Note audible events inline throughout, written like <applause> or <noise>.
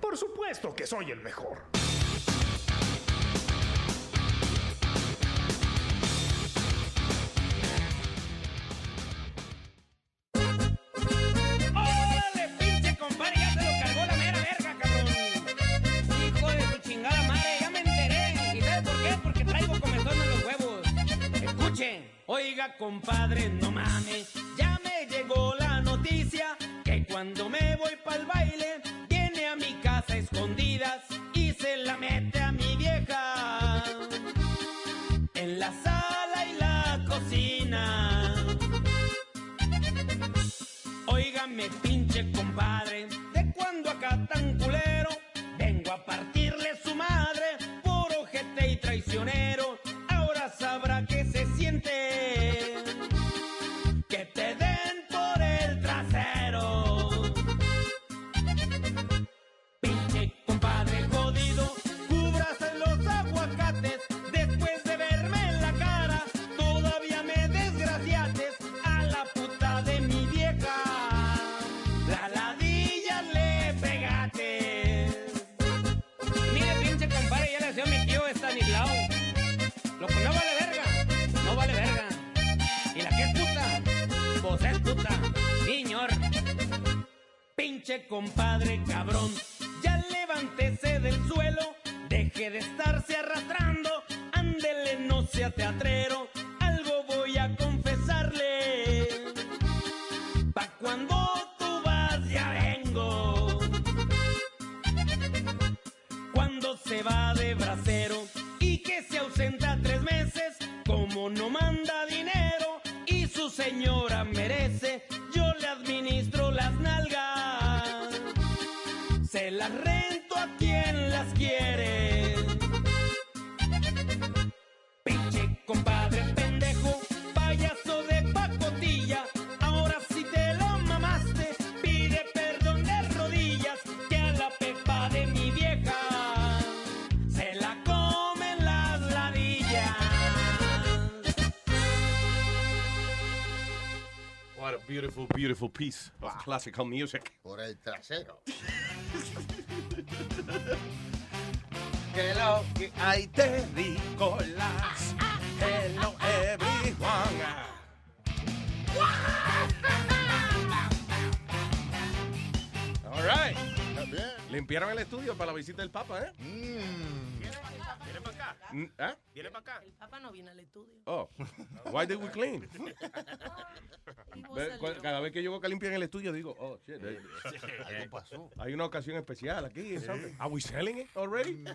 Por supuesto que soy el mejor. Oiga, compadre, no mames. Ya me llegó la noticia que cuando me voy pa'l baile, viene a mi casa a escondidas y se la mete a mi vieja. En la sala y la cocina. Óigame, pinche compadre, de cuando acá tan culero, vengo a partirle Compadre cabrón, ya levántese del suelo, deje de estarse arrastrando, ándele, no sea teatrero, beautiful, beautiful piece of classical music. Por el trasero. <laughs> Que lo que hay terrícolas. Hello everyone. All right. Limpiaron el estudio para la visita del Papa, ¿eh? Viene para acá. Mm, ¿Ah? Viene para acá. El papá no viene al estudio. Oh. Why did we clean? <laughs> Cada vez que yo veo que limpian el estudio, digo, oh, shit. eh, Algo pasó. Hay una ocasión especial aquí. Are we selling it already? <laughs>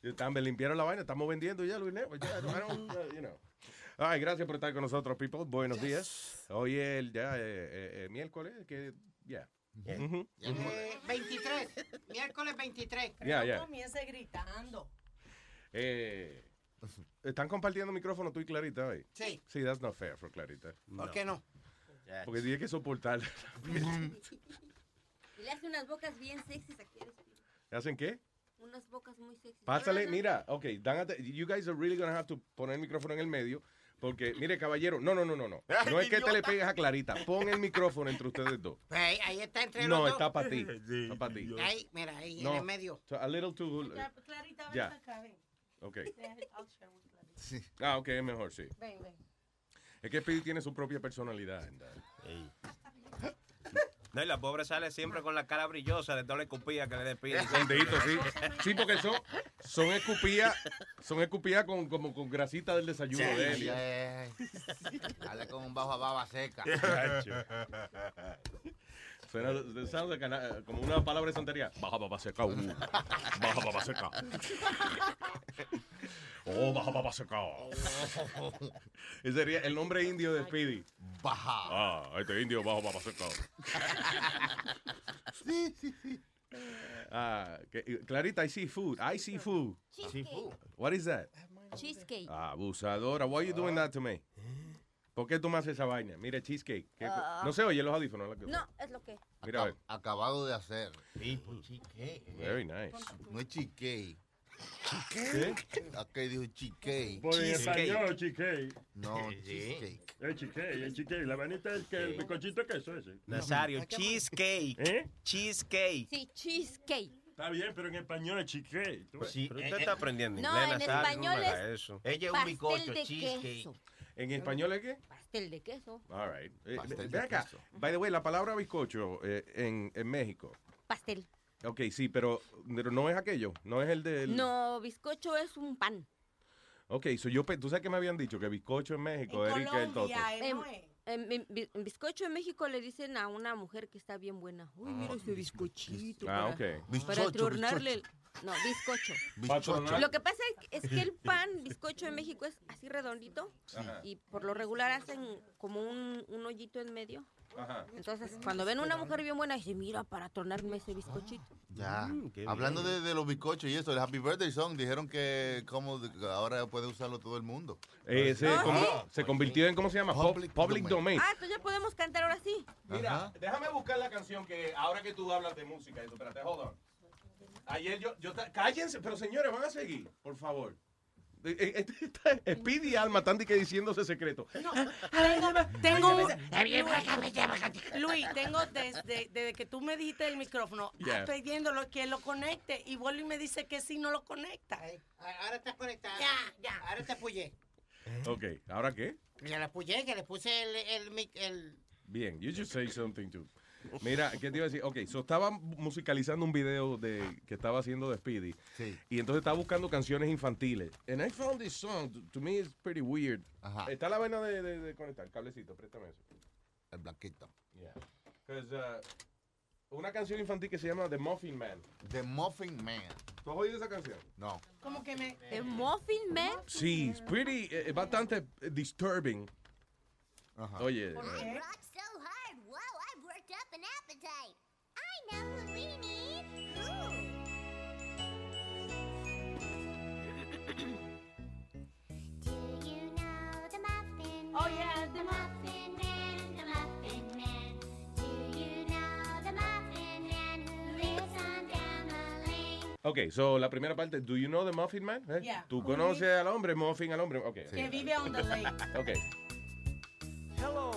Y También limpiaron la vaina, estamos vendiendo ya, Luis Neves. ya, <laughs> uh, you know. Ay, gracias por estar con nosotros, people. Buenos días. Hoy es el ya, eh, eh, eh, miércoles, que ya. Ujú. Eh, 23. Miércoles 23. Ya, ya. No comience gritando. Eh, Están compartiendo micrófono tú y Clarita hoy. Sí. Sí, that's not fair for Clarita. ¿Por qué no? Porque tiene que soportar. <laughs> Y le hace unas bocas bien sexys aquí. ¿Hacen qué? Unas bocas muy sexys. Pásale, No, no, no. mira, ok, you guys are really gonna have to poner el micrófono en el medio, porque, mire, caballero, no, no, no, no, no. <laughs> No es que te le pegues a Clarita, pon el micrófono entre ustedes dos. <laughs> Ahí, ahí está entre No, los dos. <laughs> está para ti, está para ti. Ahí, mira, ahí, No, en el medio. so, a little too, Ya, Clarita, ven acá, ven. ok. I'll share with Clarita. Ah, ok, es mejor, sí. Ven, ven. Es que Speedy tiene su propia personalidad. uh, No, y la pobre sale siempre con la cara brillosa de toda la escupía que le despide. Bendito, sí. Sí, porque son, son escupías, son escupías con, como con grasita del desayuno de él. y- Dale con un bajo a baba seca. Suena, como una palabra de santería. Baja papá seca. uh. Baja papá seca. Oh, baja papa secado. Ese sería el nombre indio de Speedy. Baja. Ah, este indio bajo papa secado. Sí, sí, sí. Ah, que- Clarita, I see food. I see food. Cheesecake. What is that? Cheesecake. Ah, abusadora. Why you doing that to me? ¿Por qué tú me haces esa vaina? Mire, cheesecake. ¿Qué co- Ah. no se oye los audífonos. la que- No, es lo que. Mira, a ver. Acabado de hacer. Chique. Very nice. No es chique. ¿Qué? Acá dijo chique. Por en español, chique. No, cheesecake. El chique, el chique. La vanita es que el bizcochito queso ese. Nazario, cheesecake. ¿Eh? Cheesecake. Sí, cheesecake. Está bien, pero en español es chique. ¿tú ves? Pero usted está aprendiendo No, inglés, en Nazario. español no me haga es pastel de queso. ¿En español es qué? Pastel de queso. All right. Eh, Pastel de acá. queso. By the way, la palabra bizcocho eh, en, en México. Pastel. Ok, sí, pero, pero no es aquello. No es el del. No, bizcocho es un pan. Ok, so yo, tú sabes que me habían dicho que bizcocho en México, En Erika el Toto. Colombia, eh, Em, no es. En, en bi- en bizcocho en México le dicen a una mujer que está bien buena. Uy, mira ese bizcochito. Ah, para- ok. Para Bizcocho, No, bizcocho. Bizcocho. Lo que pasa es- es que el pan bizcocho en México es así redondito y por lo regular hacen como un, un hoyito en medio. Ajá. Entonces, cuando ven una mujer bien buena, dicen, mira, para tronarme ese bizcochito. Ya. Mm, Hablando de, de los bizcochos y eso, el Happy Birthday Song, dijeron que como ahora puede usarlo todo el mundo. Eh, se, Ah, ¿sí? se convirtió en, ¿cómo se llama? Pub- Public Public, domain. domain. Ah, entonces ya podemos cantar ahora sí. Mira, Ajá. déjame buscar la canción que ahora que tú hablas de música, eso, espérate, hold on. Ayer yo, yo cállense, pero señores, van a seguir, por favor. <laughs> Speedy y Alma están diciéndose secreto. Tengo un... Luis, tengo desde, desde que tú me dijiste el micrófono, Yeah. pidiéndolo que lo conecte y vuelve y me dice que sí no lo conecta. Ahora está conectada. Ya, ya. Ahora te apoyé. <laughs> Ok, ¿ahora qué? Ya la apoyé, que le puse el, el, mic- el, Bien, you should say something too. <laughs> Mira, ¿qué te iba a decir? Ok, so estaba musicalizando un video de, que estaba haciendo de Speedy. Sí. Y entonces estaba buscando canciones infantiles. And I found this song. To, to me it's pretty weird. Ajá. Está la vaina de, de, de conectar, cablecito, préstame eso. El blanquito. Yeah. 'Cause, uh, una canción infantil que se llama The Muffin Man. The Muffin Man. ¿Tú has oído esa canción? No. Como que me... ¿The Muffin Man? Sí, es pretty, eh, bastante eh, disturbing. Ajá. Oye, ¿Por eh, qué? Rock so hard. Whoa, I've worked up an appetite. I know who we need. Who? Do you know the Muffin Oh, yeah, the Muffin Man, the Muffin Man? Do you know the Muffin Man who lives on down the lane? ok, so la primera parte, do you know the Muffin Man? Eh? Yeah. ¿Tú conoces al hombre, Muffin al hombre? Ok, Que vive on the lake. ok. Hello,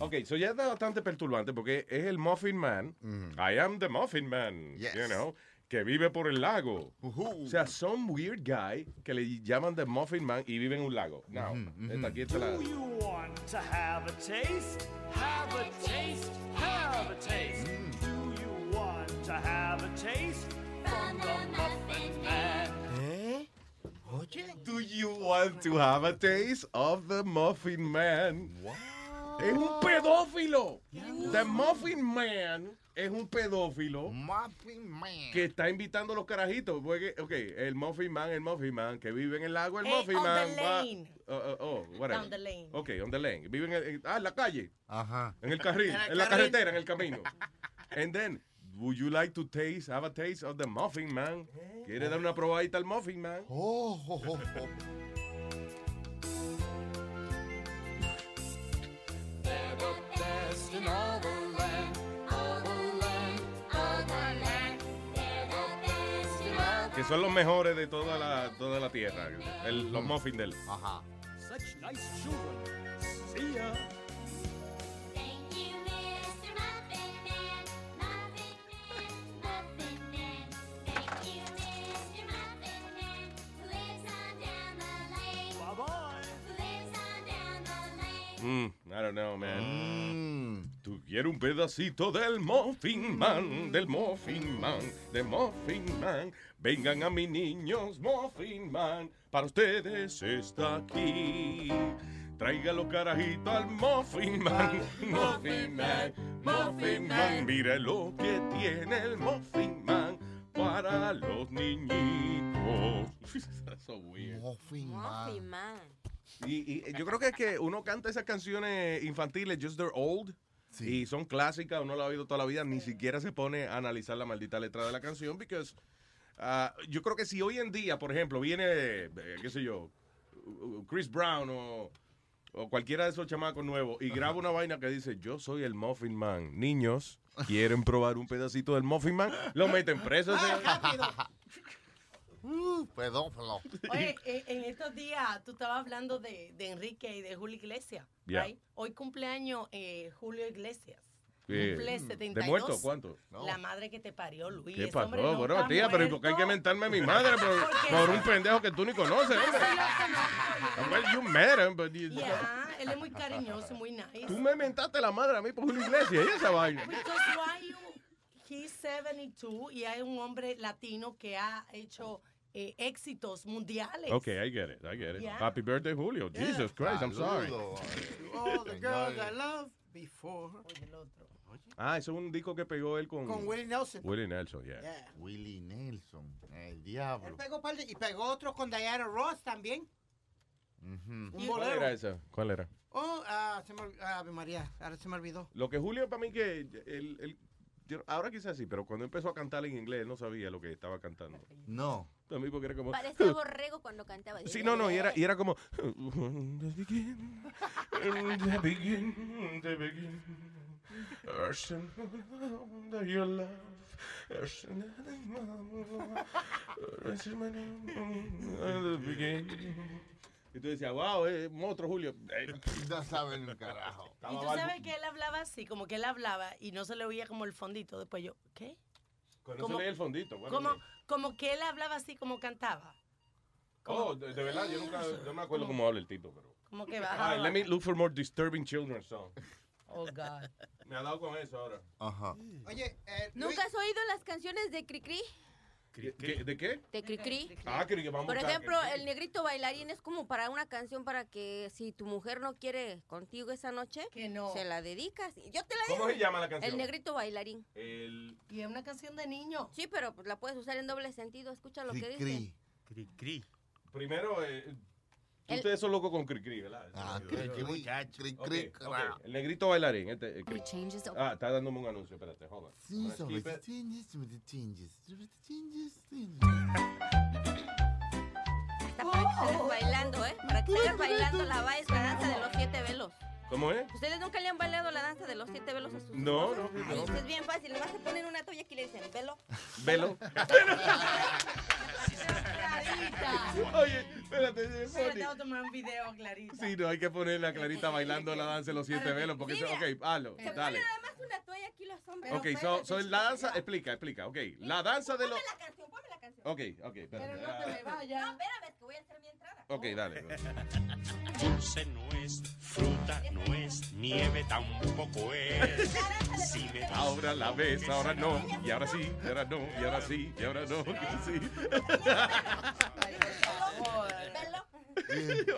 Ok, so ya está bastante perturbante porque es el Muffin Man. I am the Muffin Man. Yes. You know, que vive por el lago. O sea, some weird guy que le llaman the Muffin Man y vive en un lago. Now, esta aquí está la. Do you want to have a taste? Have a taste, have a taste. Do you want to have a taste from the Muffin Man? ¿Eh? Oye. Do you want to have a taste of the Muffin Man? Es un pedófilo. The Muffin Man es un pedófilo Muffin Man. que está invitando a los carajitos. Porque, ok, el Muffin Man, el Muffin Man, que vive en el lago, el Muffin on the Man va... lane. Oh, oh, oh, whatever. Down the lane. Ok, on the lane. Vive en, el- en- ah, en la calle, Ajá. en el carril, <laughs> En el en la carril. carretera, en el camino. And then, would you like to taste, have a taste of the Muffin Man? ¿Quiere dar una probadita al Muffin Man? Oh, oh, oh, oh. In all the land, all the land, all the land. They're the best in all Que son los mejores de toda la, toda la tierra. El- los muffins del. Ajá. Such nice children. See ya. Thank you, Mr. Muffin Man. Muffin Man, Muffin Man. Thank you, Mr. Muffin Man, who lives on down the lane. Bye bye. Who lives on down the lane. Mm, I don't know, man. Mm. Tú quieres un pedacito del Muffin Man, del Muffin Man, del Muffin Man. Vengan a mis niños, Muffin Man, para ustedes está aquí. Traiga los carajitos al Muffin Man. <laughs> Muffin Man, Muffin Man. Mire lo que tiene el Muffin Man para los niñitos. <laughs> That's so weird. Muffin Man. Y, y yo creo que es que uno canta esas canciones infantiles, just they're old. Y son clásicas, uno lo ha oído toda la vida, ni siquiera se pone a analizar la maldita letra de la canción, porque yo creo que si hoy en día, por ejemplo, viene, eh, qué sé yo, Chris Brown o, o cualquiera de esos chamacos nuevos y graba una vaina que dice, yo soy el Muffin Man, niños, ¿quieren probar un pedacito del Muffin Man? Lo meten preso. ese- <laughs> Uh, pedófilo. Oye, eh, en estos días tú estabas hablando de, de Enrique y de Julio Iglesias. Yeah. right? Hoy cumpleaños eh, Julio Iglesias. Eh, Cumple ¿De 72. muerto cuánto? La madre que te parió, Luis. ¿Qué pasó? no Bueno, tía, pero ¿y por qué hay que mentarme a mi madre por, <laughs> por un pendejo que tú ni conoces, hombre? Well, you met him, but you- Yeah, él es muy cariñoso, muy nice. Tú me mentaste la madre a mí por una iglesia y esa vaina. Because why you, he's 72 y hay un hombre latino que ha hecho eh, éxitos mundiales. Okay, I get it, I get it. Yeah. Happy birthday, Julio. Jesus Christ, I'm sorry. All the girls I love before. Ah, eso es un disco que pegó él con... Con Willie Nelson. Willie Nelson, yeah. Yeah. Willie Nelson, el Él diablo. pegó par de- y pegó otro con Diana Ross también. Un ¿Cuál era esa? ¿Cuál era? Oh, se me olvidó. Ave María, ahora se me olvidó. Lo que Julio para mí que... él- él- yo- ahora quizás sí, pero cuando empezó a cantar en inglés él no sabía lo que estaba cantando. No. A mí porque era como... Parecía borrego <laughs> cuando cantaba. Sí, no, no, y era, y era como... <laughs> Y tú decías, wow, es monstruo Julio. <laughs> No saben un carajo. Y tú sabes que él hablaba así, como que él hablaba y no se le oía como el fondito. Después yo, ¿qué? Como- el fondito. bueno, Como, como que él hablaba así como cantaba. Oh, de, de verdad, yo nunca, <laughs> no me acuerdo cómo habla el Tito, pero... Como que Ah, let me look for more disturbing children's song. <laughs> Oh, God. Me ha dado con eso ahora. Ajá. Oye, eh, ¿Nunca has oído las canciones de Cricri? ¿Qué- ¿De qué? De Cricri. Ah, que vamos Por a ejemplo, el negrito bailarín es como para una canción para que si tu mujer no quiere contigo esa noche, se la dedicas. Yo te la ¿Cómo digo. se llama la canción? El negrito bailarín. El... Y es una canción de niño. Sí, pero la puedes usar en doble sentido. Escucha lo que dice. Cri, cri. Primero, eh, El- ustedes son locos con cri, cri, ¿verdad? Ah, cri, cri, cri, cri, ok. El negrito bailarín. Este, cri. changes of- Ah, está dándome un anuncio, espérate, on. Sí, sobre the changes, sobre the changes, sobre the changes, Está para que estés bailando, ¿eh? Para que estés bailando la, ba- la danza de los siete velos. ¿Cómo es? ¿Ustedes nunca le han bailado la danza de los siete velos a sus No, no, Ay, no. Es bien fácil. Le vas a poner una toalla aquí y le dicen, velo. <laughs> Velo. <laughs> Oye, espérate, es Espérate, voy a tomar un video, Clarita. Sí, no, hay que poner la clarita bailando la danza de los siete velos, porque, mira. ok, hazlo, Se dale. nada más una toalla aquí los hombres. Ok, so, so la danza, explica, explica, ok. La danza de los... Ponme la canción, ponme la canción. Ok, ok, espérate. Pero no te me vayas. No, espérame, es que voy a hacer mi entrada. Ok, dale. Dulce no es, fruta no es, nieve tampoco es. Si me Ahora la ves, ahora no, y ahora sí, y ahora no, y ahora sí, y ahora no, y sí.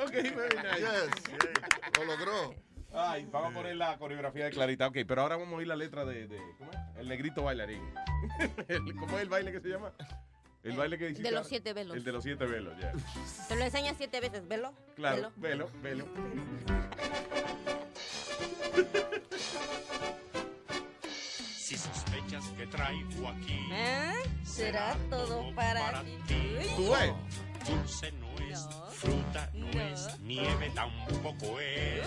Ok, very nice. Yes. Lo logró. Ay, vamos a poner la coreografía de Clarita. Ok, pero ahora vamos a oír la letra de, de- ¿cómo es? El negrito bailarín. <laughs> El- ¿Cómo es el baile que se llama? El baile que hiciste De los siete velos. El de los siete velos, ya. Te lo enseñas siete veces, velo. Claro, velo. velo, velo. Sospechas que traigo aquí, ¿Eh? Será todo para ti. Uy. Tú ves. dulce no es, fruta no, es, nieve tampoco es.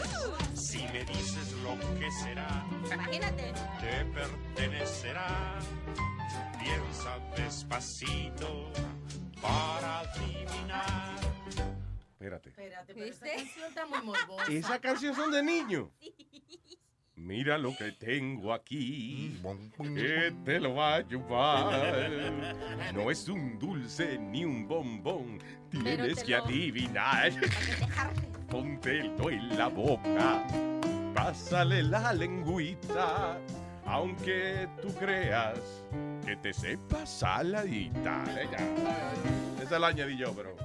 Si me dices lo que será, Imagínate. te pertenecerá. Piensa despacito para adivinar. Espérate. Espérate, pero esa canción está muy morbosa. Esa canción son de niños. Mira lo que tengo aquí, que te lo va a ayudar. No es un dulce ni un bombón, tienes que adivinar. Póntelo en la boca, pásale la lengüita, aunque tú creas que te sepa saladita. Esa la añadí yo, pero...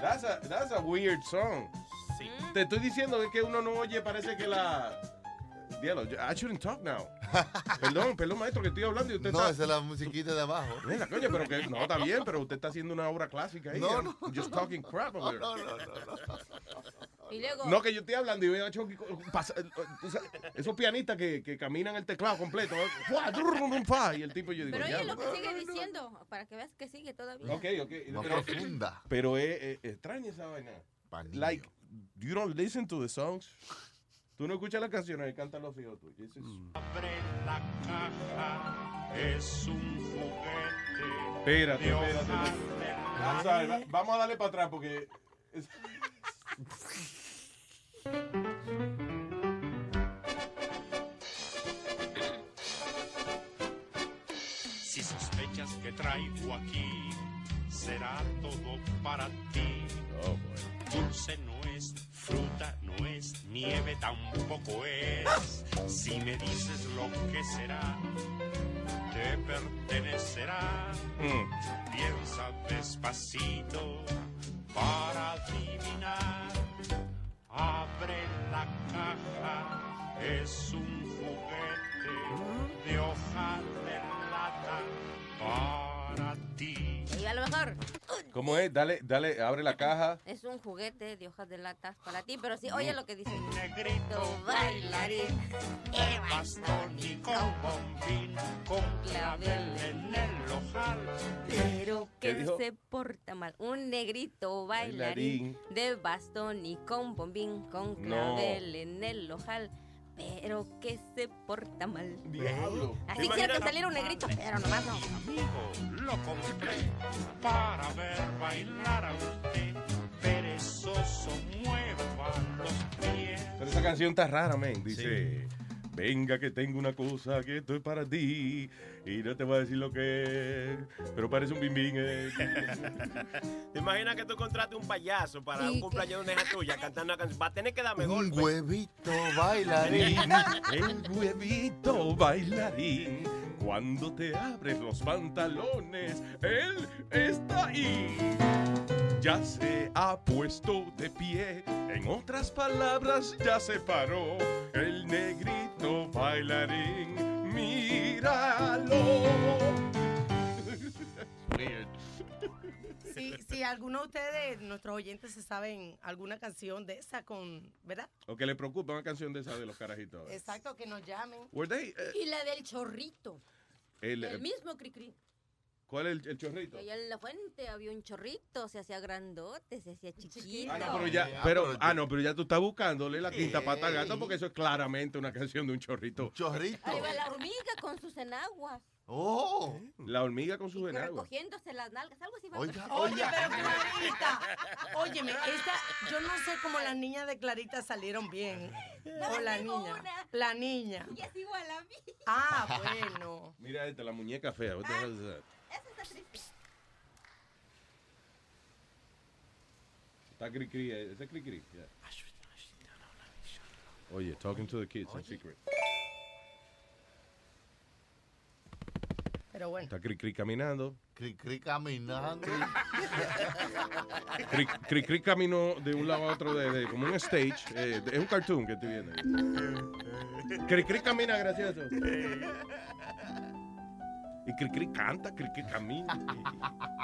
That's a, that's a weird song. Te estoy diciendo es que uno no oye, parece que la... Diablo, yo- I shouldn't talk now. <laughs> perdón, perdón, maestro, que estoy hablando y usted No, está... esa es la musiquita de abajo. Mira, coño, pero que no, está bien, pero usted está haciendo una obra clásica ahí. No, I'm no. Just talking crap over No, no, no, no. Y luego, No, que yo estoy hablando y veo a Chucky eh, esos pianistas que, que caminan el teclado completo. ¿eh? Y el tipo yo digo, pero oye lo que sigue diciendo, para que veas que sigue todavía. Ok, ok. Más pero, profunda. pero es es extraña esa vaina. Like, you don't listen to the songs. Tú no escuchas las canciones que cantan los hijos tuyos. Is- Abre la caja, es un juguete. Espérate, espérate. vamos a darle para atrás porque... es- Si sospechas que traigo aquí, será todo para ti. Dulce no es, fruta no es, nieve tampoco es. Si me dices lo que será, te pertenecerá. Piensa despacito para adivinar. Abre la caja, es un juguete de hoja de lata para ti. Y a lo mejor ¿Cómo es? Dale, dale, abre la caja. es un juguete de hojas de latas para ti, pero sí, oye lo que dice. Negrito bailarín, de bastón y con bombín, con clavel en el ojal. pero ¿Qué que se porta mal. Un negrito bailarín, de bastón y con bombín, con No. clavel en el ojal. Pero que se porta mal. Diablo. Así quisiera que saliera un negrito, pero nomás no. Amigo, lo compré para ver bailar a usted. Perezoso mueva los pies. Pero esa canción está rara, men. Dice, venga que tengo una cosa que esto es para ti y no te voy a decir lo que es, pero parece un bimbín. eh. <laughs> ¿Te imaginas que tú contrates un payaso para Sí, un cumpleaños de una hija tuya cantando una canción? Va a tener que darme Un golpe. huevito bailarín. <laughs> El huevito bailarín, cuando te abres los pantalones, él está ahí. Ya se ha puesto de pie, en otras palabras ya se paró el negrito bailarín. Míralo. Weird. Si, si alguno de ustedes, nuestros oyentes, se saben alguna canción de esa con, ¿verdad? O que le preocupa una canción de esa de los carajitos. Exacto, que nos llamen. Were they, eh, Y la del chorrito. el- El mismo Cricri. ¿Cuál es el, el chorrito? Allá en la fuente había un chorrito, se hacía grandote, se hacía chiquito. Ah, no, pero ya, pero, ah, no, pero ya tú estás buscándole la quinta pata al gato porque eso es claramente una canción de un chorrito. Chorrito. Ahí va la hormiga con sus enaguas. Oh. La hormiga con sus enaguas. Recogiéndose las nalgas, algo así. Oiga, Oye, pero Clarita, óyeme, esta, yo no sé cómo las niñas de Clarita salieron bien. O la niña. una. La niña. Y es igual a mí. Ah, bueno. Mira esta, la muñeca fea. What the hell is that? Está triste. Está cri cri, eh, ese es cri cri. yeah. Oye, talking to the kids in secret. Pero bueno. Está cri cri caminando. Cri, cri caminando. Cri cri, cri caminó de un lado a otro de, de- como un stage. eh, es un cartoon que estoy viendo. <laughs> Cri cri camina gracioso. Y cri cri canta, cri cri camina.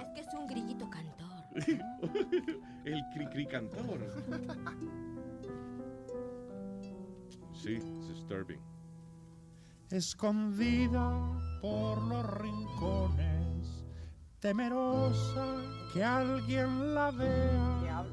Es que es un grillito cantor. <laughs> El cri cri cantor. Sí, it's disturbing. escondida por los rincones, temerosa que alguien la vea,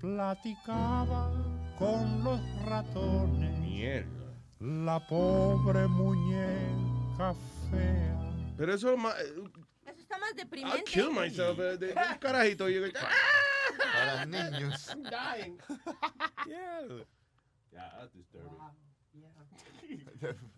platicaba con los ratones, Mierda. la pobre muñeca fea. Pero eso ma- Eso está más I'll deprimente. kill myself. eh, De, de un carajito. y yo, Para niños. I'm <laughs> dying. Yeah. <laughs> Yeah, that's disturbing.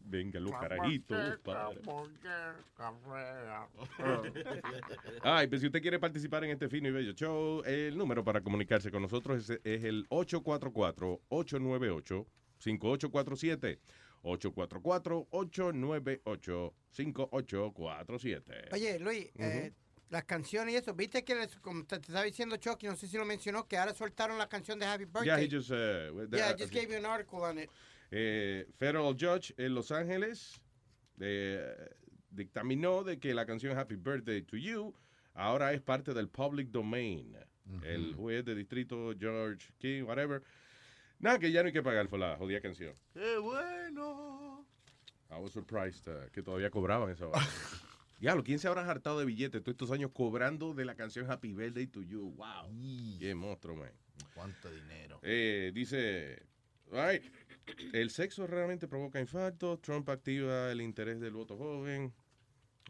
Venga, los carajitos. para- <laughs> Ay, pues si usted quiere participar en este fino y bello show, el número para comunicarse con nosotros es, es el 844-898-5847. 844-898-5847. Oye, Luis, eh, Las canciones y eso. Viste que, les, como te, te estaba diciendo Chucky, no sé si lo mencionó, que ahora soltaron la canción de Happy Birthday. Yeah, he just, uh, the- Yeah, I just gave you an article on it. Eh, federal judge en Los Ángeles eh, dictaminó de que la canción Happy Birthday to You ahora es parte del public domain. El juez de distrito George King, whatever. Nada, que ya no hay que pagar por la jodida canción. ¡Qué bueno! I was surprised uh, que todavía cobraban esa vaina. <laughs> Diablo, ¿quién se habrá hartado de billetes todos estos años cobrando de la canción Happy Birthday to You? Wow. Qué monstruo, man. ¿Cuánto dinero? Eh, dice, right, el sexo realmente provoca infarto, Trump activa el interés del voto joven.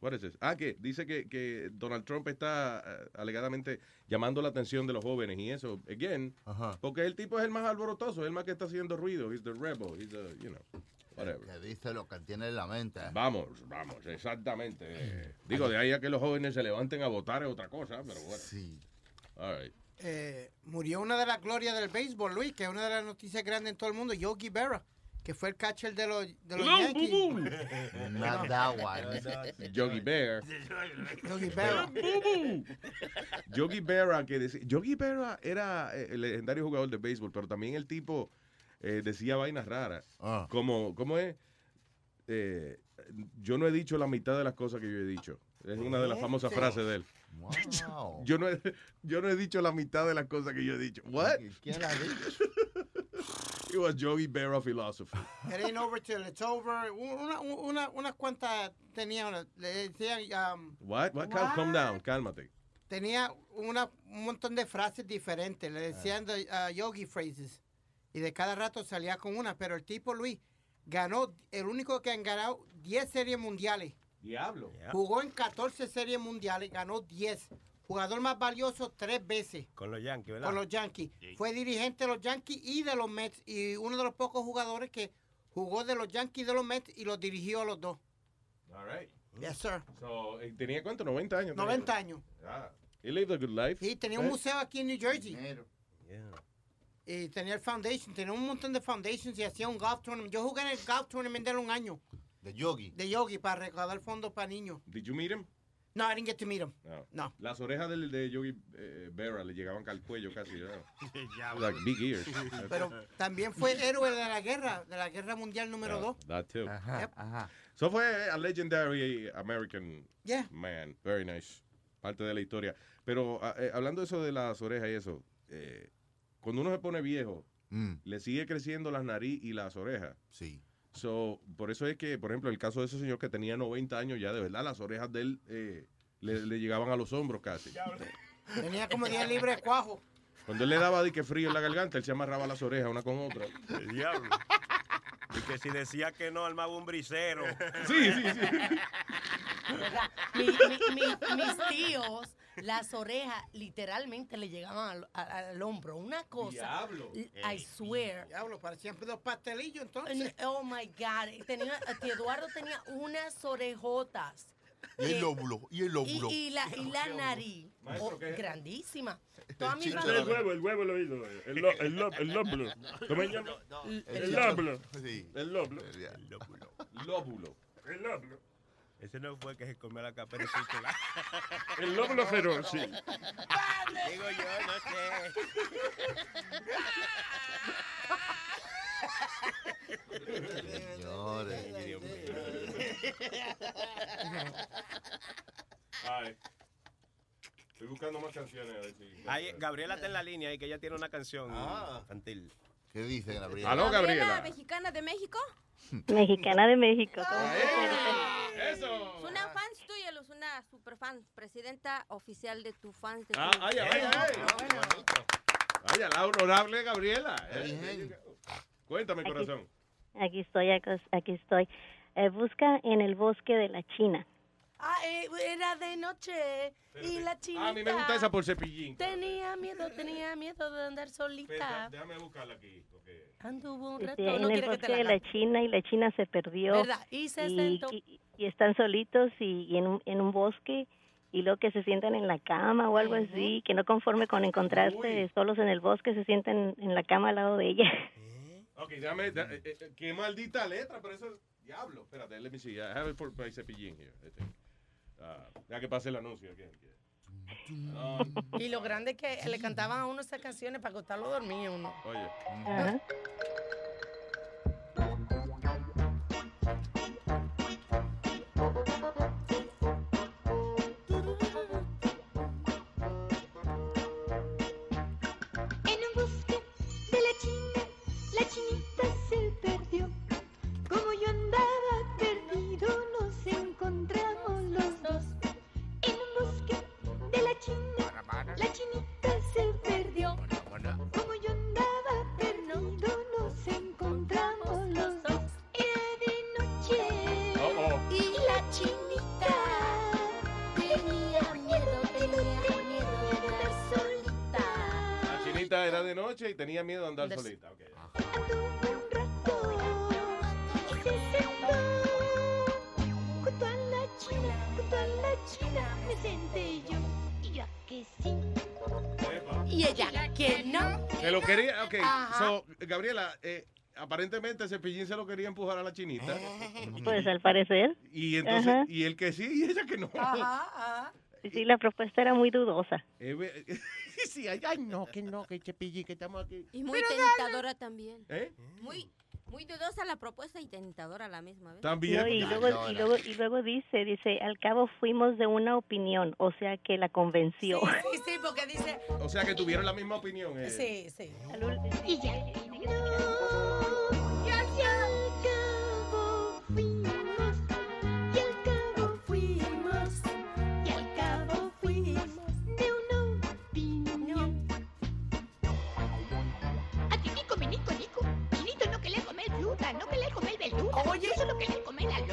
What is this? Ah, que dice que, que Donald Trump está eh, alegadamente llamando la atención de los jóvenes y eso, again, porque el tipo es el más alborotoso, es el más que está haciendo ruido, he's the rebel, he's the, you know, whatever. Que dice lo que tiene en la mente. Vamos, vamos, exactamente. Eh, Digo, de ahí a que los jóvenes se levanten a votar es otra cosa, pero bueno. Sí. All right. Eh, murió una de las glorias del béisbol, Luis, que es una de las noticias grandes en todo el mundo, Yogi Berra, que fue el catcher de los, de los Yankees. Not that one. Yogi Bear. Yogi Berra. Yogi Berra, que decía, Yogi Berra era eh, el legendario jugador de béisbol, pero también el tipo eh, decía vainas raras. Como, ¿cómo es? Eh, yo no he dicho la mitad de las cosas que yo he dicho. Es una de las famosas Este. frases de él. Wow. Yo no, he, yo no he dicho la mitad de las cosas que yo he dicho. What? ¿Quién la ha dicho? It was Yogi Berra philosophy. <laughs> It ain't over till it's over. Una, una, unas cuantas tenía, una- le decían, um, What? What? Cal- Calm down, cálmate. tenía una, un montón de frases diferentes. Le decían de, uh, yogi phrases. Y de cada rato salía con una. Pero el tipo, Luis, ganó, el único que han ganado 10 series mundiales. Diablo. Jugó en 14 series mundiales, ganó 10. Jugador más valioso tres veces Con los Yankees, ¿verdad? con los Yankees. Fue dirigente de los Yankees y de los Mets. Y uno de los pocos jugadores que jugó de los Yankees y de los Mets y los dirigió a los dos. All right. Yes, sir. So, eh, ¿Tenía cuánto? 90 años. tenía? 90 años. Ah, he lived a good life. Sí, tenía un Eh, museo aquí en New Jersey. Y tenía el foundation, tenía un montón de foundations y hacía un golf tournament. Yo jugué en el golf tournament de él un año. De yogi. De yogi para recaudar fondos para niños. Did you meet him? No, I didn't get to meet him. No. No. Las orejas del, de Yogi eh, Berra le llegaban al cuello casi. ¿verdad? <laughs> like big ears. <laughs> Pero también fue héroe de la guerra, de la guerra mundial número 2. That too. Yep. So fue a legendary American Yeah. man. Very nice. Parte de la historia. Pero ah, eh, hablando de eso de las orejas y eso, eh, cuando uno se pone viejo, le sigue creciendo las nariz y las orejas. Sí. So, por eso es que, por ejemplo, el caso de ese señor que tenía 90 años ya, de verdad, las orejas de él eh, le, le llegaban a los hombros casi. Tenía como 10 libras de cuajo. Cuando él le daba de que frío en la garganta, él se amarraba las orejas una con otra. El diablo. Y que si decía que no, armaba un brisero. Sí, sí, sí. <laughs> Mi- mi- mis tíos, las orejas literalmente le llegaban al, a- al hombro. Una cosa. Diablo. I swear. Diablo, parecían dos pastelillos entonces. Oh my God. Tenía, Eduardo tenía unas orejotas. Y el Eh, lóbulo. Y el Y, lóbulo. y la, y la nariz. Maestro, oh, grandísima. Toda mi El huevo, el huevo, el oído. El, lo- el, lo- el lóbulo. ¿Cómo se llama? El- El lóbulo. Sí. El lóbulo. El lóbulo. Lóbulo. El lóbulo. Ese no fue el que se comió la caperucita. <laughs> El lóbulo feroz, sí. Digo yo, no Señores. Ay. Estoy buscando más canciones. A ver si... Ahí, Gabriela está en la línea y que ella tiene una canción Ah. infantil. ¿Qué dice Gabriela? Aló, Gabriela. mexicana de México. Mexicana de México. ¿cómo Ah. ¡Eso! Es una fan tuya, Luz, una super fan, presidenta oficial de tu fans. De Ah, tu- ay, ay, ay. Ay, a la honorable Gabriela. Eh, Cuéntame, corazón. Aquí estoy, aquí estoy. Eh, busca en el bosque de la China. Ah, eh, era de noche. Y la chinita. Ah, a mí me gusta esa por cepillín. Tenía miedo, tenía miedo de andar solita. Déjame buscarla aquí. porque- Anduvo un rato. en no el quiere que bosque te de la la. China y la China se perdió. ¿Verdad? Y se sentó. y, y están solitos y, y en, un, en un bosque y luego que se sientan en la cama o algo así, que no conforme con encontrarse solos en el bosque, se sientan en la cama al lado de ella. Ok, déjame. da- eh, eh, qué maldita letra, pero eso es diablo. Espérate, let me see. I have it for my cepillín here. I think. Ah, ya que pase el anuncio. aquí, aquí. Y lo grande es que le cantaban a uno esas canciones para acostarlo dormir uno. Oye. Ajá. Gabriela, eh, aparentemente Cepillín se lo quería empujar a la chinita. Pues al parecer. Y entonces, Ajá. y el que sí y ella que no. Sí, la propuesta era muy dudosa. Eh, <laughs> sí, ay, ay, no, que no, que Cepillín, que estamos aquí. Y muy tentadora también. ¿Eh? Muy, muy dudosa la propuesta y tentadora a la misma vez. También. No, y, luego, y, luego, y luego dice, dice, al cabo fuimos de una opinión, o sea que la convenció. Sí, sí, porque dice. O sea que tuvieron la misma opinión. eh. Sí, sí. Y ya no. Oye, eso es lo que le comer a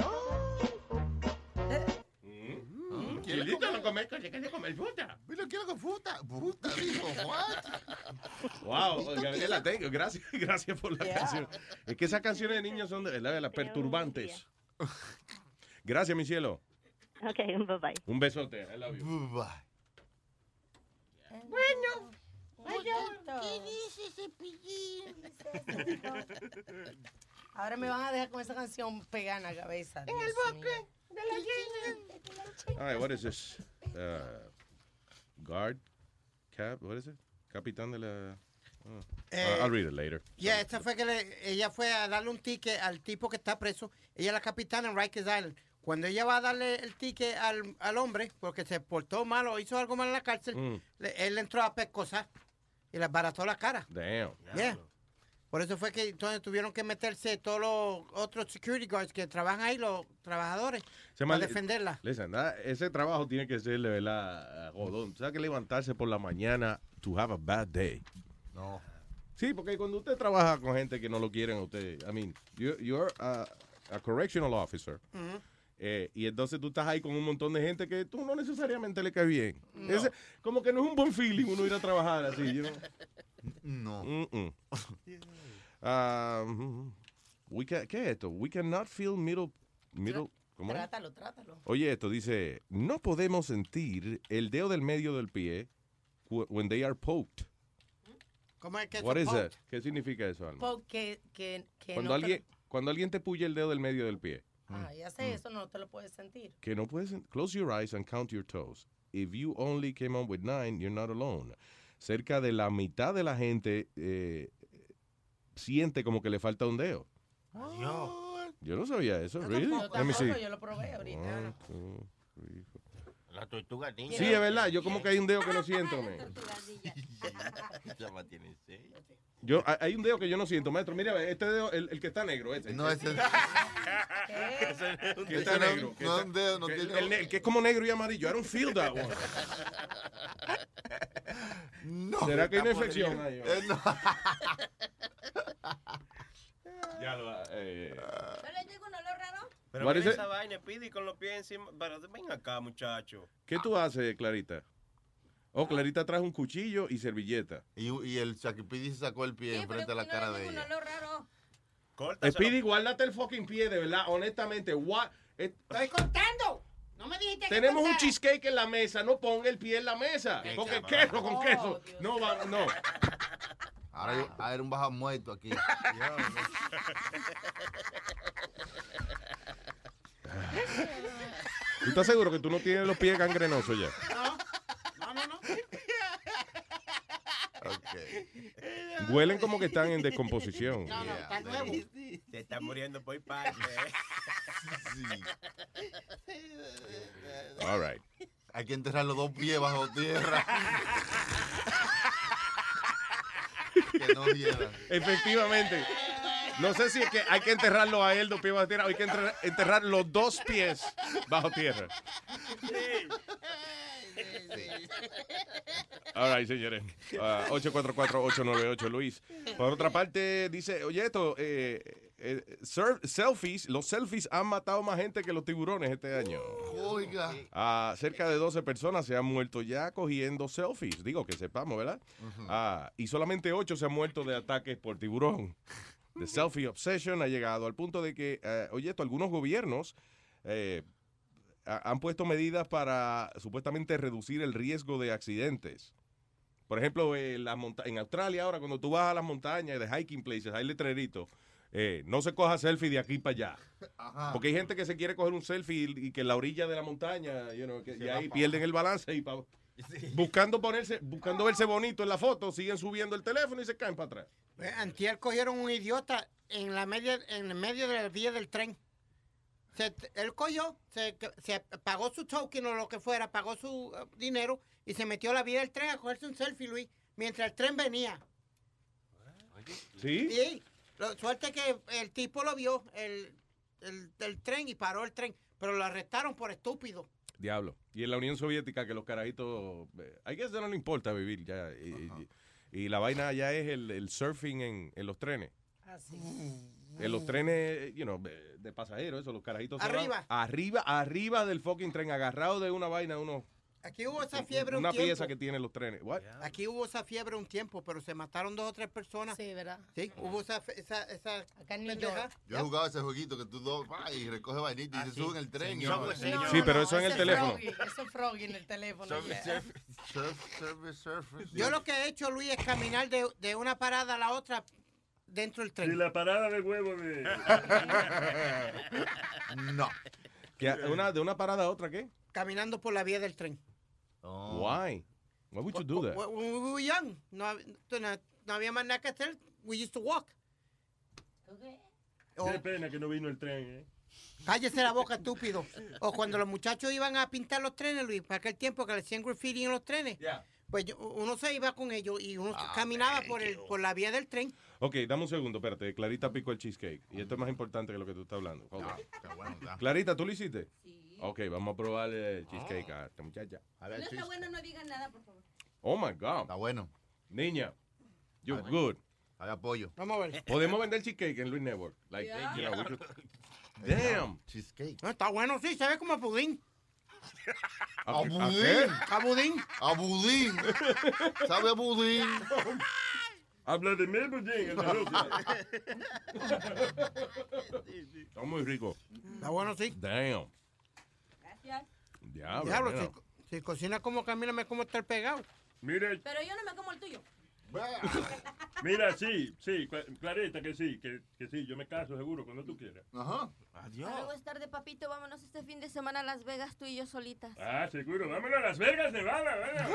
Chilito no come, que quiere comer fruta. Pero quiero con fruta. Fruta, dijo. What? Wow, Gabriela, thank you. gracias, <laughs> gracias por la Yeah. canción. Es que esas canciones de <laughs> niños son de verdad las perturbantes. Gracias, mi cielo. Ok, bye bye. Un besote. I love you. Bueno. ¿Qué dice Cepillín? <laughs> Ahora me van a dejar con esa canción pegada en la cabeza. En el bosque de la China. All right, what is this? Uh, guard? Cap? What is it? Capitán de la... oh. Eh, I'll read it later. Ya, esta fue que le- ella fue a darle un ticket al tipo que está preso. Ella es la capitana en Rikers Island. Cuando ella va a darle el ticket al, al hombre, porque se portó mal o hizo algo mal en la cárcel, Mm. le- él le entró a pescosar y le barató la cara. Damn. Yeah. Por eso fue que entonces tuvieron que meterse todos los otros security guards que trabajan ahí, los trabajadores, Se para defenderla. Listen, that- ese trabajo tiene que ser de verdad godón. ¿Sabes que levantarse por la mañana to have a bad day? No. Sí, porque cuando usted trabaja con gente que no lo quieren a usted, I mean, you- you're a, a correctional officer. Eh, y entonces tú estás ahí con un montón de gente que tú no necesariamente le cae bien. No. Ese- como que no es un buen feeling uno ir a trabajar así, you know? No. Um, <laughs> we can- ¿Qué es esto? We cannot feel middle... middle ¿Cómo es? Trátalo, trátalo. Oye, esto dice, no podemos sentir el dedo del medio del pie when they are poked. ¿Cómo es que What is that? ¿Qué significa eso, Alma? Porque que, que Cuando no te- alguien, cuando alguien te puye el dedo del medio del pie, Ah, ya sé, eso no te lo puedes sentir. que no puedes, close your eyes and count your toes. If you only came on with nine, you're not alone. Cerca de la mitad de la gente eh, siente como que le falta un dedo. Yo no sabía eso, really? Yo Let me see. tampoco, yo lo probé ahorita. One, two, three, four. La tortuga ninja. Sí, es verdad, yo como que hay un dedo que no siento, <laughs> seis. Yo, hay- un dedo que yo no siento, maestro. Mira, este dedo, el, el que está negro, este. No, ese- Que está no- negro. que no, está- un dedo, no que- tiene- el, el que es como negro y amarillo. I don't feel that one. No, ¿Será que hay una infección ahí? Eh, no. Ya lo eh, ¿No le llega un olor raro? Pero What mira esa vaina, pidi con los pies encima. Pero ven acá, muchacho. ¿Qué tú haces, Clarita? Oh, Clarita trajo un cuchillo y servilleta. Y, y el Chakipidi se sacó el pie enfrente de la cara de ella. Speedy, guárdate el fucking pie, de verdad, honestamente. What? Eh, Estoy contando. No me dijiste que Tenemos un cheesecake en la mesa, no ponga el pie en la mesa. Porque queso con queso. No, va, no. <laughs> Ahora hay, un bajo muerto aquí. <laughs> ¿Tú estás seguro que tú no tienes los pies gangrenosos ya? No, no, no. no. Okay. Huelen como que están en descomposición. No, no, está nuevo. Se está muriendo por parte. Sí. All right. Hay que enterrar los dos pies bajo tierra. <laughs> que no hieran. Efectivamente. No sé si es que hay que enterrarlo a él dos pies bajo tierra o hay que enterrar, enterrar los dos pies bajo tierra. All right, señores. Ah, 844-898 Luis. Por otra parte, dice, oye, esto, eh, eh, selfies, los selfies han matado más gente que los tiburones este año. Oiga. Ah, cerca de 12 personas se han muerto ya cogiendo selfies. Digo que sepamos, ¿verdad? Ah, y solamente 8 se han muerto de ataques por tiburón. The selfie obsession ha llegado al punto de que, eh, oye, esto, algunos gobiernos eh, ha- han puesto medidas para supuestamente reducir el riesgo de accidentes. Por ejemplo, en, en Australia ahora, cuando tú vas a las montañas de hiking places, hay letreritos. Eh, no se coja selfie de aquí para allá. Ajá. Porque hay gente que se quiere coger un selfie y, y que en la orilla de la montaña, you know, que- Se y ahí pa' pierden el balance y pa- buscando ponerse, buscando verse bonito en la foto, siguen subiendo el teléfono y se caen para atrás. Eh, Antier cogieron un idiota en la media, en el medio de la vía del tren. Se- él cogió, se, se pagó su token o lo que fuera, pagó su eh, dinero y se metió a la vía del tren a cogerse un selfie, Luis, mientras el tren venía. ¿Sí? Y lo- suerte que el tipo lo vio, el, el, el tren, y paró el tren, pero lo arrestaron por estúpido. Diablo. Y en la Unión Soviética que los carajitos, eh, I guess no le importa vivir ya. Y, y- y la vaina ya es el, el surfing en, en los trenes. En los trenes, you know, de, de pasajeros, eso, los carajitos. Arriba. Arriba, arriba del fucking tren, agarrado de una vaina, uno, Aquí hubo esa fiebre una un tiempo. pieza que tienen los trenes. What? Aquí hubo esa fiebre un tiempo, pero se mataron dos o tres personas. Sí, ¿verdad? Sí, hubo esa, fe- esa, esa Acá en New. York. Yo he jugado ese jueguito que tú dos vas y recoges vainita y se suben el tren. y- Señor, señor. Sí, pero eso en el teléfono. Froggy, ese Froggy en el teléfono. yeah. Surf, surf, surf. Yo lo que he hecho, Luis, es caminar de, de una parada a la otra dentro del Y tren. la parada de huevo de... <laughs> No. Que una, de una parada a otra, ¿qué? Caminando por la vía del tren. Why? Why would you do that? When we were young, no, no, no había más nada que hacer. We used to walk. O- Qué pena que no vino el tren, ¿eh? cállese la boca, estúpido. O cuando los muchachos iban a pintar los trenes, Luis, para aquel tiempo que le hacían graffiti en los trenes. Pues yo- uno se iba con ellos y uno caminaba por, el, por la vía del tren. Ok, dame un segundo, espérate. Clarita picó el cheesecake. Y esto es más importante que lo que tú estás hablando. Ok. Está bueno, está. Clarita, ¿tú lo hiciste? Sí. Ok, vamos a probar el cheesecake a esta muchacha. A ver, chis. bueno, no digan nada, por favor. Oh my God. Está bueno. Niña, you're good. Hay apoyo. Vamos a ver. Podemos vender cheesecake en Luis Network. Like, Yeah. you know, we could- Damn. Cheesecake. No, está bueno, sí, se ve como pudín. ¿A, A a budín. qué? A budín. A budín. ¿Sabe a budín? Habla de mí, Budín, el <laughs> Está muy rico. Está bueno, sí. Damn. Diablo. Diablo, si, si cocina como camina, me como estar pegado. Mira, Pero yo no me como el tuyo. <laughs> mira, sí, sí, Cla- Clarita, que sí, que, que sí, yo me caso seguro cuando tú quieras. Ajá. Adiós. Luego es tarde, papito. Vámonos este fin de semana a Las Vegas, tú y yo solitas. Ah, seguro, vámonos a Las Vegas, Nevada, ¿verdad?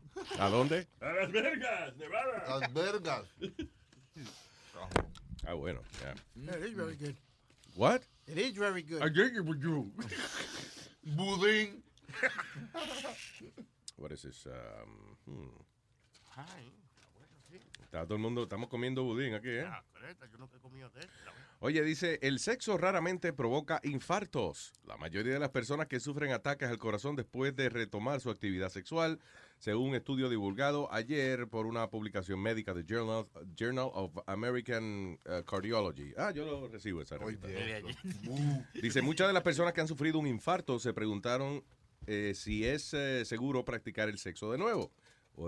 <laughs> ¿A dónde? A Las Vegas, Nevada. Las vergas. <laughs> Ah, bueno. yeah. It is very good. What? It is very good. I get it with you. Budín. What is this? Um, hmm. Está todo el mundo, estamos comiendo budín aquí, ¿eh? Yo nunca he comido de esta. Oye, dice, el sexo raramente provoca infartos. La mayoría de las personas que sufren ataques al corazón después de retomar su actividad sexual, según un estudio divulgado ayer por una publicación médica de Journal, Journal of American uh, Cardiology. Ah, yo lo recibo esa revista. <laughs> <laughs> Dice, muchas de las personas que han sufrido un infarto se preguntaron eh, si es eh, seguro practicar el sexo de nuevo.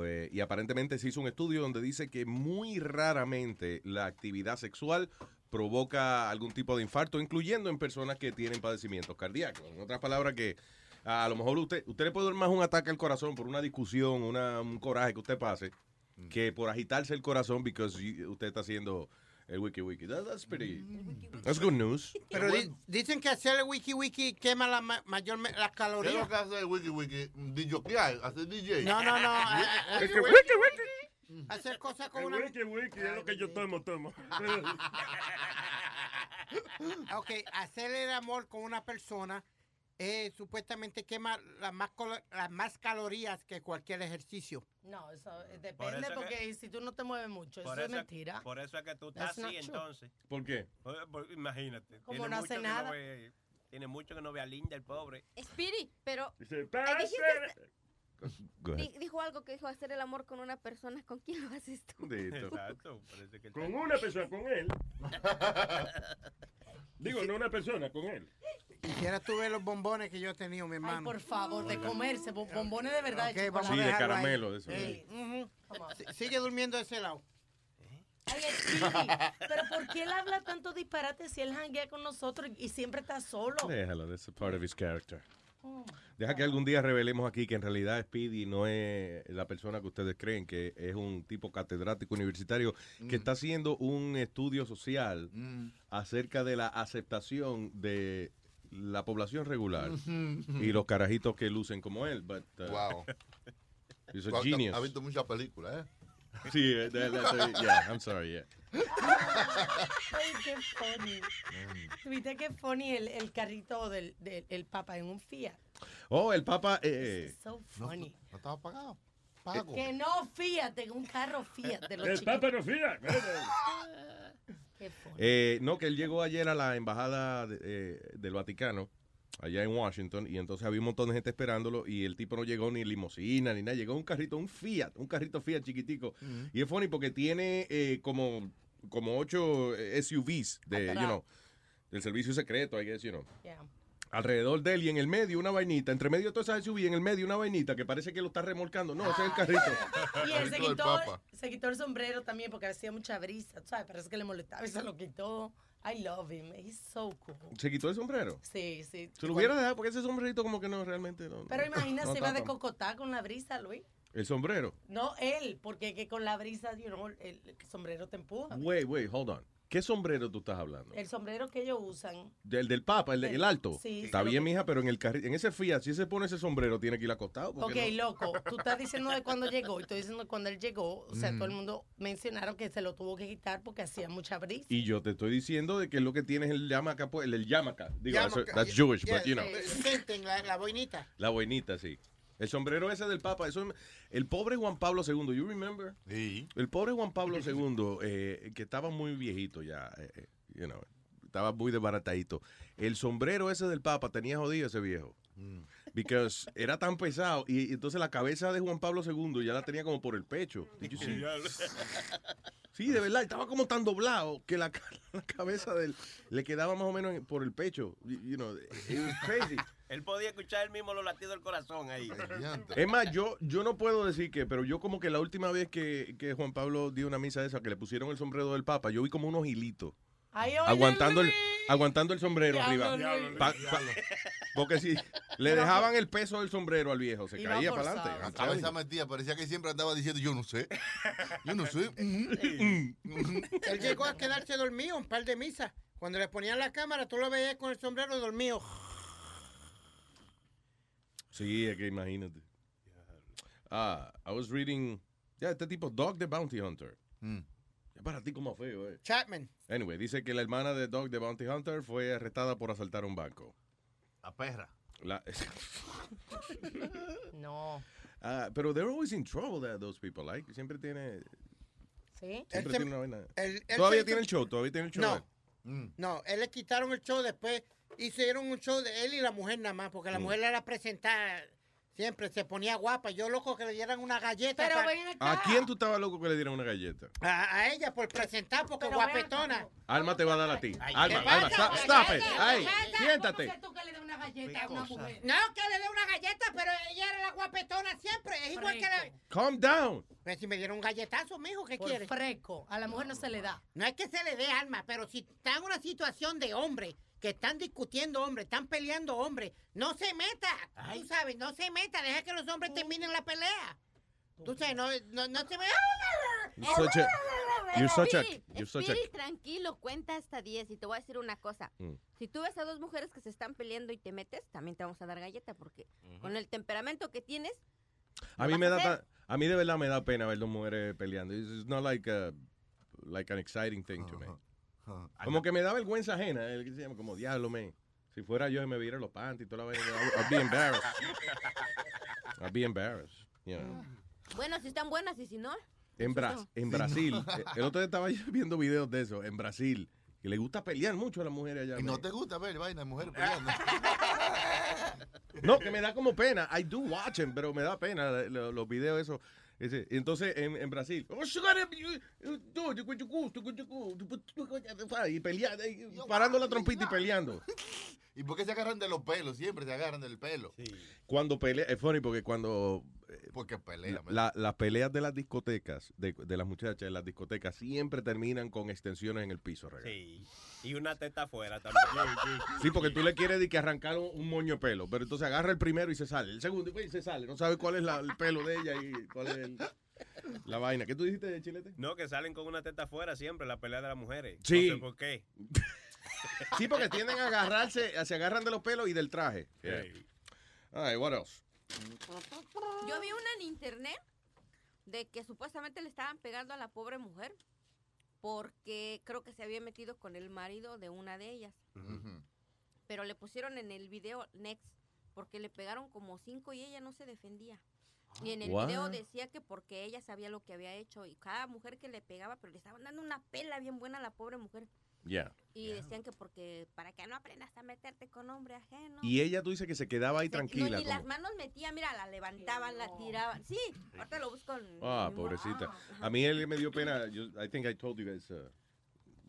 Eh, y aparentemente se hizo un estudio donde dice que muy raramente la actividad sexual provoca algún tipo de infarto, incluyendo en personas que tienen padecimientos cardíacos. En otras palabras, que a lo mejor usted, usted le puede dar más un ataque al corazón por una discusión, una, un coraje que usted pase, que por agitarse el corazón, porque usted está haciendo el wiki wiki. That- that's pretty. That's good news. <laughs> Pero di- dicen que hacer el wiki wiki quema la ma- mayor las ¿Qué es lo calorías. que hace el wiki wiki? DJokear, hacer DJ. No, no, no. <laughs> eh, eh, Es que eh, wiki, hacer cosas con El una... wiki, wiki, es lo que yo tomo, tomo. <laughs> Ok, hacer el amor con una persona eh, supuestamente quema las más, las más calorías que cualquier ejercicio. No, eso eh, Por depende que- porque si tú no te mueves mucho, eso es mentira. por eso es que tú estás That's así true. entonces. ¿Por qué? Por- por- imagínate. Como tiene no mucho hace que nada. ve- tiene mucho que no ve a Linda, el pobre. Spirit, pero di- dijo algo que dijo hacer el amor con una persona. ¿Con quién lo haces tú? <laughs> Exacto. parece que Con una persona, con él. <laughs> Digo, no una persona, con él. Quisiera tú ver los bombones que yo he tenido, mi hermano. Ay, por favor, de comerse, bo- bombones de verdad. Ok, de vamos a. Sí, de ahí. caramelo, de eso. Sigue durmiendo de ese lado. Ay, <laughs> pero ¿por qué él habla tanto disparate si él janguea con nosotros y siempre está solo? Déjalo, that's a part of his character. Deja que algún día revelemos aquí que en realidad Speedy no es la persona que ustedes creen, que es un tipo catedrático universitario que está haciendo un estudio social acerca de la aceptación de la población regular <laughs> y los carajitos que lucen como él. But, uh, Wow. <laughs> he's a Tú has- genius. has visto muchas películas, ¿eh? Sí, eh, that- yeah, I'm sorry, yeah. Ay, qué funny. ¿Tuviste qué funny el, el carrito del, del el papa en un Fiat? Oh, el Papa, eh, So funny. No estaba pagado. Que no Fiat, en un carro Fiat de los El chiquitos. Papa no fía. Qué funny. eh, no, que él llegó ayer a la embajada de- eh, del Vaticano, allá en Washington, y entonces había un montón de gente esperándolo, y el tipo no llegó ni limusina ni nada, llegó un carrito, un Fiat, un carrito Fiat chiquitico. Y es funny porque tiene eh, como, como ocho eh, SUVs de, you know, del servicio secreto, I guess, you know. Yeah. Alrededor de él y en el medio una vainita, entre medio de todas esas SUV, en el medio una vainita que parece que lo está remolcando. No, ese es el carrito. <laughs> Y él se quitó, se quitó el sombrero también porque hacía mucha brisa, ¿sabes? Parece que le molestaba y se lo quitó. I love him. He's so cool. ¿Se quitó el sombrero? Sí, sí. Se lo hubiera dejado porque ese sombrerito como que no realmente no. Pero no- imagina no si va de cocotá con la brisa, Luis. El sombrero. No él, porque que con la brisa, you know, el, el sombrero te empuja. Wait, wait, hold on. ¿Qué sombrero tú estás hablando? El sombrero que ellos usan. Del del Papa, el, de- el alto. Sí, Está bien, que- mija, pero en el carri- en ese Fiat, si se pone ese sombrero, tiene que ir acostado. Ok, no- loco, tú estás diciendo de cuando llegó y estoy diciendo de cuando él llegó. O sea, Mm. todo el mundo mencionaron que se lo tuvo que quitar porque hacía mucha brisa. Y yo te estoy diciendo de que lo que tienes es el yamaca, pues, el, el yamaca. Digo, that's Jewish, Yeah, but you know. la, la boinita. La boinita, sí. El sombrero ese del Papa, eso, el pobre Juan Pablo II, you remember? Sí. El pobre Juan Pablo <laughs> II, eh, que estaba muy viejito ya, eh, eh, you know, estaba muy desbaratadito. El sombrero ese del Papa tenía jodido ese viejo. Because era tan pesado y, y entonces la cabeza de Juan Pablo II ya la tenía como por el pecho. <laughs> Sí, de verdad, estaba como tan doblado que la, ca- <laughs> la cabeza del le quedaba más o menos en- por el pecho. You, you know, it was crazy. <laughs> Él podía escuchar el mismo los latidos del corazón ahí. Es más, yo, yo no puedo decir que, pero yo como que la última vez que, que Juan Pablo dio una misa de esa, que le pusieron el sombrero del Papa, yo vi como unos hilitos. Ay, oye, Aguantando el, aguantando el sombrero Diablo, arriba. Luis. Pa- pa- porque si le dejaban el peso del sombrero al viejo, se Iba caía para adelante. La cabeza metía, parecía que siempre andaba diciendo, yo no sé. Yo no sé. <laughs> Él llegó a quedarse dormido un par de misas. Cuando le ponían la cámara, tú lo veías con el sombrero dormido. Sí, es que imagínate. Ah, I was reading, ya, este tipo, Dog the Bounty Hunter. Es para ti como feo, eh. Chapman. Anyway, dice que la hermana de Dog the Bounty Hunter fue arrestada por asaltar un banco. La perra. La- <laughs> No. Ah, pero they're always in trouble, that, those people. Like, siempre tiene, ¿Sí? siempre tiene una vaina. él Todavía tiene el show, todavía tiene el show. No. Mm. No, él le quitaron el show después. Hicieron un show de él y la mujer nada más, porque la Mm. mujer era presentada. Siempre se ponía guapa. Yo loco que le dieran una galleta. Pero pa- ven acá. ¿A quién tú estabas loco que le dieran una galleta? a, a ella por presentar, porque Pero guapetona. Alma te va a dar a ti. Alma, ¿qué Alma, stop, stop ¿Qué it. Ay, siéntate. tú que le das una galleta a una mujer? No, que le dé una galleta, pero ella era la guapetona siempre. Es igual que la. Calm down. Pues si me dieron un galletazo, mijo, ¿qué Por quiere? fresco. A la mujer no se le da. No es que se le dé alma, pero si está en una situación de hombre, que están discutiendo hombre, están peleando hombre, no se meta. Tú sabes, no se meta, deja que los hombres terminen la pelea. Tú sabes, no, no, no se me... You're such a, you're such a, Spirit, a, tranquilo, cuenta hasta 10 y te voy a decir una cosa. Mm. Si tú ves a dos mujeres que se están peleando y te metes, también te vamos a dar galleta porque con el temperamento que tienes, A mí me da ta- a mí de verdad me da pena ver dos mujeres peleando. It's it's not like a, like an exciting thing to me. Como que me da vergüenza ajena, el que se llama como diablo me. Si fuera yo y me viera los panties y toda la vaina, I'd be embarrassed. I'd be embarrassed. you know. Bueno, si están buenas y si no. En, Bra- en Brasil, eh, el otro día estaba yo viendo videos de eso, en Brasil, que le gusta pelear mucho a las mujeres allá. Y no man. te gusta ver vaina de mujeres peleando. <laughs> No, que me da como pena. I do watch them, pero me da pena eh, lo- los videos esos. Ese, Entonces, en, en Brasil, "Oh, y peleando, y parando la trompita y peleando. <laughs> ¿Y por qué se agarran de los pelos? Siempre se agarran del pelo. Cuando pelea, es funny porque cuando Porque pelea. la- las peleas de las discotecas, de, de las muchachas en las discotecas, siempre terminan con extensiones en el piso. regalo. Sí. Y una teta afuera también. <laughs> Sí, porque tú le quieres de que arrancar un, un moño de pelo, pero entonces agarra el primero y se sale, el segundo y se sale, no sabe cuál es la- el pelo de ella y cuál es el- la vaina. ¿Qué tú dijiste, Chilete? No, que salen con una teta afuera siempre, la pelea de las mujeres. Sí. No sé por qué. Sí, porque tienden a agarrarse, se agarran de los pelos y del traje. Yeah. All right, what else? Yo vi una en internet de que supuestamente le estaban pegando a la pobre mujer porque creo que se había metido con el marido de una de ellas. Pero le pusieron en el video next porque le pegaron como cinco y ella no se defendía. Y en el What? video decía que porque ella sabía lo que había hecho y cada mujer que le pegaba, pero le estaban dando una pela bien buena a la pobre mujer. Yeah. Y decían que porque para que no aprendas a meterte con hombre ajeno. Y ella, tú dices que se quedaba ahí Se- tranquila. No, ni las manos metía, mira, la levantaban, la tiraban. Sí, ahorita lo busco en... Ah, en- pobrecita. A mí él me dio pena. Yo, I think I told you guys uh,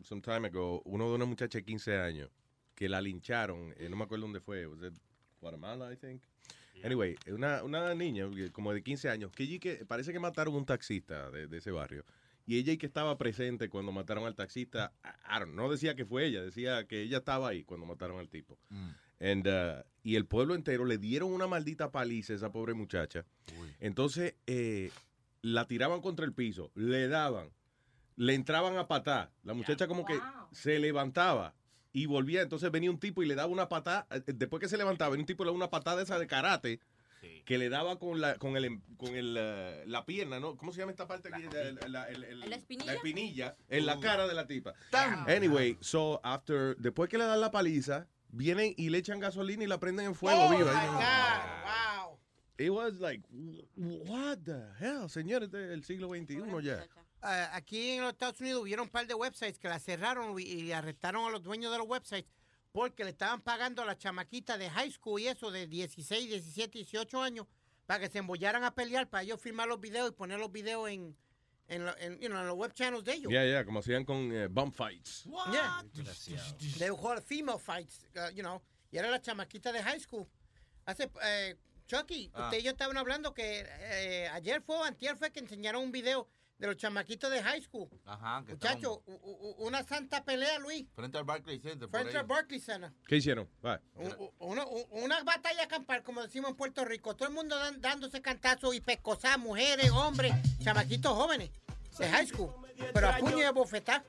some time ago. Uno de una muchacha de 15 años que la lincharon. eh, no me acuerdo dónde fue. Was it Guatemala, I think. Anyway, una, una niña como de 15 años que, allí que parece que mataron un taxista de, de ese barrio. Y ella y que estaba presente cuando mataron al taxista, no decía que fue ella, decía que ella estaba ahí cuando mataron al tipo. And, uh, y el pueblo entero le dieron una maldita paliza a esa pobre muchacha. Entonces, eh, la tiraban contra el piso, le daban, le entraban a patar. La muchacha como que se levantaba y volvía. Entonces venía un tipo y le daba una patada. eh, Después que se levantaba, venía un tipo y le daba una patada esa de karate. Que le daba con la con el em- con el, eh, la pierna, ¿no? ¿Cómo se llama esta parte aquí? La, la- el- el- ¿La espinilla? la espinilla en la Uh. cara de la tipa. Tan. Anyway, so after, después que le dan la paliza, vienen y le echan gasolina y la prenden en fuego Oh, viva. my God, wow. It was like, what the hell, señores del siglo XXI ya. Ah, aquí en los Estados Unidos hubieron un par de websites que la cerraron y, y arrestaron a los dueños de los websites porque le estaban pagando a la chamaquita de high school y eso de 16, 17, 18 años para que se embollaran a pelear, para ellos filmar los videos y poner los videos en, en, lo- en, you know, en los web channels de ellos. Ya, ya, como hacían con eh, bump fights. Yeah. They call female fights, uh, you know, y era la chamaquita de high school. Hace, eh, Chucky, Ah. usted y yo estaban hablando que eh, ayer fue o antier fue que enseñaron un video de los chamaquitos de high school. Ajá, que Muchacho, una santa pelea, Luis. Frente al Barclays Center. Frente al Barclays Center. ¿Qué hicieron? Una, batalla campal, como decimos en Puerto Rico. Todo el mundo dan- dándose cantazos y pescosas, mujeres, hombres, chamaquitos jóvenes de high school. Pero a puño a bofetá.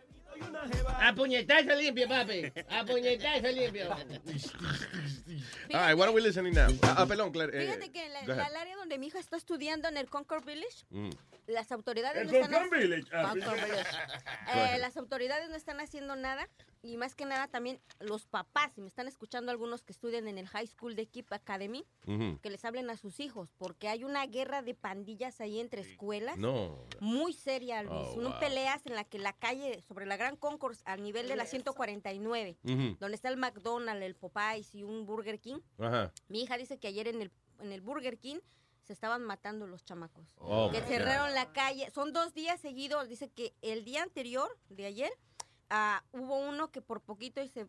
A puñetazo limpio, papi. A puñetazo limpio. All right, what are we listening now? Ah, ah, perdón, Claire. eh, Fíjate que en la, go ahead. la- el área donde mi hija está estudiando en el Concord Village, Mm. las autoridades El no están Concord Village. Ah, Concord Eh, ahead. las autoridades no están haciendo nada y más que nada también los papás, si me están escuchando algunos que estudian en el High School de Keep Academy, que les hablen a sus hijos, porque hay una guerra de pandillas ahí entre escuelas. No. Muy seria, Luis. Oh, Unas wow. peleas en la que la calle, sobre la Gran Concourse, al nivel de la 149, Ujú. donde está el McDonald's, el Popeyes y un Burger King. Ajá. Mi hija dice que ayer en el, en el Burger King se estaban matando los chamacos. Oh, que cerraron la calle. Son dos días seguidos. Dice que el día anterior, de ayer, ah, hubo uno que por poquito y se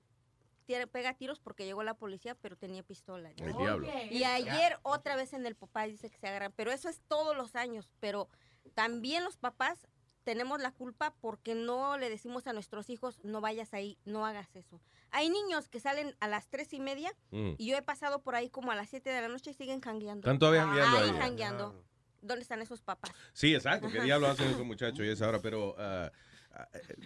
tira- pega tiros porque llegó la policía, pero tenía pistola. El diablo. Y ayer otra vez en el Popeye dice que se agarran. Pero eso es todos los años. Pero también los papás tenemos la culpa porque no le decimos a nuestros hijos, no vayas ahí, no hagas eso. Hay niños que salen a las tres y media Mm. y yo he pasado por ahí como a las siete de la noche y siguen jangueando. Están todavía jangueando Ahí ahí. jangueando. ¿Dónde están esos papás? Sí, exacto. ¿Qué Ajá. diablos hacen esos muchachos y esa hora? Pero, ah, ah, eh,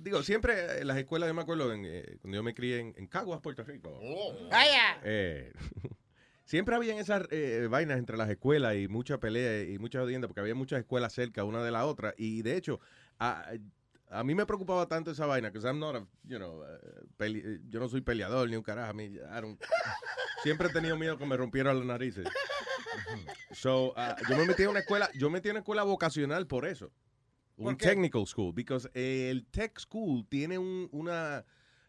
digo, siempre en las escuelas, yo me acuerdo en, eh, cuando yo me crié en, en Caguas, Puerto Rico. ¡Vaya! Eh, <laughs> siempre habían esas eh, vainas entre las escuelas y mucha pelea y muchas audiencias porque había muchas escuelas cerca una de la otra y de hecho a, a mí me preocupaba tanto esa vaina que I'm not a, you know, eh, pele- yo no soy peleador ni un carajo, a mí, I don't- siempre he tenido miedo que me rompieran las narices. <laughs> So, ah, yo me metí en una escuela, yo me metí en una escuela vocacional por eso. Un technical school, because el tech school tiene un, una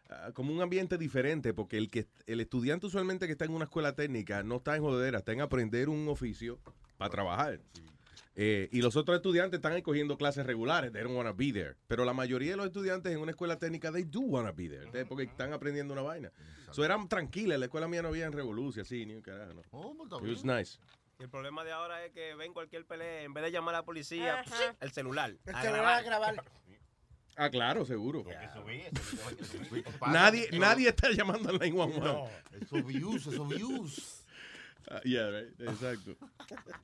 ah, como un ambiente diferente, porque el que el estudiante usualmente que está en una escuela técnica no está en jodera, está en aprender un oficio para trabajar. Eh, y los otros estudiantes están cogiendo clases regulares, they don't want to be there. Pero la mayoría de los estudiantes en una escuela técnica, they do want to be there, they- porque están aprendiendo una vaina. So eran tranquilas, en la escuela mía no había en revolución, así, ni un carajo, no. It was nice. Y el problema de ahora es que ven cualquier pelea, en vez de llamar a la policía, el celular. El a celular grabar. a grabar. <laughs> Ah, claro, seguro. <laughs> Pasa, Nadie, pero- nadie está llamando al 911. No, esos views, esos views. <laughs> Ah, yeah, right, exacto.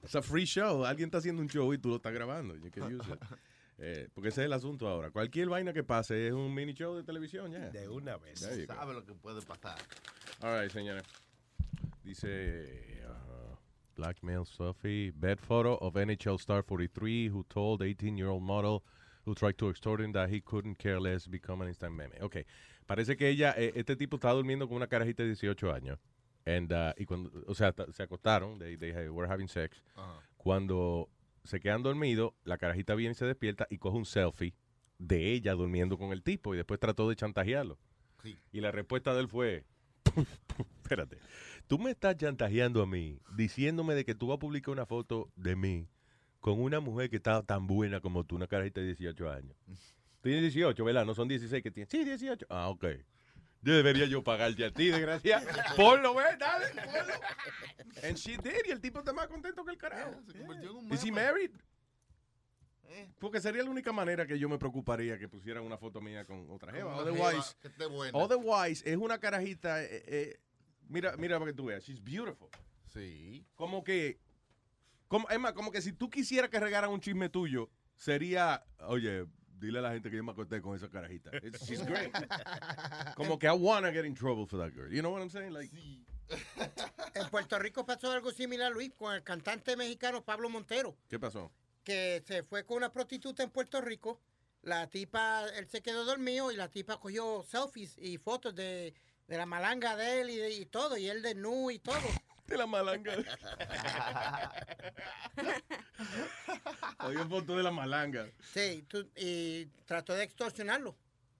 Es a free show. Alguien está haciendo un show y tú lo estás grabando. You can use it. Eh, porque ese es el asunto ahora. Cualquier vaina que pase es un mini show de televisión, ya. De una vez. Sabe lo que puede pasar. All right, señores. Dice uh, blackmail Sophie. Bed photo of NHL star 43 who told 18-year-old model who tried to extort him that he couldn't care less become an instant meme. Ok. Parece que ella, eh, este tipo estaba durmiendo con una carajita de 18 años. And, uh, y cuando, o sea, se acostaron, they, they were having sex. Cuando se quedan dormidos, la carajita viene y se despierta y coge un selfie de ella durmiendo con el tipo y después trató de chantajearlo. Sí. Y la respuesta de él fue, <laughs> espérate, tú me estás chantajeando a mí, diciéndome de que tú vas a publicar una foto de mí con una mujer que está tan buena como tú, una carajita de 18 años. Tienes 18, ¿verdad? No son 16 que tienes. Sí, 18. Ah, ok. Yo debería yo pagarte a ti, desgracia. Ponlo, ve, dale, ponlo. And she did, y el tipo está más contento que el carajo. Se convirtió en un Is he meme. married? Porque sería la única manera que yo me preocuparía que pusieran una foto mía con otra jeva. Otherwise, jeva que esté buena. otherwise es una carajita. eh, eh, mira, mira para que tú veas. She's beautiful. Sí. Como que, como, es más, como que si tú quisieras que regaran un chisme tuyo, sería, oye, dile a la gente que yo me acosté con esa carajita. It's- she's great. <laughs> como que I wanna get in trouble for that girl. You know what I'm saying? Like, <laughs> En Puerto Rico pasó algo similar, Luis, con el cantante mexicano Pablo Montero, ¿qué pasó? que se fue con una prostituta en Puerto Rico. La tipa, él se quedó dormido y la tipa cogió selfies y fotos de, de la malanga de él y, de- y todo, y él de nu y todo. <laughs> De la malanga. <laughs> Oye, foto de la malanga. Sí, tú- y trató de extorsionarlo.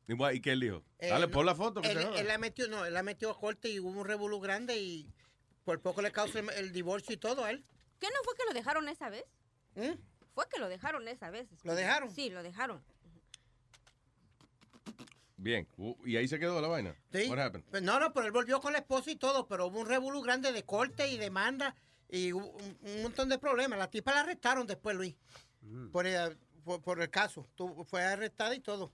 ¿Y, qué él dijo? Dale, pon la foto. Él, él la metió, no, él la metió a corte y hubo un revolú grande y por poco le causó el, el divorcio y todo a él. ¿Qué no fue que lo dejaron esa vez? ¿Mm? Fue que lo dejaron esa vez. ¿Lo dejaron? Sí, lo dejaron. Bien. Uh, y ahí se quedó la vaina. Sí. What happened? Pues no, no, pero él volvió con la esposa y todo, pero hubo un revolú grande de corte y demanda y hubo un, un montón de problemas. La tipa la arrestaron después, Luis, por, el, por, por el caso. Tu- fue arrestada y todo.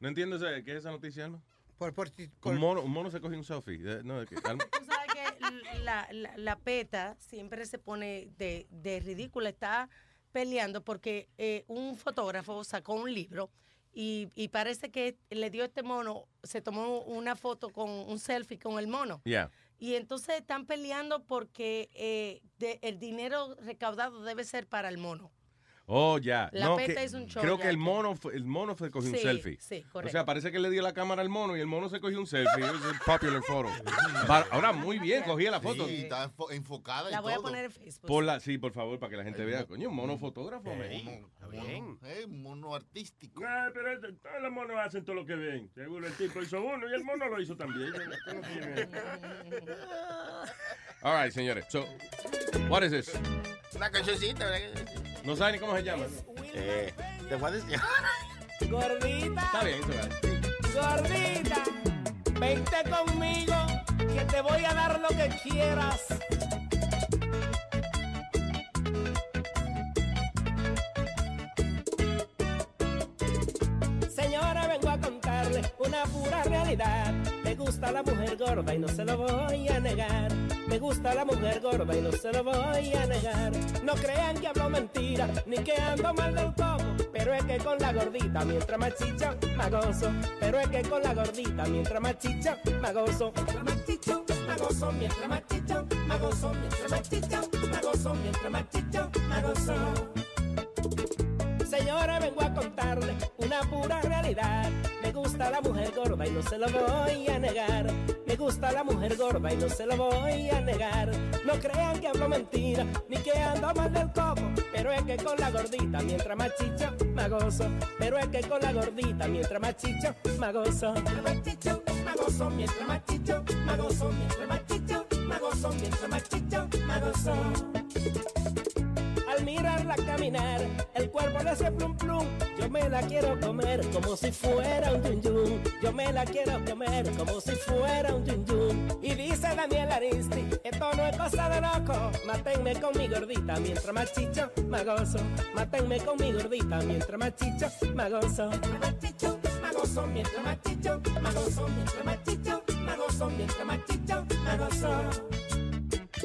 No entiendo qué es esa noticia, ¿no? Por, por, por- Un mono, un mono se cogió un selfie. Eh, No, que- Tú sabes que la, la, la PETA siempre se pone de, de ridícula, está peleando porque eh, un fotógrafo sacó un libro y, y parece que le dio este mono, se tomó una foto con un selfie con el mono. Yeah. Y entonces están peleando porque eh, de- el dinero recaudado debe ser para el mono. Oh, ya. La no, PETA que- hizo un show Creo ya que el mono, fue, el mono fue cogió un selfie. sí, O correcto. sea, parece que le dio la cámara al mono y el mono se cogió un selfie. Es un popular photo. <laughs> Ahora, muy bien, cogía la foto. Sí, está enfo- enfocada La y voy a poner en Facebook. Sí, por favor, para que la gente El vea. Coño, un mono fotógrafo. man. Está bien. Eh, mono artístico. Ah, pero este- todos los monos hacen todo lo que ven. Seguro el tipo hizo uno y el mono lo hizo también. All right, señores. So, what is this? Una cancioncita, ¿verdad? No sabe ni cómo se llama. Eh, te voy a decir. Gordita, Está bien, eso gordita, vente conmigo que te voy a dar lo que quieras. Una pura realidad. Me gusta la mujer gorda y no se lo voy a negar. Me gusta la mujer gorda y no se lo voy a negar. No crean que hablo mentira, ni que ando mal del coco. Pero es que con la gordita, mientras más chicha, más gozo. Pero es que con la gordita, mientras más chicha, más gozo. Mientras más chicha, más gozo. Mientras más chicha, más gozo. Mientras más más gozo. Señora, vengo a contarle una pura realidad. Me gusta la mujer gorda y no se lo voy a negar. Me gusta la mujer gorda y no se lo voy a negar. No crean que hablo mentira, ni que ando mal del coco. Pero es que con la gordita, mientras más chicha, más gozo. Pero es que con la gordita, mientras más gozo. Mientras más gozo. Mientras más gozo. Mientras más más gozo. Al mirarla caminar, el cuerpo le hace plum plum. Yo me la quiero comer como si fuera un yun yun. Yo me la quiero comer como si fuera un yun yun. Y dice Daniel Aristi, esto no es cosa de loco. Mátenme con mi gordita mientras más chicho, más gozo. Mátenme con mi gordita mientras más chicho, más gozo. Mientras chicho, más gozo. Mientras más chicho, más gozo. Mientras más chicho.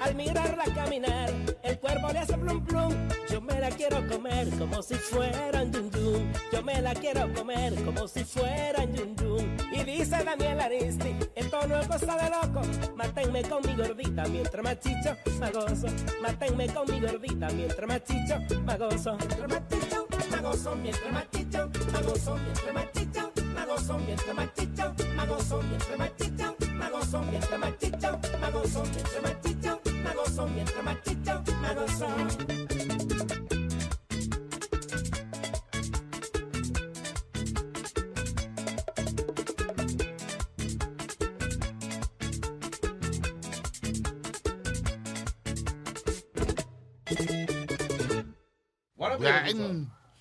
Al mirarla caminar, el cuerpo le hace plum plum. Yo me la quiero comer como si fuera un yun yun. Yo me la quiero comer como si fuera un yun yun. Y dice Daniel Aristi, esto no es cosa de loco. Mátenme con mi gordita mientras más chicho, más gozo. Mátenme con mi gordita mientras más chicho, más gozo. Mientras más chicho, más gozo. Mientras más chicho, más gozo. Mientras más chicho, más gozo. Mientras más chicho, más gozo. Mientras más chicho, me gozo mientras marchito, me gozo mientras marchito, me gozo mientras marchito, me gozo.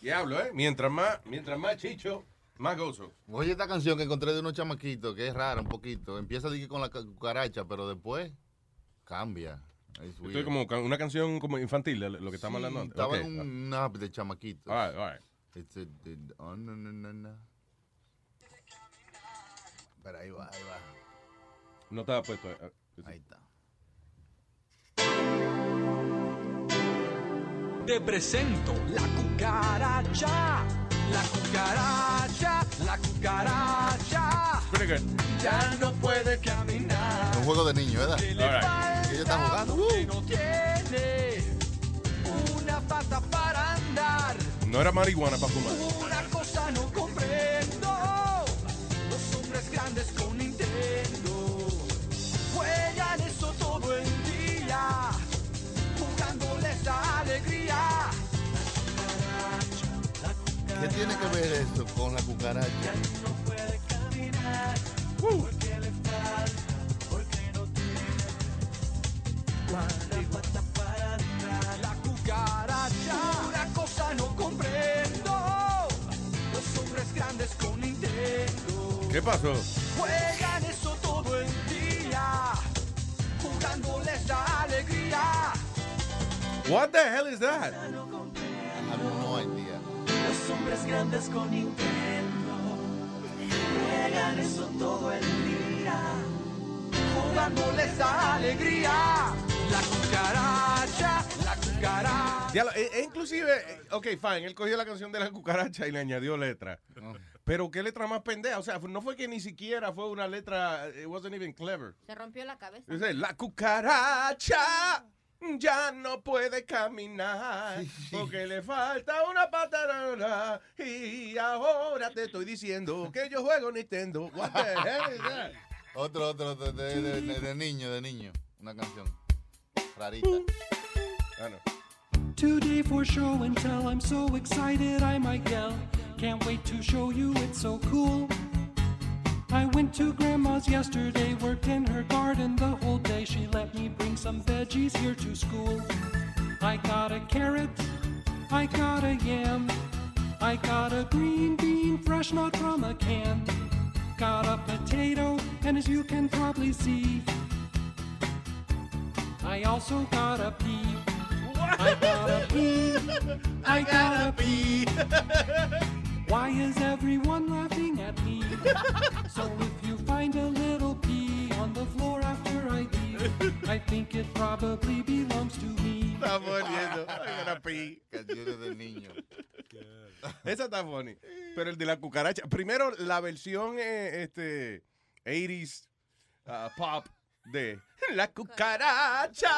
Diablo, ¿eh? Mientras más, mientras más, Chicho más gozo. Oye, esta canción que encontré de unos chamaquitos, que es rara un poquito. Empieza con la ca- cucaracha, pero después cambia. Es Esto weird. es como una canción como infantil, lo que estamos Sí, hablando antes. Estaba en un app de chamaquitos. All right, all right. It's a- it- oh, no, no, no, no. Pero ahí va, ahí va. No estaba puesto. eh, Ahí está. Te presento la cucaracha, la cucaracha, la cucaracha. Pretty good. Ya no puede caminar. Es un juego de niños, ¿verdad? Le All right. falta Ellos están jugando. porque no tiene una pata para andar. No era marihuana para fumar. Una cosa no comprendo. Los hombres grandes con ¿Qué tiene que ver esto con la cucaracha? No puede caminar porque le falta, porque no tiene una pata para andar. La cucaracha, una cosa no comprendo. Los hombres grandes con Nintendo ¿Qué pasó? juegan eso todo el día, jugándoles la alegría. What the hell is that? Los hombres grandes con Nintendo juegan eso todo el día, jugándoles la alegría. La cucaracha, la cucaracha. Diablo, eh, eh, inclusive, eh, ok, fine, él cogió la canción de la cucaracha y le añadió letra. Pero qué letra más pendeja. O sea, no fue que ni siquiera fue una letra, it wasn't even clever. Se rompió la cabeza. Dice, la cucaracha ya no puede caminar porque le falta una pata y ahora te estoy diciendo que yo juego Nintendo. What the hell is that? <laughs> Otro, otro, otro, de, de- de- de niño, de niño. Una canción rarita. Ah, no. Today for show and tell, I'm so excited I might yell. Can't wait to show you it's so cool. I went to Grandma's yesterday, worked in her garden the whole day. She let me bring some veggies here to school. I got a carrot, I got a yam, I got a green bean fresh not from a can. Got a potato, and as you can probably see, I also got a pea. I got a pea. <laughs> I got a pea. <laughs> Why is everyone laughing at me? So if you find a little pea on the floor after I leave, I think it probably belongs to me. Está poniendo. Gotta pee. Canciones de niño. <laughs> Esa está funny. Pero el de la cucaracha. Primero, la versión eh, este 80s uh, pop de La cucaracha,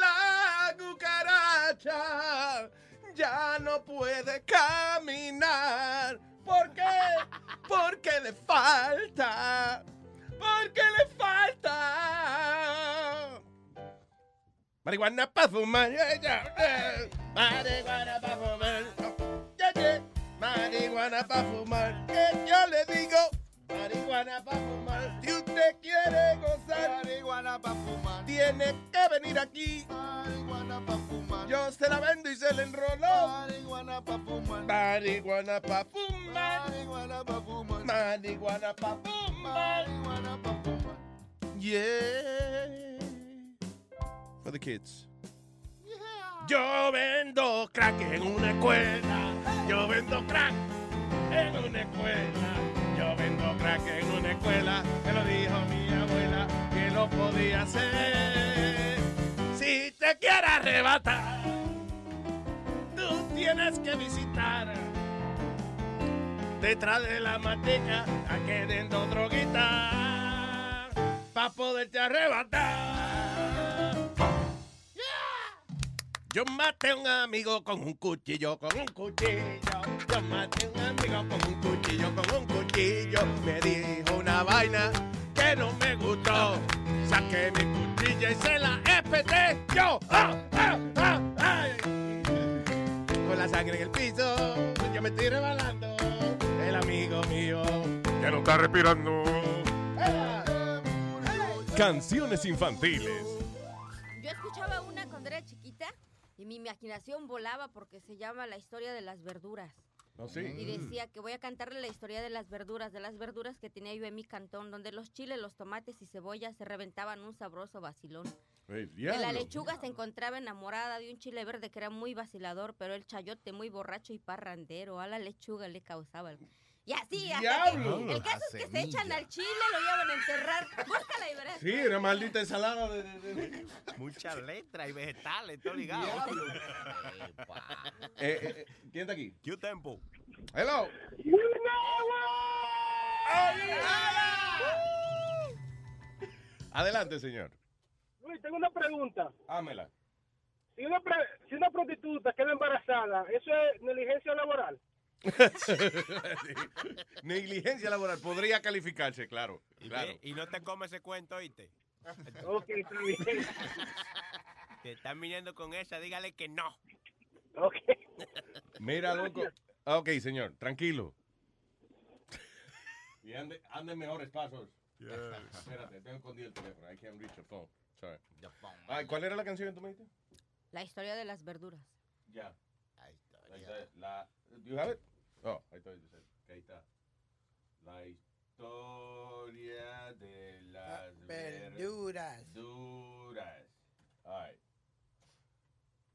la cucaracha ya no puede caminar. ¿Por qué? Porque le falta. Porque le falta. Marihuana para fumar. Marihuana para fumar. Marihuana para fumar. Yo le digo. Marihuana para fumar. Si usted quiere gozar. Marihuana para fumar. Tiene que venir aquí. Marihuana para fumar. Yo se la vendo y se le enroló. Marihuana para fumar. Marihuana para fumar. Marihuana para fumar. Marihuana para fumar. Marihuana para fumar. Yeah. For the kids. Yo vendo crack en una escuela. Yo vendo crack en una escuela. Crack en una escuela. Me lo dijo mi abuela que lo podía hacer. Si te quieres arrebatar, tú tienes que visitar. Detrás de la manteca, aquí dentro droguita. Pa' poderte arrebatar. Yo maté a un amigo con un cuchillo, con un cuchillo. Yo maté a un con un cuchillo, con un cuchillo. Me dijo una vaina que no me gustó. Saqué mi cuchilla y se la espeté yo. ¡Ah, ah, ah, ay! Con la sangre en el piso, yo me estoy rebalando. El amigo mío que no está respirando. Canciones infantiles. Yo escuchaba una cuando era chiquita y mi imaginación volaba porque se llama La historia de las verduras. Y decía que voy a cantarle la historia de las verduras, de las verduras que tenía yo en mi cantón, donde los chiles, los tomates y cebollas se reventaban un sabroso vacilón. Ey, De la diablo. lechuga se encontraba enamorada de un chile verde que era muy vacilador, pero el chayote muy borracho y parrandero. A la lechuga le causaba el... Y así, hasta ¡Diablo! que el caso es que se echan al chile, lo llevan a enterrar. Búscala y verás. Sí, una maldita ensalada de... de- de- Muchas letras y vegetales, todo ligado. Eh, eh, eh, ¿Quién está aquí? ¿Qué tiempo? Hello. Adelante, señor. Luis, tengo una pregunta. Hámela. Si una, pre- si una prostituta queda embarazada, ¿eso es negligencia laboral? <laughs> Negligencia laboral podría calificarse, claro. Y, claro. ve- y no te comes ese cuento, ¿oíste? Ok, está bien. <laughs> Te están viniendo con esa, dígale que no. Ok. Mira, loco. Ah, Ok, señor, tranquilo. Y ande, ande mejores pasos. Espérate, tengo escondido el teléfono. I can't reach the phone. Sorry. Ay, ¿Cuál era la canción que tú me dijiste? La historia de las verduras. Ya. Ahí está. La, do you have it? Oh, I thought you said. Ok, Ahí está. La historia de las verduras. Verduras. All right.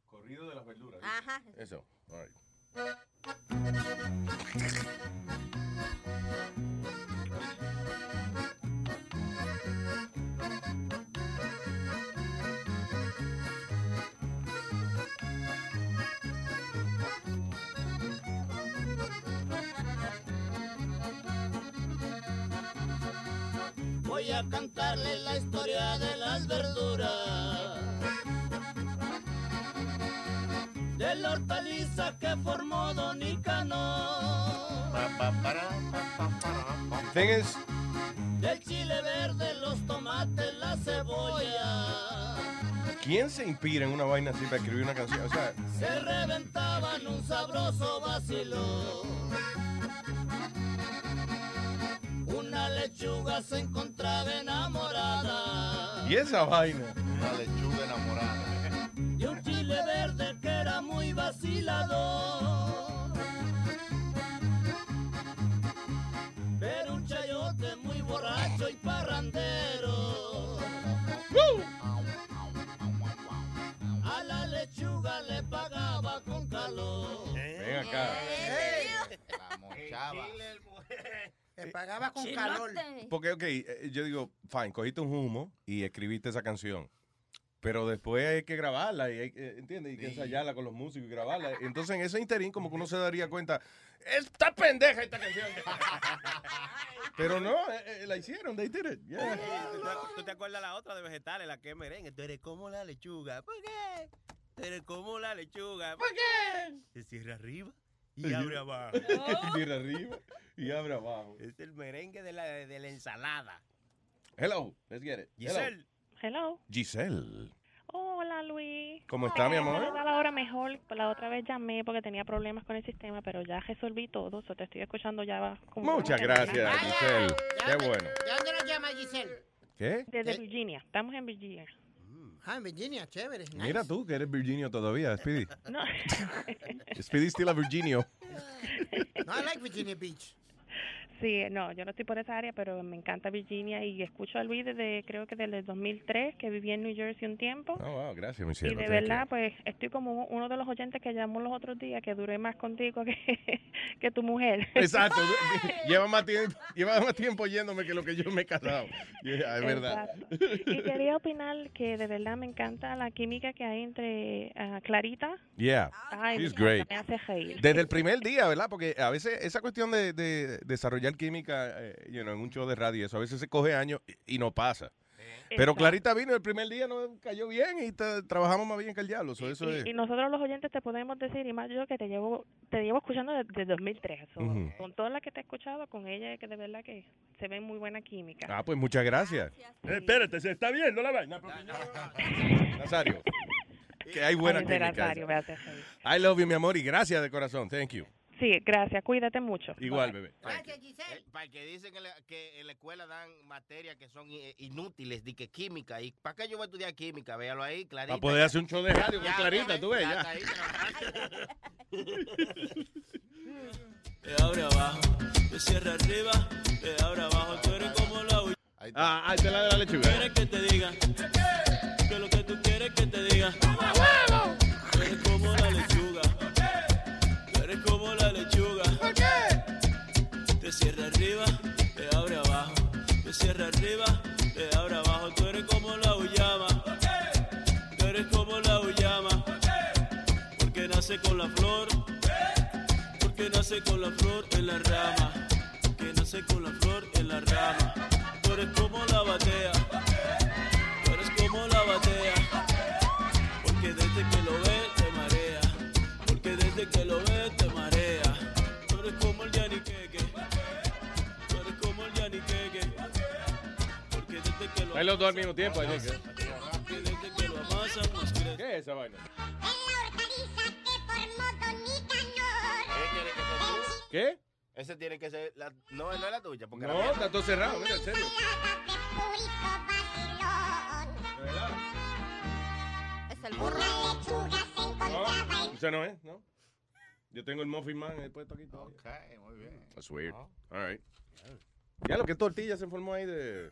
Corrido de las verduras. Ajá. Eso. All right. Voy a cantarle la historia de las verduras. De la hortaliza que formó Don Nicanor. Is, Del chile verde, los tomates, la cebolla. ¿quién se inspira en una vaina así para escribir una canción? O sea, Se reventaban un sabroso vacilo. Una lechuga se encontraba enamorada. Y esa vaina. Una lechuga enamorada. De un chile verde que era muy vacilador. Pero un chayote muy borracho y parrandero. A la lechuga le pagaba con calor. Ven acá. La mochaba. Le pagaba con calor. Porque, ok, eh, yo digo, fine, cogiste un humo y escribiste esa canción. Pero después hay que grabarla, y hay, que- ¿entiendes? Y hay que ensayarla con los músicos y grabarla. Entonces, en ese interín, como que uno se daría cuenta, esta pendeja esta canción. <laughs> Pero no, eh, eh, la hicieron, they did it. Yeah. ¿Tú, te- tú te acuerdas la otra de vegetales, la que es merengue? Tú eres como la lechuga. ¿Por qué? Tú eres como la lechuga. ¿Por qué? Se cierra arriba y abre abajo. <laughs> Y tira arriba y abre abajo. Es el merengue de la, de la ensalada. Hello, let's get it. Hello. Giselle. Hello. Giselle. Hola, Luis. ¿Cómo está, mi amor? La hora mejor. La otra vez llamé porque tenía problemas con el sistema, pero ya resolví todo. So te estoy escuchando ya. como Muchas gracias, Giselle. Qué bueno. ¿De dónde nos llama Giselle? ¿Qué? Desde Virginia. Estamos en Virginia. Ah, en Virginia, chévere. nice. Mira tú, que eres Virginio todavía, Speedy. <laughs> No. Speedy still a Virginio. No, I like Virginia Beach. Sí, no, yo no estoy por esa área, pero me encanta Virginia y escucho a Luis desde, creo que desde el 2003, que viví en New Jersey un tiempo. Oh, wow, gracias, mi Y cielo. de thank verdad, pues estoy como uno de los oyentes que llamó los otros días, que duré más contigo que, <laughs> que tu mujer. Exacto. <laughs> <laughs> lleva, más tiempo, lleva más tiempo yéndome que lo que yo me he casado. Yeah, es verdad. Y quería opinar que de verdad me encanta la química que hay entre ah, Clarita. Yeah, Ay, me she's encanta, great. Me hace reír. Desde el primer día, ¿verdad? Porque a veces esa cuestión de, de desarrollar química eh, you know, en un show de radio, eso a veces se coge años y, y no pasa. Pero Exacto. Clarita vino el primer día, nos cayó bien y te- trabajamos más bien que el diablo. so eso es. Y, nosotros los oyentes te podemos decir, y más yo que te llevo te llevo escuchando desde 2003. so, Ujú. Con todas las que te he escuchado, con ella, que de verdad que se ve muy buena química. Ah, pues muchas gracias. Eh, espérate, se está viendo la vaina. <laughs> Nazario. Que hay buena Ay, química. Nazario. I love you, mi amor, y gracias de corazón. Thank you. Sí, gracias, cuídate mucho. Igual, bebé. Eh, Para que dicen que, la- que en la escuela dan materias que son eh, inútiles, de que química. ¿Y para qué yo voy a estudiar química? Véalo ahí, clarito. Para poder hacer un show de radio con Ya, Clarita, tú ves, ya. está ahí, De <laughs> abre abajo, te cierra arriba, de abre abajo, tú eres como la huella. Ah, ahí te la de la lechuga. ¿Quieres que te diga? Que lo que tú quieres que te diga. Tú eres Te cierra arriba, te abre abajo. Te cierra arriba, te abre abajo. Tú eres como la uyama. Tú eres como la uyama. Porque nace con la flor. Porque nace con la flor en la rama. Que nace con la flor en la rama. Tú eres como la batea. Hay los dos al mismo tiempo. ahí, ¿qué? ¿Qué es esa vaina? ¿Qué? Ese tiene que ser. La, no, no es la tuya. Porque No, está todo cerrado, mira, en serio. Es el burro. No, ese no es, ¿no? Yo tengo el Muffin Man puesto aquí. todavía. Ok, muy bien. That's weird. All right. Ya lo que tortilla se formó ahí de,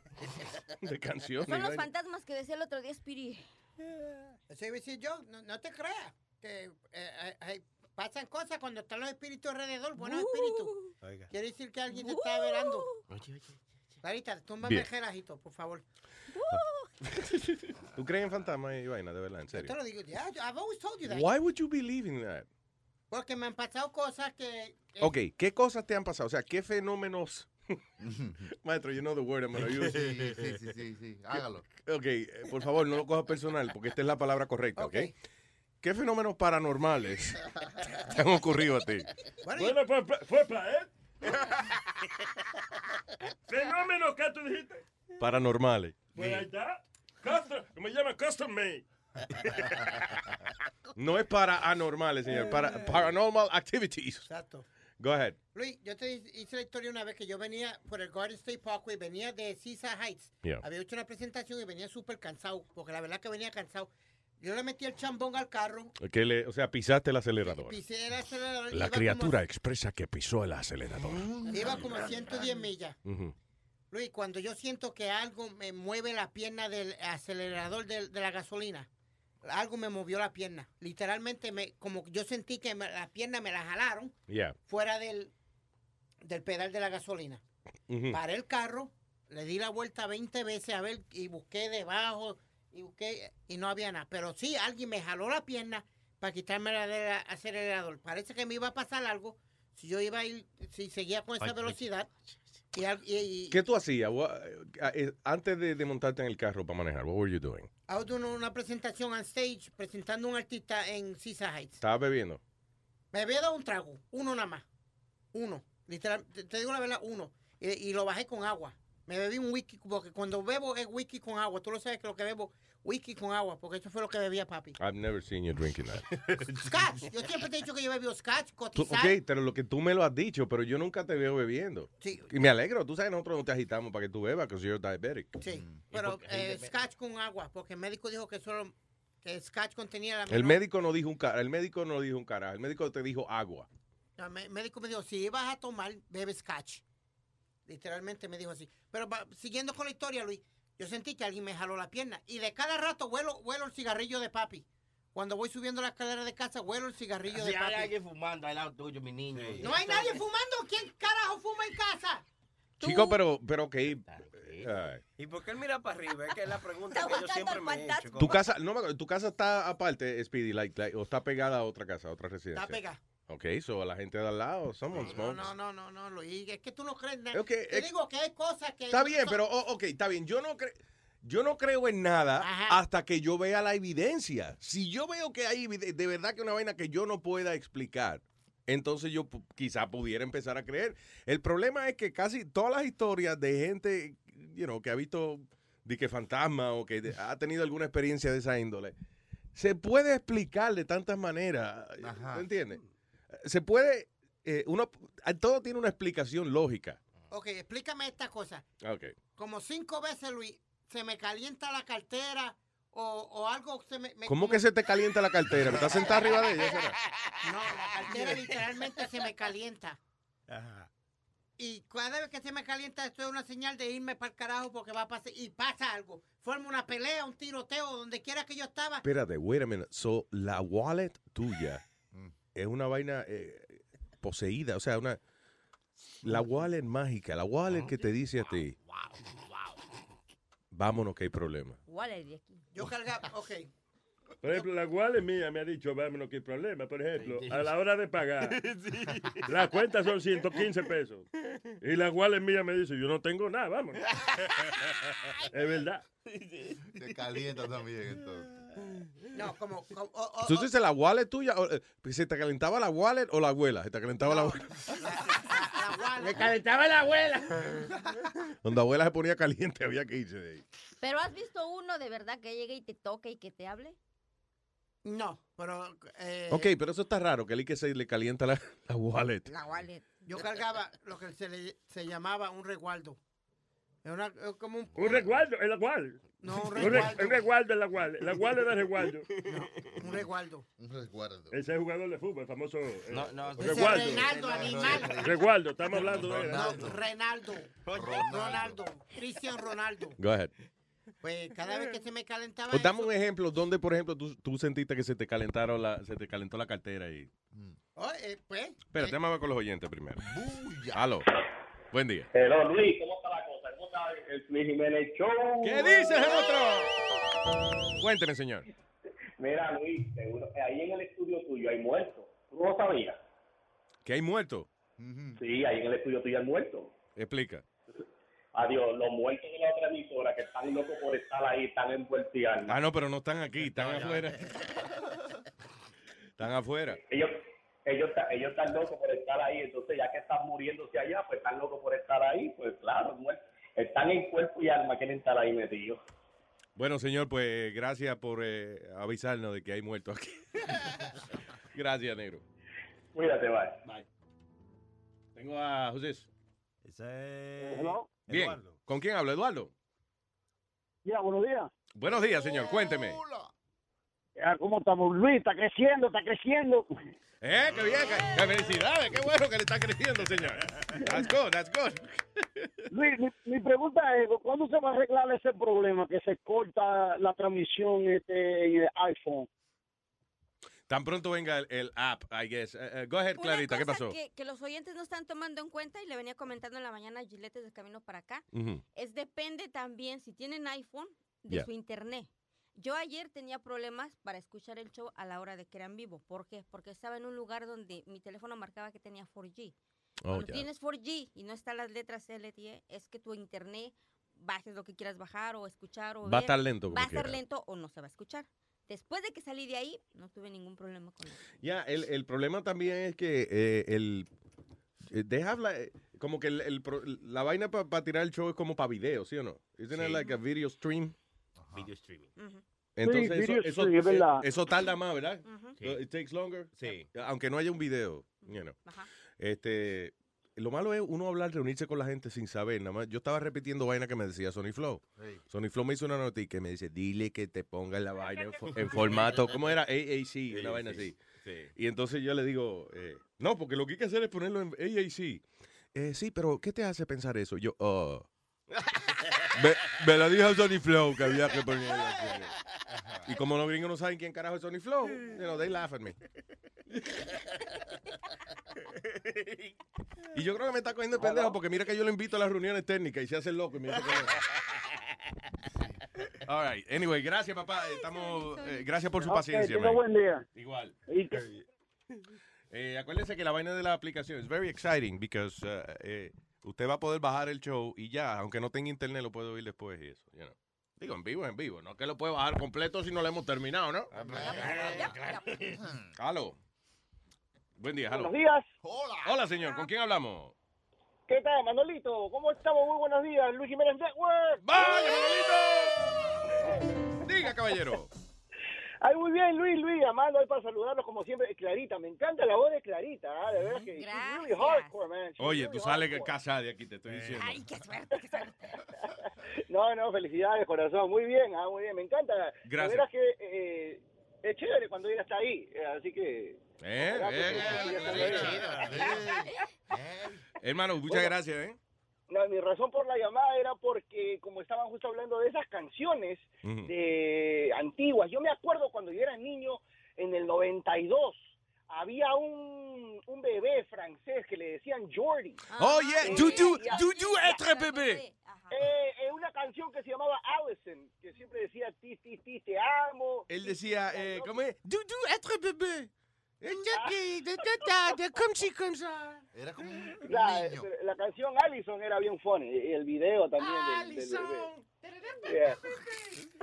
de canciones. Son los fantasmas que decía el otro día Spiri. Iba a decir yo, no, no te creas. Que eh, eh, eh, pasan cosas cuando están los espíritus alrededor, buenos espíritus. Quiere decir que alguien te está velando. Clarita, túmbame Bien. el relajito, por favor. <laughs> ¿Tú crees en fantasmas y vaina, de verdad, en Yo te serio? lo digo, ya, I've always told you that. Why would you believe in that? Porque me han pasado cosas que... eh, Ok, ¿qué cosas te han pasado? O sea, ¿qué fenómenos? Maestro, you know the word I'm gonna use. Sí, sí, sí, sí, sí. Hágalo. Ok, eh, por favor, no lo cojas personal, porque esta es la palabra correcta, ¿ok? ¿Qué fenómenos paranormales <laughs> te han ocurrido a ti? Bueno, fue, fue placer. <laughs> Fenómeno que tú dijiste. Paranormales. Pues ahí está. Custom, me llama custom made. No es para anormales, señor, para paranormal activities. Exacto. Go ahead. Luis, yo te hice la historia una vez que yo venía por el Garden State Parkway, venía de Seaside Heights. Yeah. Había hecho una presentación y venía súper cansado, porque la verdad que venía cansado. Yo le metí el chambón al carro, Que le, o sea, pisaste el acelerador. pisé el acelerador. La criatura expresa que pisó el acelerador. Como, iba como a 110 millas. Ujú. Luis, cuando yo siento que algo me mueve la pierna del acelerador de, la gasolina, algo me movió la pierna. Literalmente, me, como yo sentí que me- la pierna me la jalaron Yeah. fuera del, del pedal de la gasolina. Paré el carro, le di la vuelta 20 veces a ver y busqué debajo y busqué y no había nada. Pero sí, alguien me jaló la pierna para quitarme la del acelerador. Parece que me iba a pasar algo si yo iba a ir, si seguía con esa Ay, ay. Velocidad. Y, al- y- y- ¿Qué tú hacías What- eh, antes de, de montarte en el carro para manejar? What were you doing? hago una, presentación on stage presentando a un artista en Seaside Heights. ¿Estabas bebiendo? Me había dado un trago, uno nada más. Uno. Literal, te, te digo la verdad, uno. Y, y lo bajé con agua. Me bebí un whisky, porque cuando bebo es whisky con agua. Tú lo sabes que lo que bebo, whisky con agua, porque eso fue lo que bebía papi. I've never seen you drinking that. <laughs> Scotch. Yo siempre te he dicho que yo bebí scotch, cotizar. ok, pero lo que tú me lo has dicho, pero yo nunca te veo bebiendo. Sí. Y me alegro. Tú sabes, nosotros no te agitamos para que tú bebas, porque you're diabetic. Sí, pero eh, scotch con agua, porque el médico dijo que solo que scotch contenía la El médico no dijo un cara, el médico no dijo un carajo, el médico te dijo agua. El mé- médico me dijo, si ibas a tomar, bebe scotch. Literalmente me dijo así. Pero siguiendo con la historia, Luis, yo sentí que alguien me jaló la pierna. Y de cada rato huelo, huelo el cigarrillo de papi. Cuando voy subiendo la escalera de casa, huelo el cigarrillo Si de hay papi. alguien fumando al lado tuyo, mi niño. No hay nadie fumando. ¿Quién carajo fuma en casa? Chico, pero, pero que... ¿Y por qué él mira para arriba? Es que es la pregunta que yo siempre me he hecho. Tu casa, no, me acuerdo, tu casa está aparte, Speedy, like, like, o está pegada a otra casa, a otra residencia. Está pegada. Ok, so a la gente de al lado, someone No, smokes. no, no, no, no, Luis. Es que tú no crees nada. Ok, Te eh, digo que hay cosas que... Está bien, pero, oh, ok, está bien. Yo no creo... Yo no creo en nada hasta que yo vea la evidencia. Si yo veo que hay de verdad que una vaina que yo no pueda explicar, entonces yo quizá pudiera empezar a creer. El problema es que casi todas las historias de gente, you know, que ha visto de que fantasma o que ha tenido alguna experiencia de esa índole, se puede explicar de tantas maneras. ¿Me entiendes? Se puede, eh, uno, todo tiene una explicación lógica. Ok, explícame esta cosa. Ok. Como cinco veces, Luis, se me calienta la cartera o, o algo se me... me- ¿Cómo como- que se te calienta la cartera? ¿Me estás sentado arriba de ella? será? No, la cartera literalmente se me calienta. Y cada vez que se me calienta, esto es una señal de irme para el carajo porque va a pasar. Y pasa algo. Forma una pelea, un tiroteo, donde quiera que yo estaba. Espérate, wait a minute. So, la wallet tuya. Es una vaina eh, poseída, o sea, una... La wallet mágica, la wallet que te dice a ti, vámonos que hay problema. Wallet de aquí. Yo cargaba, ok. Por ejemplo, la Wallet mía me ha dicho, vámonos, qué problema. Por ejemplo, a la hora de pagar, <laughs> la cuenta son 115 pesos. Y la Wallet mía me dice, yo no tengo nada, vámonos. <laughs> es verdad. Se calienta también entonces. No, como... como- o- o- ¿Tú dices la wallet tuya? o, eh, ¿Se te calentaba la wallet o la abuela? ¿Se te calentaba la abuela? <laughs> Me calentaba la abuela. Donde la abuela se ponía caliente había que irse de ahí. ¿Pero has visto uno de verdad que llegue y te toque y que te hable? No, pero... eh, Ok, pero eso está raro, que que se le calienta la, la wallet. La wallet. Yo cargaba lo que se, le, se llamaba un resguardo. Es como un... Un resguardo, el agual. No, un re- resguardo. Un resguardo el agual. El agual es el resguardo. Un resguardo. Un resguardo. Ese es jugador de fútbol, el famoso. eh, No, no, resguardo. Renaldo, animal. Resguardo, estamos hablando de él. No, Renaldo. Ronaldo. Cristian Ronaldo. Go ahead. Pues cada vez que se me calentaba. Pues dame eso- un ejemplo donde, por ejemplo, tú, tú sentiste que se te calentaron la, se te calentó la cartera y... Oh, eh, pues. Espera, déjame ver con los oyentes primero. Aló. Buen día. Hello, Luis, ¿cómo el Luis Jiménez Show? ¿Qué dices, el otro? Cuénteme, señor. Mira, Luis, seguro que ahí en el estudio tuyo hay muertos. ¿Tú no lo sabías? ¿Que hay muertos? Sí, ahí en el estudio tuyo hay muertos. Explica. Adiós, los muertos de la otra emisora que están locos por estar ahí, están envueltos y alma. Ah, no, pero no están aquí, están afuera. Están afuera. Ellos, ellos, ellos están locos por estar ahí, entonces ya que están muriéndose allá, pues están locos por estar ahí, pues claro, muertos. Están en cuerpo y alma, quieren estar ahí metidos. Bueno, señor, pues gracias por eh, avisarnos de que hay muertos aquí. <laughs> gracias, negro. Cuídate, bye. Tengo a José. Ese es Hello. Bien. Eduardo. ¿Con quién hablo? Eduardo. Ya, buenos días. Buenos días, señor. Cuénteme. Ya, ¿Cómo estamos? Luis, está creciendo, está creciendo. Eh, qué bien. Qué, qué felicidades. Qué bueno que le está creciendo, señor. That's good, that's good. Luis, mi, mi pregunta es, ¿cuándo se va a arreglar ese problema que se corta la transmisión este, en el iPhone? Tan pronto venga el, el app, I guess. Eh, eh, go ahead, Una Clarita, ¿qué cosa pasó? Que, que los oyentes no están tomando en cuenta y le venía comentando en la mañana a Gillette de camino para acá. Ujú. Es depende también si tienen iPhone de Ya. su internet. Yo ayer tenía problemas para escuchar el show a la hora de que era en vivo. ¿Por qué? Porque estaba en un lugar donde mi teléfono marcaba que tenía 4G. Oh, Cuando ya. tienes 4G y no están las letras LTE, es que tu internet bajes lo que quieras bajar o escuchar o Va a estar lento como Va a estar lento o no se va a escuchar. Después de que salí de ahí, no tuve ningún problema con eso. Ya, el, el problema también es que eh, el. eh, They have like- como que el, el la vaina para tirar el show es como para video, ¿sí o no? Isn't it Sí. like a video stream? Video streaming. Entonces, video eso, eso, stream, es verdad. eh, eso tarda más, ¿verdad? Sí. So, It takes longer. Sí. Aunque no haya un video, you know. Este, lo malo es uno hablar, reunirse con la gente sin saber. Nada más, yo estaba repitiendo vaina que me decía Sony Flow. Sony Flow me hizo una noticia que me dice, dile que te ponga la vaina en, fo- <laughs> en formato, ¿cómo era? AAC, una vaina así. Sí. Y entonces yo le digo, eh, no, porque lo que hay que hacer es ponerlo en AAC. Eh, sí, pero ¿qué te hace pensar eso? Yo, oh. <laughs> me, me lo dijo Sony Flow que había que ponerlo así. Y como los gringos no saben quién carajo es Sony Flow, you know, they laugh at me. Y yo creo que me está cogiendo de pendejo porque mira que yo lo invito a las reuniones técnicas y se hace el loco y me dice que no. All right. Anyway, gracias, papá. Estamos, eh, gracias por su paciencia. man. buen día. Igual. Eh, acuérdense que la vaina de la aplicación es very exciting because uh, eh, usted va a poder bajar el show y ya, aunque no tenga internet, lo puede oír después y eso. you know. Digo, en vivo, en vivo. No que lo puede bajar completo si no lo hemos terminado, ¿no? <laughs> Aló. Buen día, aló. Buenos días. Hola. Hola, señor. ¿Con quién hablamos? ¿Qué tal, Manolito? ¿Cómo estamos? Muy buenos días. Luis Jiménez Network. ¡Vaya, Manolito! Diga, caballero. Ay, muy bien, Luis, Luis, llamando hoy para saludarlos como siempre. Clarita, me encanta la voz de Clarita, ¿ah? de verdad que really hardcore, man. She's Oye, really tú sales hardcore. casa de aquí, te estoy diciendo. Ay, qué suerte, qué suerte. <laughs> No, no, felicidades, corazón. Muy bien, ah, muy bien. Me encanta. Gracias. La verdad que eh, es chévere cuando ella está ahí, eh, así que... Eh, que- eh, que eh, eh, estando ahí. Hermano, muchas Bueno. gracias, ¿eh? No, mi razón por la llamada era porque, como estaban justo hablando de esas canciones Ujú. de antiguas, yo me acuerdo cuando yo era niño, en el 92, había un, un bebé francés que le decían Jordi. Oh, yeah, Eh, Dudu, y a- Dudu être bébé. Eh, eh, una canción que se llamaba Allison, que siempre decía ti, ti, ti, te amo. Él decía, eh, ¿cómo es? Dudu être bébé. Era como un La, niño. la canción Allison era bien funny, y el video también del- del, bebé. Yeah.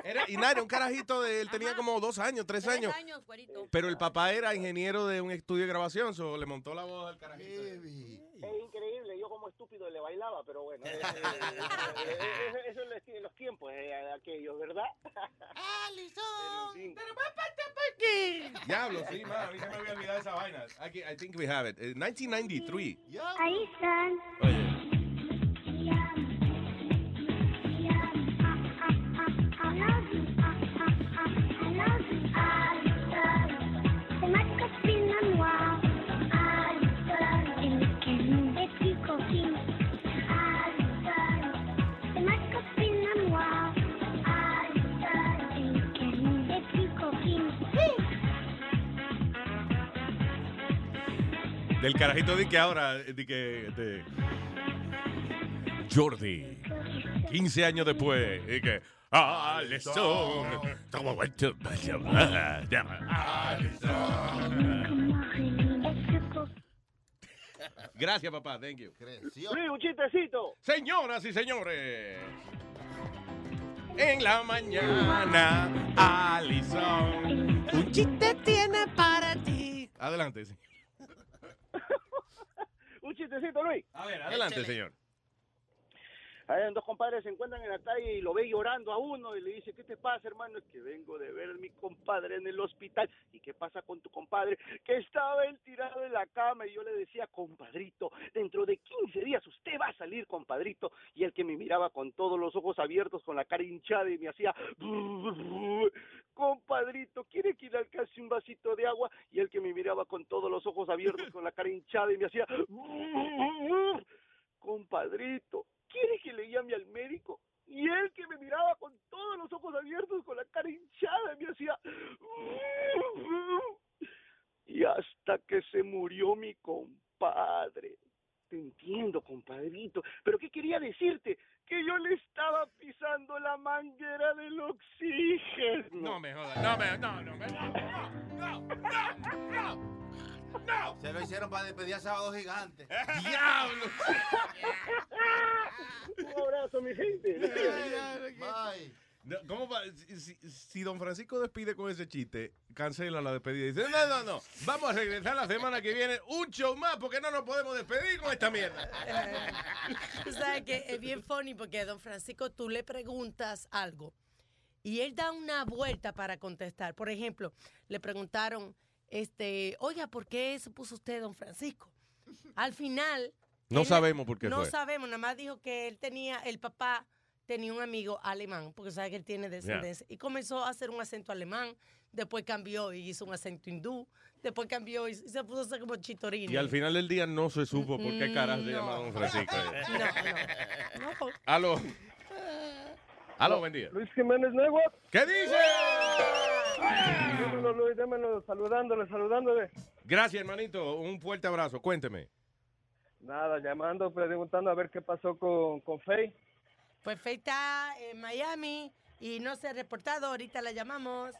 Era, y nada, era un carajito de él, tenía como dos años, tres años. años, güerito. Pero el papá era ingeniero de un estudio de grabación, so le montó la voz al carajito. Es increíble, yo como estúpido le bailaba, pero bueno, eh, <laughs> eh, eh, eh, eso es los- los tiempos eh, aquellos, ¿verdad? Alison. Pero Diablo, sí, ma, a mí se me había olvidado esa vaina. I think we have it. Eh, 1993. Alison. Oye. Del carajito de que ahora, de que. De... Jordi. 15 años después. Y que. Alison. ¿Cómo va tu- <laughs> Gracias, papá. Thank you. Creció. Luis, un chistecito. Señoras y señores. En la mañana, Alison. Un chiste tiene para ti. Adelante, señor. <laughs> Un chistecito, Luis. A ver, adelante, señor. Ahí dos compadres se encuentran en la calle y lo ve llorando a uno y le dice, ¿qué te pasa, hermano? Es que vengo de ver a mi compadre en el hospital. ¿Y qué pasa con tu compadre? Que estaba él tirado en la cama y yo le decía, compadrito, dentro de 15 días usted va a salir, compadrito. Y el que me miraba con todos los ojos abiertos, con la cara hinchada y me hacía, <laughs> compadrito, ¿quiere que le alcance un vasito de agua? Y el que me miraba con todos los ojos abiertos, con la cara hinchada y me hacía, <laughs> compadrito, ¿quiere que le llame al médico? Y él que me miraba con todos los ojos abiertos, con la cara hinchada, y me hacía... Y hasta que se murió mi compadre. Te entiendo, compadrito. Pero ¿qué quería decirte? Que yo le estaba pisando la manguera del oxígeno. No me jodas, no me, no, no, me- no, no, no, no. No. Se lo hicieron para despedir a Sábado Gigante. <laughs> ¡Diablo! Un abrazo, mi gente. <laughs> No, ¿Cómo va? Si, si- si don Francisco despide con ese chiste, cancela la despedida y dice, no, no, no, vamos a regresar la semana que viene un show más porque no nos podemos despedir con esta mierda. <laughs> Tú sabes que es bien funny porque don Francisco tú le preguntas algo y él da una vuelta para contestar. Por ejemplo, le preguntaron, este, oiga, ¿por qué se puso usted don Francisco? Al final... No él- sabemos por qué No fue. sabemos, nada más dijo que él tenía, el papá tenía un amigo alemán, porque sabe que él tiene descendencia, y comenzó a hacer un acento alemán, después cambió y hizo un acento hindú, después cambió y se puso a hacer como chitorino. Y al final del día no se supo por qué caras se No. llama don Francisco. No, <laughs> no. no. Aló. <laughs> Aló, buen día. Luis Jiménez Network. ¿Qué dice? Dímelo, Luis, démelo, saludándole, saludándole. Gracias, hermanito. Un fuerte abrazo. Cuénteme. Nada, llamando, preguntando a ver qué pasó con, con Faye. Pues Faye está en Miami y no se ha reportado, ahorita la llamamos.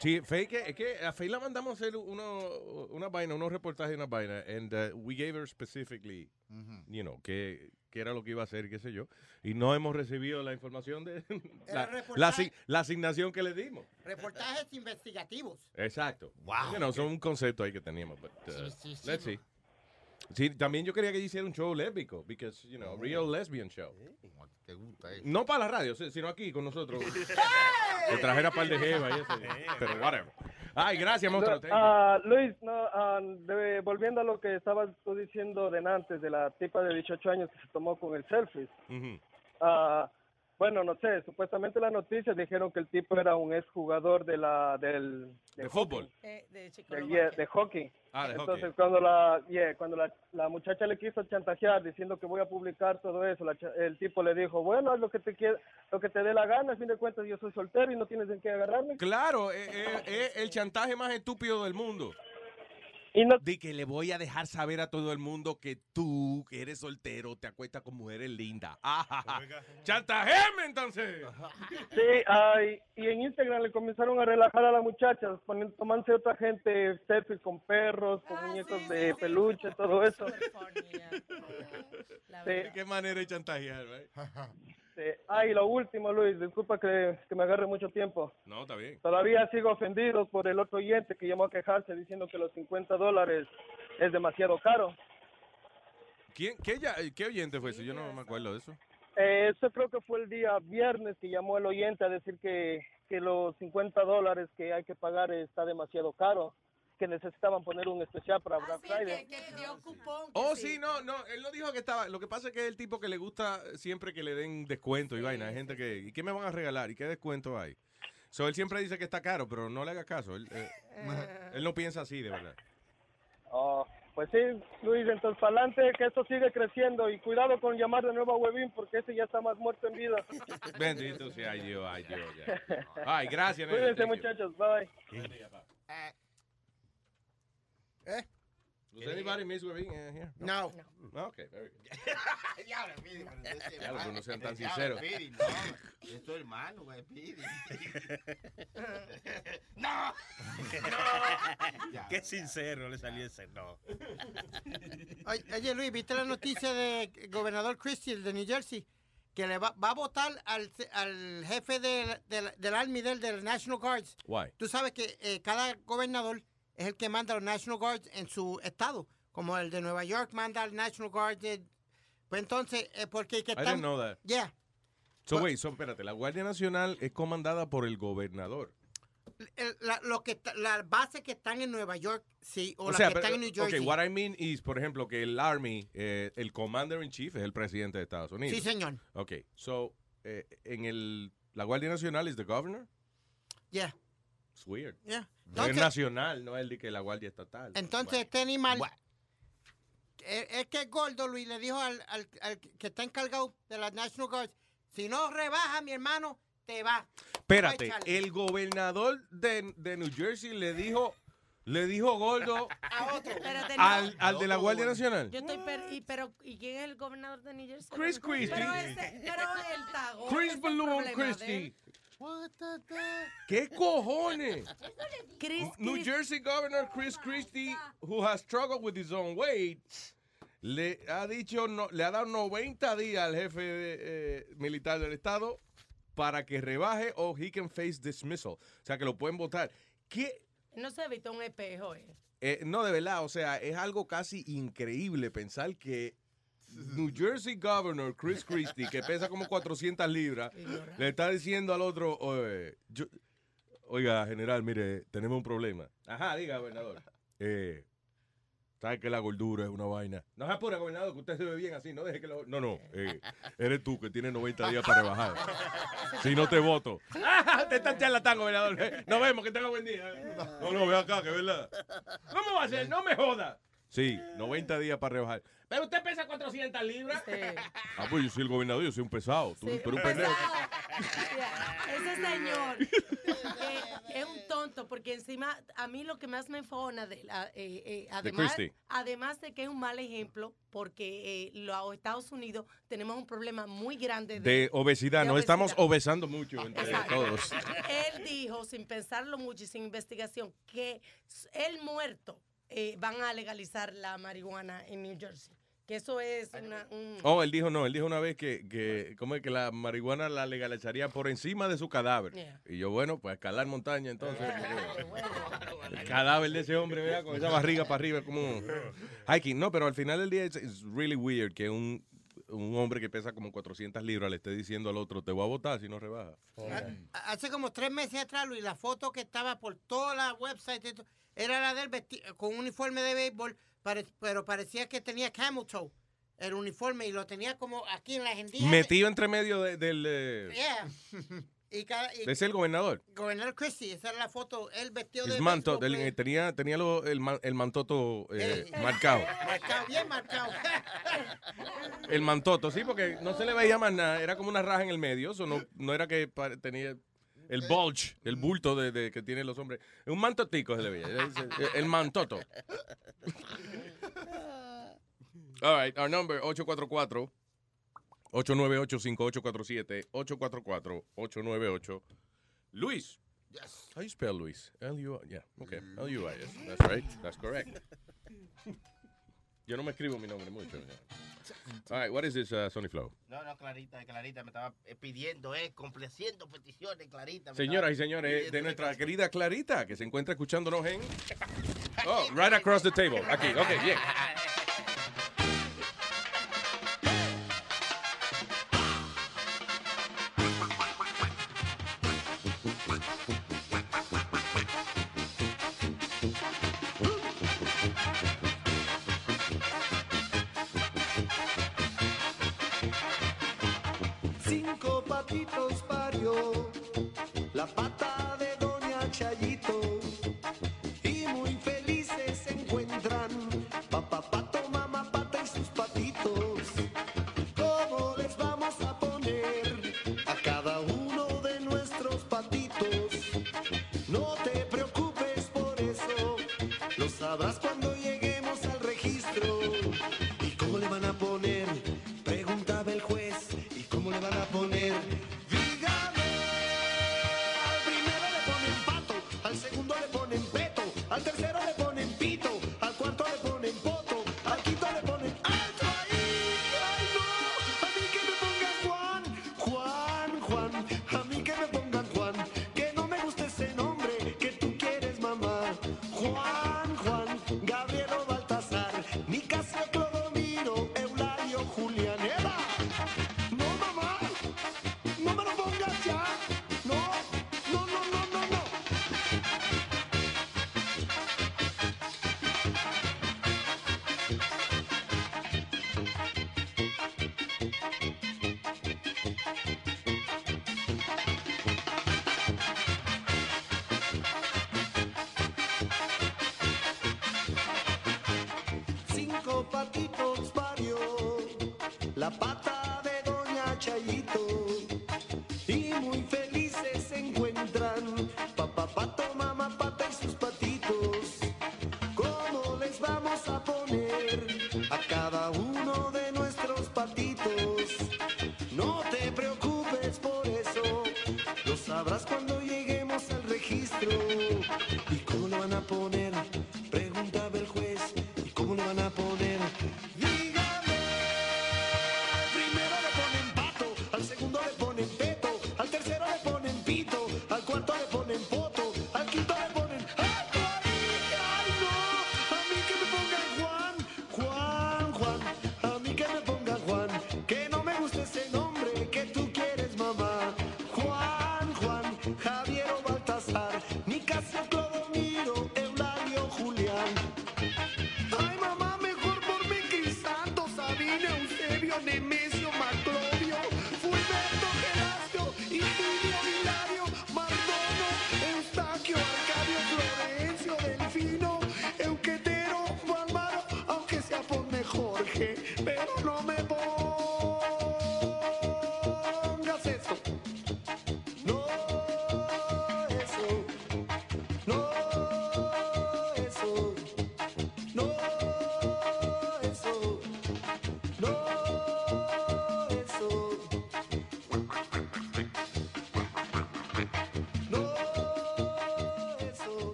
Sí, Faye, que, es que a Faye la mandamos hacer uno, una vaina, unos reportajes una vaina, and uh, we gave her specifically, you know, que, que era lo que iba a hacer, qué sé yo, y no hemos recibido la información de <laughs> la, la asignación que le dimos. Reportajes investigativos. Exacto. Wow. You know, son un concepto ahí que teníamos, but, uh, Sí, sí, sí. let's see. Sí, también yo quería que hiciera un show lésbico, because, you know, real lesbian show. ¿Te gusta eso? No para la radio, si- sino aquí con nosotros. <laughs> Que trajera par de jeva y eso. Pero whatever. Ay, gracias, monstruo. No, ah, Luis, no, ah, de- volviendo a lo que estabas tú diciendo de antes, de la tipa de 18 años que se tomó con el selfie. Ujú. Ah, bueno, no sé, supuestamente las noticias dijeron que el tipo era un exjugador de la del De fútbol. Eh, de de, Checoslovaquia. yeah, de hockey. Ah, de Entonces hockey. cuando la yeah, cuando la, la muchacha le quiso chantajear diciendo que voy a publicar todo eso, la cha- el tipo le dijo, bueno, haz lo que te quiera, lo que te dé la gana, a fin de cuentas yo soy soltero y no tienes en qué agarrarme. Claro, es el chantaje más estúpido del mundo. De que le voy a dejar saber a todo el mundo que tú, que eres soltero, te acuestas con mujeres lindas. <laughs> Ajaja. ¡Chantajeme entonces! <laughs> Sí, ay, y en Instagram le comenzaron a relajar a la muchacha, poniendo, tomándose otra gente selfies con perros, con muñecos de peluche, todo eso. Sí. ¿Qué manera de chantajear, right? <laughs> Sí. Ah, y lo último, Luis, disculpa que, que me agarre mucho tiempo. No, está bien. Todavía sigo ofendido por el otro oyente que llamó a quejarse diciendo que los 50 dólares es demasiado caro. ¿Quién, qué, ya- qué oyente fue ese? Yo no me acuerdo de eso. Eh, eso creo que fue el día viernes que llamó el oyente a decir que, que los 50 dólares que hay que pagar está demasiado caro, que necesitaban poner un especial para Black Friday. Oh, sí, no, no, él no dijo que estaba. Lo que pasa es que es el tipo que le gusta siempre que le den descuento y vaina. Hay gente que, ¿y qué me van a regalar? ¿Y qué descuento hay? So, él siempre dice que está caro, pero no le haga caso. Él, eh, él no piensa así, de verdad. Oh, pues sí, Luis, entonces para adelante que esto sigue creciendo y cuidado con llamar de nuevo a Webin porque ese ya está más muerto en vida. <laughs> Bendito sea ay Dios, ay Dios. ya. Ay, gracias, Cuídense thank you. muchachos, bye. ¿Eh? Does anybody miss Webin uh, here? No. No, okay, very good. <laughs> Diablo, Pidi, pero no es Diablo, hermano. no sean tan sinceros. Pidi, no. Es tu hermano, güey, Pidi. <laughs> ¡No! <laughs> Qué sincero le salió ese no. Oye, Luis, ¿viste la noticia de gobernador Christie de New Jersey? Que le va, va a votar al, al jefe del, del, del Army del, del National Guards. Why? Tú sabes que eh, cada gobernador es el que manda los National Guards en su estado. Como el de Nueva York manda al National Guard de- Pues entonces, eh, porque que I didn't know that. Yeah. So, wait, so, espérate, la Guardia Nacional es comandada por el gobernador. El- la, lo que las bases que están en Nueva York, sí, o, O las sea, que pero, están en New Jersey. okay, what I mean is, por ejemplo, que el Army, eh, el Commander in Chief es el presidente de Estados Unidos. Sí, señor. Ok, so, eh, en el, la Guardia Nacional es the governor? Yeah. It's weird. Yeah. es nacional, no es el de que la Guardia Estatal. Entonces, este animal. Es, es que es gordo, Luis, le dijo al, al- al que está encargado de la National Guard: si no rebaja, mi hermano, te va. Espérate, el gobernador de, de New Jersey le dijo, le dijo gordo <laughs> Espérate, no. al, al de la Guardia Nacional. Yo estoy per- y, pero ¿y quién es el gobernador de New Jersey? Chris Christie. Pero ese, pero gordo, Chris el Balloon problema ¿Qué cojones? Chris New. Jersey Governor Chris Christie, who has struggled with his own weight, le ha dicho, no, le ha dado 90 días al jefe eh, militar del estado para que rebaje o he can face dismissal. O sea, que lo pueden votar. ¿Qué? No se evitó un espejo, eh. Eh, no, de verdad, o sea, es algo casi increíble pensar que New Jersey Governor Chris Christie, que pesa como 400 libras, le está diciendo al otro, "Oye, yo- oiga, general, mire, tenemos un problema. Ajá, diga, gobernador. Eh, ¿Sabe que la gordura es una vaina? No se apure, gobernador, que usted se ve bien así. No deje que lo... No, no. eh, <laughs> eres tú que tienes 90 días para rebajar. <laughs> Si no te voto. <laughs> ¡Ah! Te están charlatán, gobernador. Nos vemos, que tenga buen día. No, no, ve acá, que es verdad. ¿Cómo va a ser? No me joda. Sí, 90 días para rebajar. Pero usted pesa 400 libras. Ah, pues yo soy el gobernador, yo soy un pesado. Tú, tú eres un pendejo. <laughs> Ese señor eh, es un tonto porque encima a mí lo que más me enfona de la, eh, eh, además, Christie. además de que es un mal ejemplo porque eh, los Estados Unidos tenemos un problema muy grande de, De obesidad. de Nos estamos obesando mucho entre Exacto. todos. Él dijo, sin pensarlo mucho y sin investigación, que el muerto eh, van a legalizar la marihuana en New Jersey. Que eso es una, un... Oh, él dijo no, él dijo una vez que, que ¿cómo es que la marihuana la legalizaría por encima de su cadáver? Yeah. Y yo, bueno, pues escalar montaña entonces. <laughs> el cadáver de ese hombre, vea, con esa barriga para arriba, como un hiking. No, pero al final del día es it's really weird que un, un hombre que pesa como 400 libras le esté diciendo al otro, te voy a votar si no rebaja. A- Hace como tres meses atrás, Luis, la foto que estaba por toda la website y todo, era la del vesti- con un uniforme de béisbol, pare- pero parecía que tenía camel toe, el uniforme, y lo tenía como aquí en la agendía. Metido entre medio de- del... eh, Yeah. <laughs> Y cada, y de ser el gobernador. Gobernador Christie, esa era la foto, él vestido de manto, del- pues, tenía, tenía lo- el, man- el mantoto eh, eh, marcado. <laughs> Marcado, bien marcado. El mantoto, sí, porque no se le veía más nada. Era como una raja en el medio. Eso no, no era que tenía el bulge, el bulto de, de que tienen los hombres. Un mantotico se le veía. El, mantoto. All right, our number 844 898 5847 844 898 Luis. Yes. How you spell Luis? L U yeah, okay. L U I S. That's right. That's correct. <laughs> Yo no me escribo mi nombre mucho. All right, what is this uh, Sony Flow? No, no, Clarita, Clarita me estaba eh, pidiendo, eh, complaciendo peticiones, Clarita. Señoras y señores, de pidiendo nuestra querida Clarita, que se encuentra escuchándonos en... <laughs> Oh, right across the table. Aquí, ok, bien. Cinco <laughs>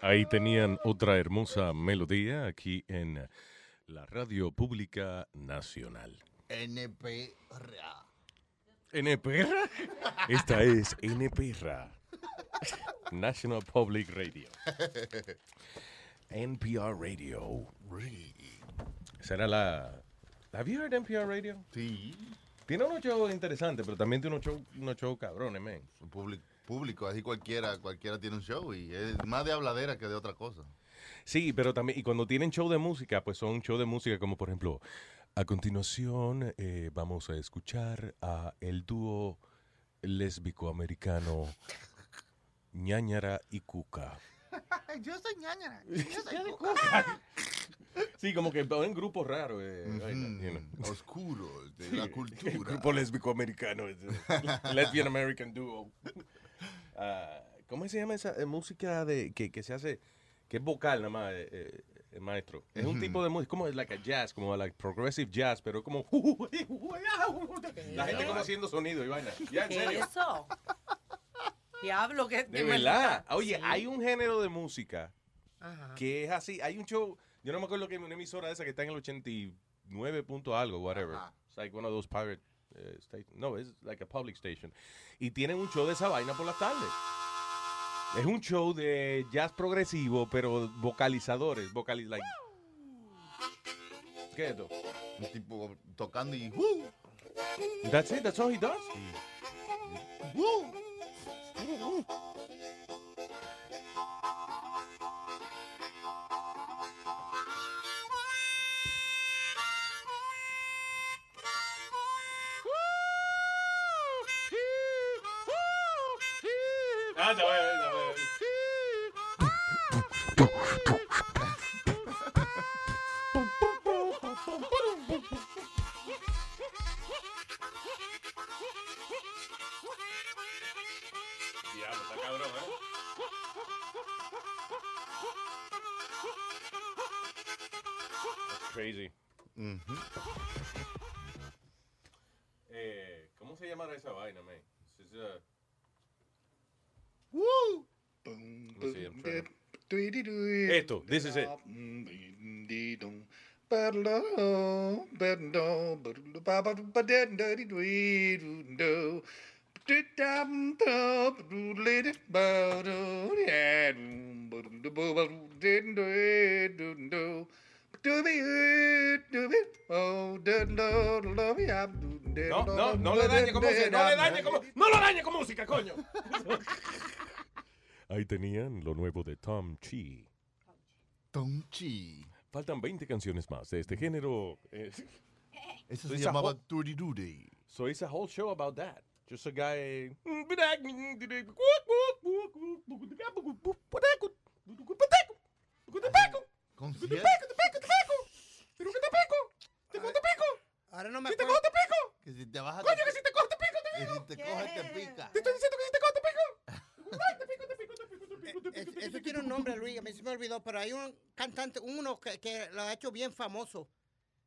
Ahí tenían otra hermosa melodía aquí en la Radio Pública Nacional. NPRA. ¿NPR? Esta es NPR. National Public Radio. NPR Radio. ¿Será la... ¿Have you heard NPR Radio? Sí. Tiene unos shows interesantes, pero también tiene unos shows unos shows cabrones, man. Público, público, así cualquiera, cualquiera tiene un show y es más de habladera que de otra cosa. Sí, pero también, y cuando tienen show de música, pues son show de música como por ejemplo, a continuación eh, vamos a escuchar a el dúo lésbico americano ñañara y cuca. <laughs> Yo soy ñañara. Yo <laughs> soy Ya cuca. <laughs> Sí, como que en grupos raros. eh, vaina, you know. Oscuros de Sí, la el cultura. grupo lésbico americano. eh, Lesbian American Duo. Ah, ¿Cómo se llama esa eh, música de que, que se hace, que es vocal nada más, eh, eh, el maestro? Es un Ujú. tipo de música, como es like a jazz, como like progressive jazz, pero como la gente como haciendo sonido y vaina. Ya, en ¿Qué serio. es eso? Diablo, que De verdad. Oye, hay un género de música Ajá. que es así. Hay un show, yo no me acuerdo que una emisora esa que está en el 89 punto algo, whatever. It's like one of those pirate eh. No, it's like a public station. Y tienen un show de esa vaina por las tardes. Es un show de jazz progresivo, pero vocalizadores. Vocali like, ¿Qué es esto? Un tipo tocando y... ¡uh! That's it, that's all he does. Diablo, está cabrón, ¿eh? That's crazy. Eh, ¿Cómo se llamará esa vaina, man? This is, Woo! let me see, I'm trying to- Esto, this is it. No, no, no le dañe con música, no le dañe con no lo dañe con música, coño. <laughs> Ahí tenían lo nuevo de Tom Chi. Tom Chi. Faltan 20 canciones más de este género. eh, <laughs> Eso so se llamaba Tutti Duty. So it's a whole show about that. Just a guy. Concierto. ¿Pero qué te pico? ¿Te cojo te pico? Ahora no me ¿Si te cojo te pico? Que si te vas a... Coño, que si te cojo te pico, te Que digo. si te coge, te pica. Te estoy diciendo que si te cojo te pico. Es- eso tiene un nombre, Luis, a mí se me olvidó, pero hay un cantante, uno que, que lo ha hecho bien famoso.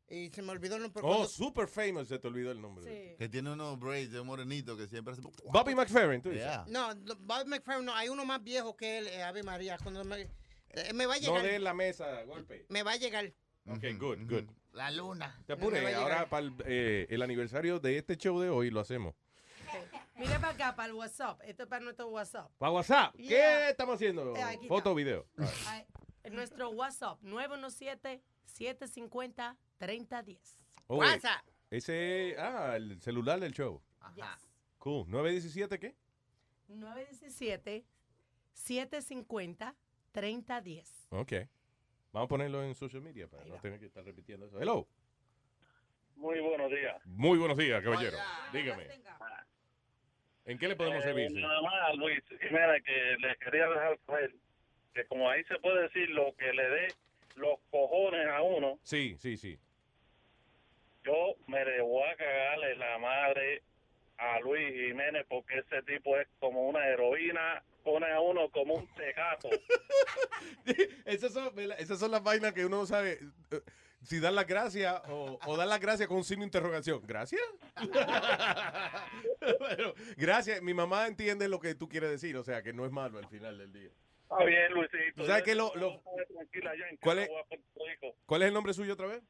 Y se me olvidó el nombre. Oh, super famous, se te olvidó el nombre. Que tiene unos braids de un morenito que siempre hace... Bobby McFerrin, tú dices. Yeah. No, no, Bob McFerrin, no, hay uno más viejo que él, eh, Ave María. Cuando me, eh, me va a No llegar. de la mesa, golpe. Me va a llegar. Ok, good, good. La luna. Te apure, llegar. ahora para el, eh, el aniversario de este show de hoy lo hacemos. Mira para acá, para el WhatsApp. Esto es para nuestro WhatsApp. Para WhatsApp, ¿qué Yeah. estamos haciendo? Eh, Foto o video. En nuestro WhatsApp, 917-750-3010. Oh, wait. Ese, ah, el celular del show. Yes. Cool. ¿917 qué? 917-750-3010. Ok. Vamos a ponerlo en social media para no tener que estar repitiendo eso. Hello. Muy buenos días. Muy buenos días, caballero. Dígame. ¿En qué le podemos Eh, servir? Nada más, Luis Jiménez, que le quería dejar saber que como ahí se puede decir lo que le dé los cojones a uno, Sí, sí, sí. yo me le voy a cagarle la madre a Luis Jiménez porque ese tipo es como una heroína, pone a uno como un tejato. <laughs> esas, son, esas son las vainas que uno no sabe eh, si dar las gracias o, o dar las gracias con un signo de interrogación. ¿Gracias? <laughs> Bueno, gracias. Mi mamá entiende lo que tú quieres decir, o sea, que no es malo al final del día. Está bien, Luisito. ¿Tú sabes que lo- lo- Tranquila ya en ¿Cuál es- Cagua, Puerto Rico. ¿Cuál es el nombre suyo otra vez?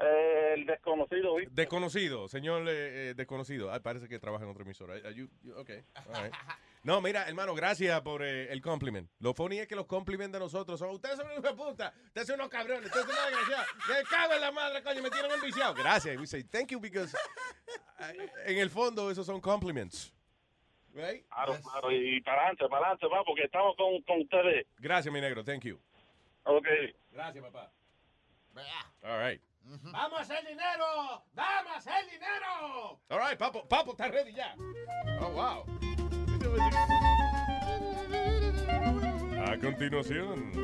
Eh, el desconocido, ¿viste? Desconocido, señor eh, eh, desconocido. Ah, parece que trabaja en otra emisora. Are you- you- okay, all right. No, mira, hermano, gracias por eh, el compliment. Lo funny es que los compliments de nosotros son, ustedes son unos puta, ustedes son unos cabrones, ustedes son unos desgraciados, me cago en la madre, coño, me tienen enviciado. Gracias, we say thank you because eh, en el fondo esos son compliments. Right? Claro, claro, y para adelante, para adelante, va, porque estamos con, con ustedes. Gracias, mi negro, thank you. Ok. Gracias, papá. All right. ¡Vamos a hacer dinero! ¡Vamos a hacer dinero! All right, papo, papo, está ready ya. Oh, wow. A continuación. <laughs>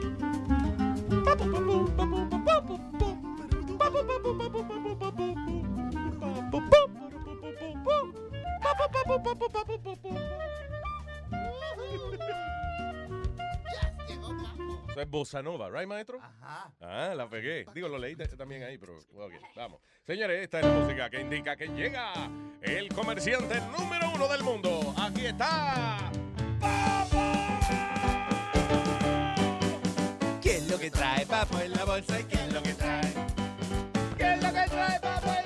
Eso es Bossa Nova, ¿right, maestro? Ajá. Ah, la pegué. Digo, lo leí también ahí, pero ok, vamos. Señores, esta es la música que indica que llega el comerciante número uno del mundo. Aquí está. ¿Qué es lo que trae Papo en la bolsa y qué es lo que trae? ¿Qué es lo que trae Papo en la bolsa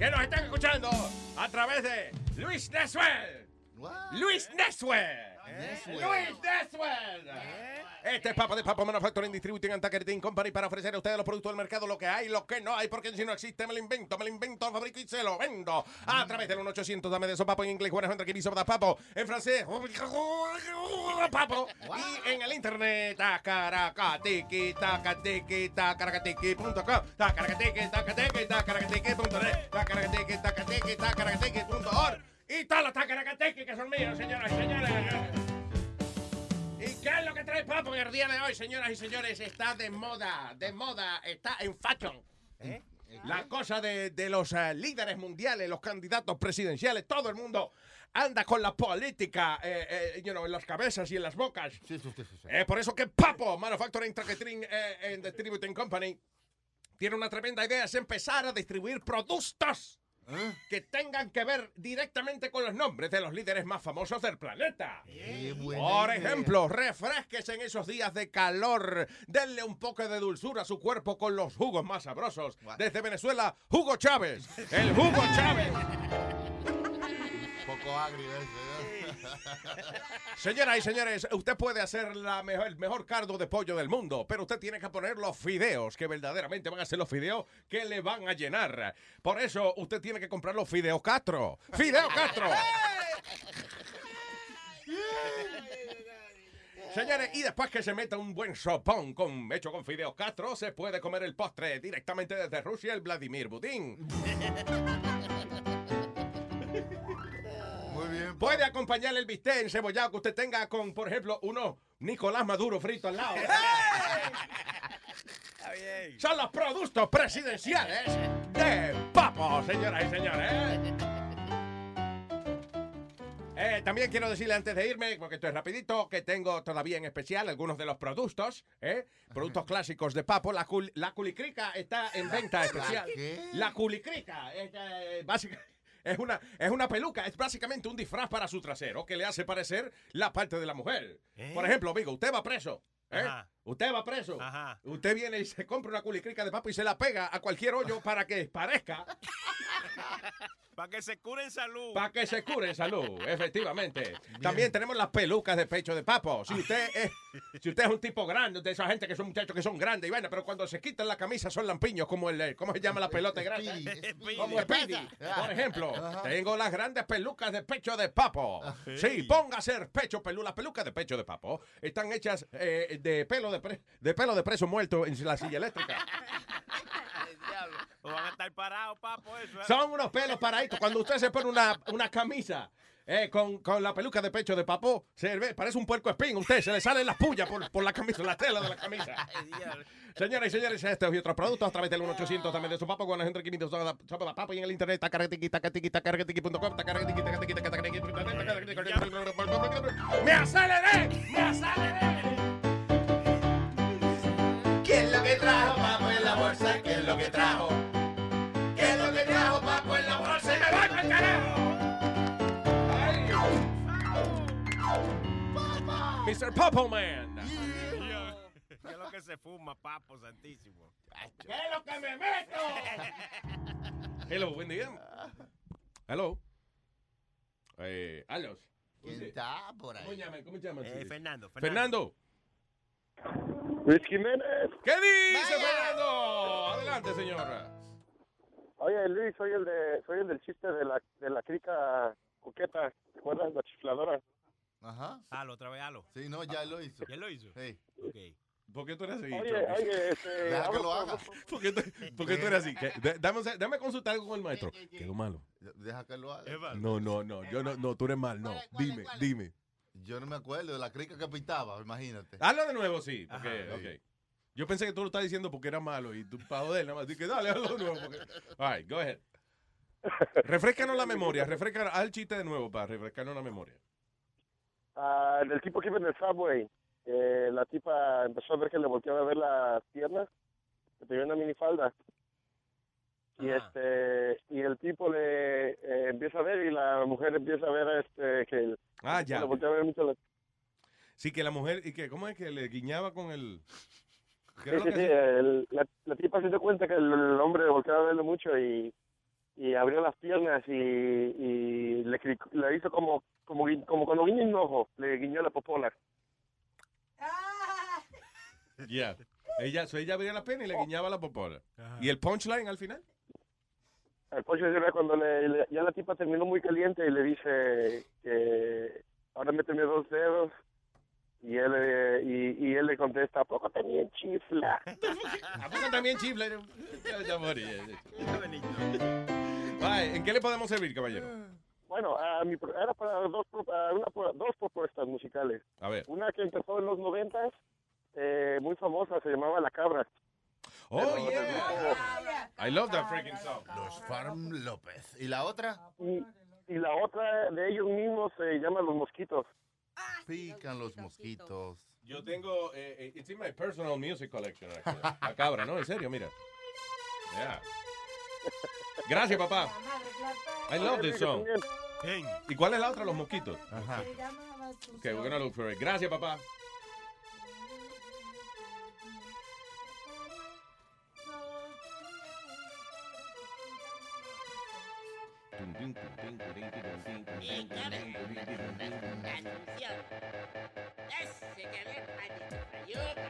que nos están escuchando a través de Luis Neswell. Luis Neswell. Luis Neswell. Este es Papa de Papa Manufacturing Distributing and Packaging Company para ofrecer a ustedes los productos del mercado, lo que hay, lo que no hay, porque si no existe me lo invento, me lo invento, lo fabrico y se lo vendo. A través del 1-800 dame de eso, papo en inglés, buenas entre aquí, papo, en francés, papo, y en el internet, tacaracatiki, tacatiki, tacaracatiki.com, tacaracatiki, tacatiki, tacaracatiki.net, tacaracatiki, tacatiki, tacaracatiki.org, y todos los tacaracatiki que son míos, señoras y señores. ¿Y qué es lo que trae Papo en el día de hoy, señoras y señores? Está de moda, de moda, está en fashion. La cosa de, de los eh, líderes mundiales, los candidatos presidenciales, todo el mundo anda con la política eh, eh, you know, en las cabezas y en las bocas. Es por eso que Papo, Manufacturing, Tracketing eh, and Distributing Company, tiene una tremenda idea, es empezar a distribuir productos que tengan que ver directamente con los nombres de los líderes más famosos del planeta. Por ejemplo, refresques en esos días de calor. Denle un poco de dulzura a su cuerpo con los jugos más sabrosos. Desde Venezuela, Hugo Chávez. El Hugo Chávez. <laughs> Poco agrio ese. Señoras y señores, usted puede hacer la mejor, el mejor cardo de pollo del mundo, pero usted tiene que poner los fideos, que verdaderamente van a ser los fideos que le van a llenar. Por eso usted tiene que comprar los fideos Castro. ¡Fideo Castro! <laughs> Señores, y después que se meta un buen sopón con, hecho con fideos Castro, se puede comer el postre directamente desde Rusia, el Vladimir Putin. <laughs> Bien. Puede acompañar el bistec encebollado que usted tenga con, por ejemplo, uno Nicolás Maduro frito al lado. <laughs> Son los productos presidenciales de Papo, señoras y señores. Eh, también quiero decirle antes de irme, porque esto es rapidito, que tengo todavía en especial algunos de los productos, ¿eh? productos clásicos de Papo. La, cul- la culicrica está en venta especial. qué? La culicrica es, eh, básica- es una, es una peluca, es básicamente un disfraz para su trasero que le hace parecer la parte de la mujer. ¿Eh? Por ejemplo, amigo, usted va preso. ¿eh? Usted va preso. Ajá. Usted viene y se compra una culicrica de papo y se la pega a cualquier hoyo <laughs> para que parezca, Para que se cure en salud. para que se cure en salud, <laughs> efectivamente. También tenemos las pelucas de pecho de papo. Si usted es, si usted es un tipo grande, de esa gente que son muchachos que son grandes y bueno, pero cuando se quitan la camisa son lampiños como el, eh, ¿cómo se llama la pelota grande? Como Speedy. Por ejemplo, <laughs> Ajá. tengo las grandes pelucas de pecho de papo. Sí, ponga a hacer pecho pelu. Las pelucas de pecho de papo están hechas eh, de pelo de, pre- de pelo de preso muerto en la silla eléctrica. O van a estar parados, papo, eso. ¿eh? Son unos pelos paraditos. Cuando usted se pone una, una camisa eh, con, con la peluca de pecho de papo, se ve, parece un puerco espín. Usted se le salen las pullas por, por la camisa, la tela de la camisa. Señoras y señores, estos y otros productos a través del 1-800 también de su papo, con la gente 500 sopa de papo y en el internet. ¡Me aceleré! ¡Me aceleré! ¿Qué es lo que trajo papo en la bolsa? ¿Qué es lo que trajo? ¿Qué es lo que trajo papo en la bolsa? ¡Y me voy pa'l carajo! Mr. Popo Man. ¿Qué es lo que se fuma, papo santísimo? ¿Qué es lo que me meto? Hello, buen día. Hello. Eh, Alos. ¿Quién está por ahí? ¿Cómo llaman? ¿Cómo llaman? Eh, Fernando, Fernando. Luis Jiménez. ¿Qué dice Fernando? Adelante, señora. Oye, Luis, soy el de, soy el del chiste de la, de la crica coqueta. ¿Te acuerdas? La chifladora. Ajá. Halo, otra vez halo. Sí, no, ya lo hizo. ¿Ya lo hizo? Sí. Ok. ¿Por qué tú eres así? Oye, oye, este. <laughs> Deja que lo por- haga. <laughs> ¿Por qué, tú, por qué tú eres así? Dame, dame consultar algo con el maestro. Quedó malo. Deja que lo haga. No, no, no. Yo no, no, tú eres mal. No. Dime, dime. Yo no me acuerdo de la crica que pitaba, imagínate. Hazlo de nuevo, sí. Porque, Ajá. ok. Yo pensé que tú lo estás diciendo porque era malo y tú para joder nada más. Así que dale, hazlo de nuevo. Porque... All right, go ahead. Refrescanos la memoria. Refresca al chiste de nuevo para refrescarnos la memoria. Ah, del tipo que iba en el subway. eh, la tipa empezó a ver que le volteaba a ver las piernas, que tenía una minifalda. Y Ajá. este y el tipo le eh, empieza a ver y la mujer empieza a ver este que el- Ah, ya. le a ver mucho las Sí, que la mujer, ¿y que ¿Cómo es que le guiñaba con el. ¿Qué Sí, sí, que sí, el- la, la tipa se dio cuenta que el, el hombre volteaba a verlo mucho y, y abrió las piernas y, y le, le hizo como como, gui- como cuando guiña un ojo, le guiñó la popola. Ya. Ella, so ella abría la pena y le guiñaba la popola. ¿Y el punchline al final? El pollo era cuando le, le- ya la tipa terminó muy caliente y le dice que ahora méteme dos dedos y él, eh, y, y él le contesta, ¿a poco tenía chifla? <laughs> ¿A poco también chifla? Ya, ya morí. ¿En qué le podemos servir, caballero? Bueno, a mi era para dos, a una dos propuestas musicales. A ver. Una que empezó en los noventas, eh, muy famosa, se llamaba La Cabra. Oh, yeah. I love that freaking song. Los Farm López. ¿Y la otra? Y, y la otra de ellos mismos se llama Los Mosquitos. Pican los mosquitos. Yo tengo, eh, eh, it's in my personal music collection, actually. La cabra, ¿no? En serio, mira. Yeah. Gracias, papá. I love this song. ¿Y cuál es la otra? Los mosquitos. Ajá. Ok, we're gonna look for it. Gracias, papá. La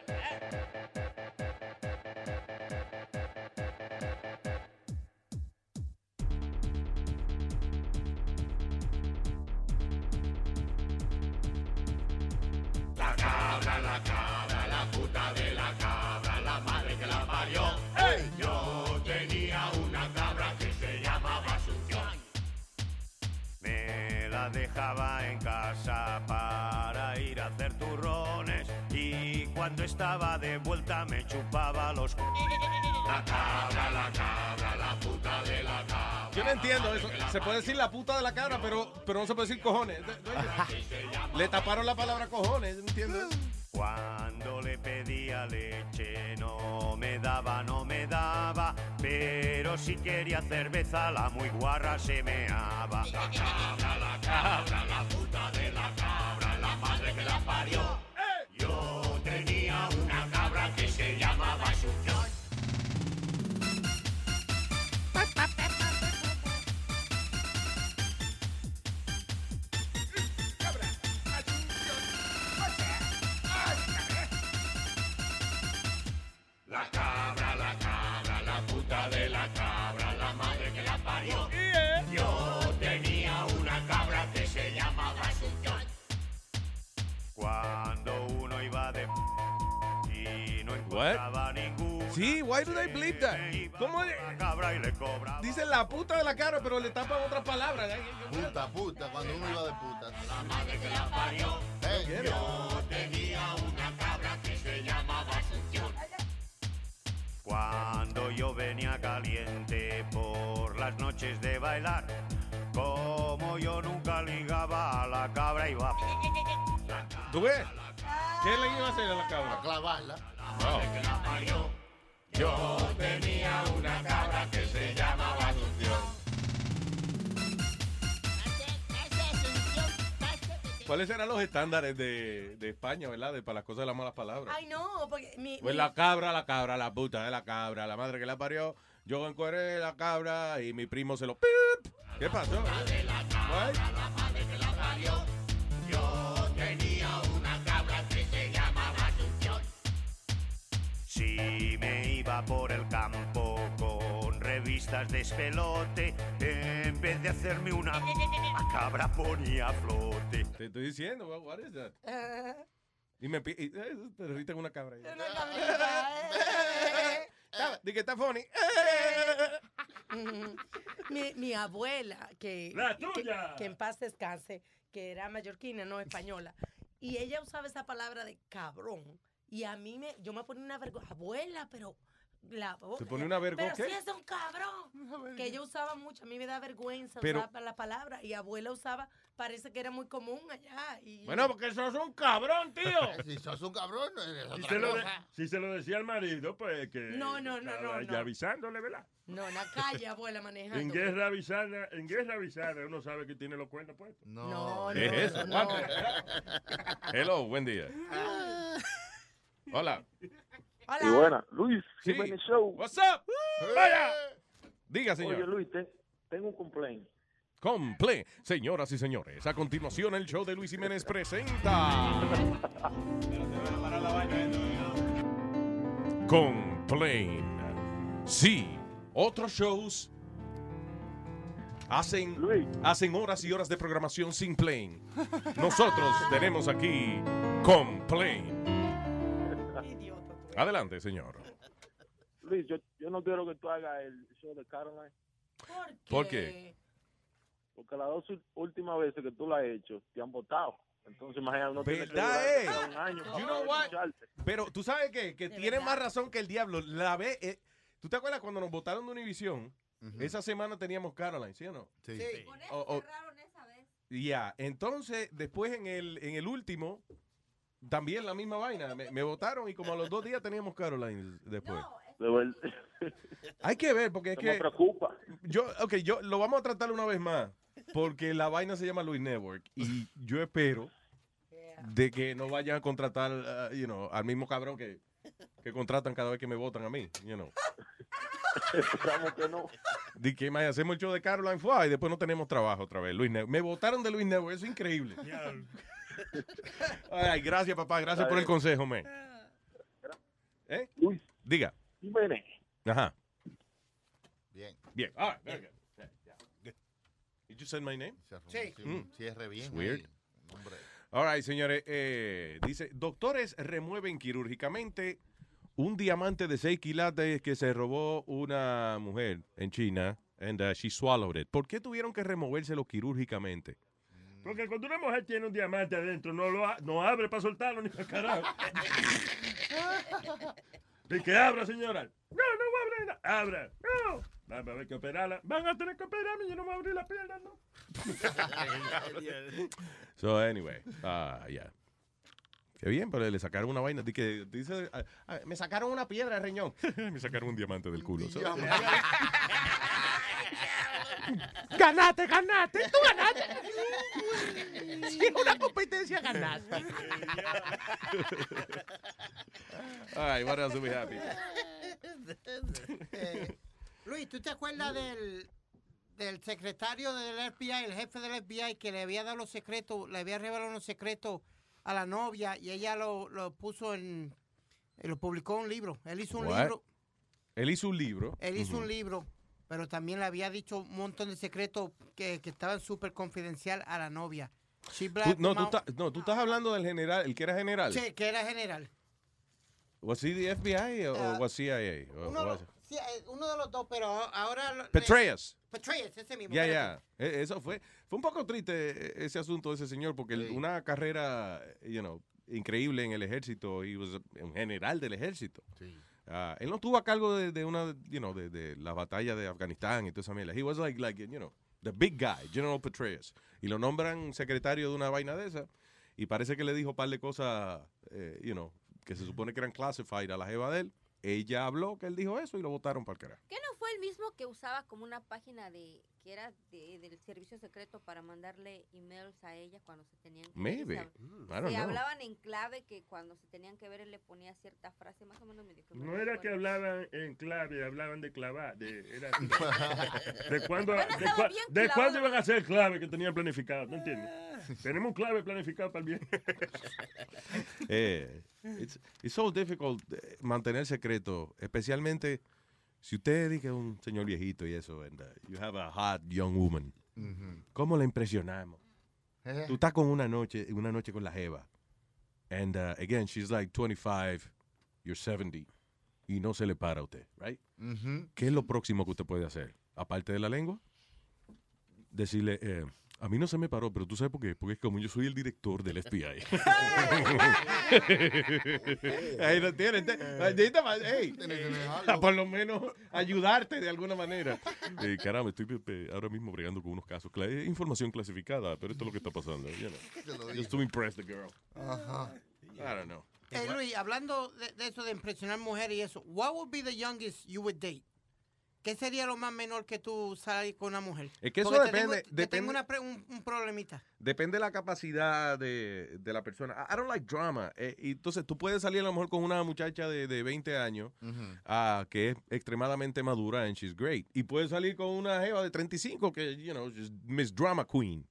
cabra dejaba en casa para ir a hacer turrones y cuando estaba de vuelta me chupaba los... La cabra, la cabra, la puta de la cabra. Yo no entiendo eso. Se puede decir la puta de la cabra, pero, pero no se puede decir cojones. Le taparon la palabra cojones, ¿no entiendes? Cuando le pedía leche no me daba, no me daba, pero si quería cerveza la muy guarra se meaba. La cabra, la cabra, la puta de la cabra, la madre que la parió. Yo tenía una cabra que encontraba ningún Sí, why do they believe that? ¿Cómo le-. Dicen la puta de la cabra, pero le tapan otras palabras. Puta, puta, cuando uno iba de puta. La madre que la parió. Hey, Yo tenía una cabra que se llamaba Asunción. Cuando yo venía caliente por las noches de bailar, como yo nunca ligaba a la cabra iba. ¿Tú ves? ¿Qué le iba a hacer a la cabra? A clavarla. que la parió. Yo tenía una cabra que se llamaba Asunción. ¿Cuáles eran los estándares de, de España, verdad? De, para las cosas de las malas palabras. Ay, no, porque mi, Pues mi- la cabra, la cabra, la puta de la cabra, la madre que la parió. Yo encueré la cabra y mi primo se lo... ¡pip! ¿Qué pasó? What? Yo revistas de espelote, en vez de hacerme una <laughs> cabra ponía a flote. Te estoy diciendo, what, what is that? Ah, Y me y, eh, te derriten una cabra. una cabrita, eh. Está- Di que está funny. Ujú. mi, mi abuela, que, ¡La que- tuya! Que, en paz descanse, que era mallorquina, no española, y ella usaba esa palabra de cabrón, y a mí me, yo me ponía una vergüenza, abuela, pero... La, ¿Se pone una vergüenza? Pero ¿Qué? sí es un cabrón. <laughs> Que ella usaba mucho, a mí me da vergüenza Pero- usar la palabra, y abuela usaba, parece que era muy común allá. Y, Bueno, porque sos un cabrón, tío. <laughs> Si sos un cabrón, es Si otra se, lo de- cosa. si se lo decía al marido, pues que. No, no, no, no, ya no. avisándole, ¿verdad? No, en la calle, abuela, manejando. En guerra avisada, en guerra avisada, uno sabe que tiene los cuernos puestos. No, no, ¿Qué es eso? no. <laughs> Hello, buen día. Hola. Hola. Y buena, Luis Sí. Jiménez Show. What's up? Vaya. Diga, Oye, señor. Luis, te- tengo un complaint. Comple. Señoras y señores, a continuación el show de Luis Jiménez presenta. Complain. Sí, otros shows hacen, hacen horas y horas de programación sin plain. Nosotros tenemos aquí Complain. Adelante, señor. Luis, yo, yo no quiero que tú hagas el show de Caroline. ¿Por qué? Porque las dos últimas veces que tú lo has hecho, te han votado. Entonces, imagínate, no tiene que ¿Verdad, durar eh? un año You know what? Pero tú sabes qué? que tiene más razón que el diablo. La ve, eh, ¿Tú te acuerdas cuando nos votaron de Univision? Esa semana teníamos Caroline, ¿sí o no? Sí. O- o- Ya, entonces después en el, en el último, también la misma vaina. Me, votaron y como a los dos días teníamos Caroline después. <laughs> Hay que ver, porque es Eso me que. preocupa. Yo, ok, yo lo vamos a tratar una vez más. Porque la vaina se llama Luis Network. Y yo espero de que no vayan a contratar, uh, you know, al mismo cabrón que, que contratan cada vez que me votan a mí, you know. <laughs> Esperamos que no. De que más hacemos el show de Caroline Fly y después no tenemos trabajo otra vez. Luis Network. Me votaron de Luis Network, eso es increíble. Ay, gracias, papá, gracias por el consejo, man. ¿Eh? Luis. Diga. Jiménez. Ajá. Bien. Bien. All right, very good. Yeah, good. Did you say my name? Sí. Mm. Cierre bien. It's weird. Hombre. All right, señores. eh, dice, doctores remueven quirúrgicamente un diamante de 6 quilates que se robó una mujer en China and uh, she swallowed it. ¿Por qué tuvieron que removérselo quirúrgicamente? Porque cuando una mujer tiene un diamante adentro, no lo no abre para soltarlo ni para carajo. ¿Y que abra, señora? No, no voy a abrir nada. Abra. No. Vamos a ver que operarla. Van a tener que operarme, yo no me voy a abrir la pierna, ¿no? So, anyway, ah, yeah. Qué bien, pero le sacaron una vaina. que dice, ah, ah, me sacaron una piedra de riñón. <laughs> me sacaron un diamante del culo. Ganaste, ganaste, tú ganaste. Si es una competencia, ganaste. All right, what else do we have here? Luis, ¿tú te acuerdas del, del secretario del FBI, el jefe del FBI, que le había dado los secretos, le había revelado los secretos a la novia y ella lo, lo puso en, lo publicó en un libro. Él hizo un What? libro, Él hizo un libro. él hizo un libro, pero también le había dicho un montón de secretos que, que estaban súper confidencial a la novia. Tú- no, tú out. estás, no, tú estás hablando del general, el que era general. Sí, que era general. ¿Was he the FBI o Ah, was CIA? Uno, was- los- sí, eh, uno de los dos, pero ahora... le- Petraeus. Petraeus, ese mismo. Ya, espérate. ya. E- Eso fue, fue un poco triste eh, ese asunto de ese señor, porque una carrera, you know, increíble en el ejército, y was un general del ejército. Ah, él no estuvo a cargo de, de una, you know, de, de la batalla de Afganistán y toda esa mierda. He was like, like, you know, the big guy, General Petraeus. Y lo nombran secretario de una vaina de esa. Y parece que le dijo un par de cosas, eh, you know, que se supone que eran classified a la jeva de él. Ella habló que él dijo eso y lo votaron para el carajo. ¿Qué no fue el mismo que usaba como una página de que era de- del servicio secreto para mandarle emails a ella cuando se tenían que ver? Maybe. Mm, I don't se know. hablaban en clave que cuando se tenían que ver él le ponía cierta frase más o menos medio que me No era recuerdo. que hablaban en clave, hablaban de clavar. De, era, <laughs> de cuándo, de, cua- bien de clavado. cuándo iban a ser clave que tenían planificado, ¿no entiendes? Tenemos un clave planificado para el bien. <laughs> Eh, it's, it's so difficult eh, mantener secreto, especialmente si usted dice un señor viejito y eso, and uh, you have a hot young woman. ¿Cómo la impresionamos? Eh. Tú estás con una noche, una noche con la jeva. And uh, again, she's like 25, you're 70, y no se le para a usted, right? ¿Qué es lo próximo que usted puede hacer? Aparte de la lengua, decirle, eh, a mí no se me paró, pero tú sabes por qué, porque es como yo soy el director del FBI. <laughs> Ahí lo tienes. hey, por lo menos ayudarte de alguna manera. Eh, caramba, estoy ahora mismo bregando con unos casos. cla- información clasificada, pero esto es lo que está pasando. you know. Just to impress the girl. Ajá. I don't know. Eh, Luis, hablando de, de eso de impresionar mujeres y eso, what would be the youngest you would date? ¿Qué sería lo más menor que tú salir con una mujer? Es que eso Porque te depende- Tengo, te depende- tengo una pre- un, un problemita. Depende de la capacidad de, de la persona. I I don't like drama. Eh, entonces tú puedes salir a lo mejor con una muchacha de, de 20 años ah, que es extremadamente madura and she's great. Y puedes salir con una jeva de 35 que, you know, just Miss Drama Queen.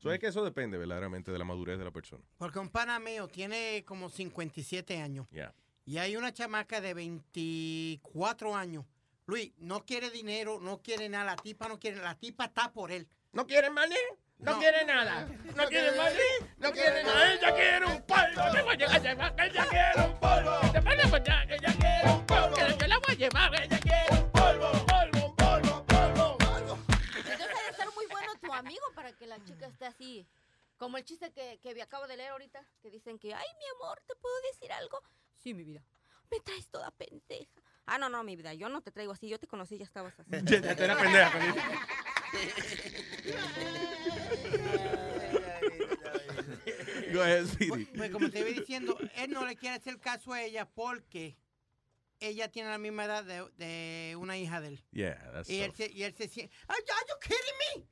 So es que eso depende verdaderamente de la madurez de la persona. Porque un pana mío tiene como 57 años. Yeah. Y hay una chamaca de 24 años. Luis, no quiere dinero, no quiere nada. La tipa no quiere, la tipa está por él. ¿No quiere maní? No, quiere nada. No quiere maní. No quiere nada. Ella quiere un polvo. Te voy a llevar. Ella quiere un polvo. Te van a. Ella quiere un polvo. Que yo la voy a llevar. Ella quiere un polvo. Polvo, polvo, polvo, polvo. Entonces debe ser muy bueno tu amigo para que la chica esté así. Como el chiste que, que acabo de leer ahorita, que dicen que, ay, mi amor, ¿te puedo decir algo? Sí, mi vida. Me traes toda pendeja. Ah, no, no, mi vida, yo no te traigo así. Yo te conocí y ya estabas así. <laughs> Ya, ya te era pendeja, <laughs> Go ahead, Speedy. Pues como te iba diciendo, él no le quiere hacer caso a ella porque ella tiene la misma edad de, de una hija de él. Yeah, that's Y él se, y él se siente, are, are you kidding me?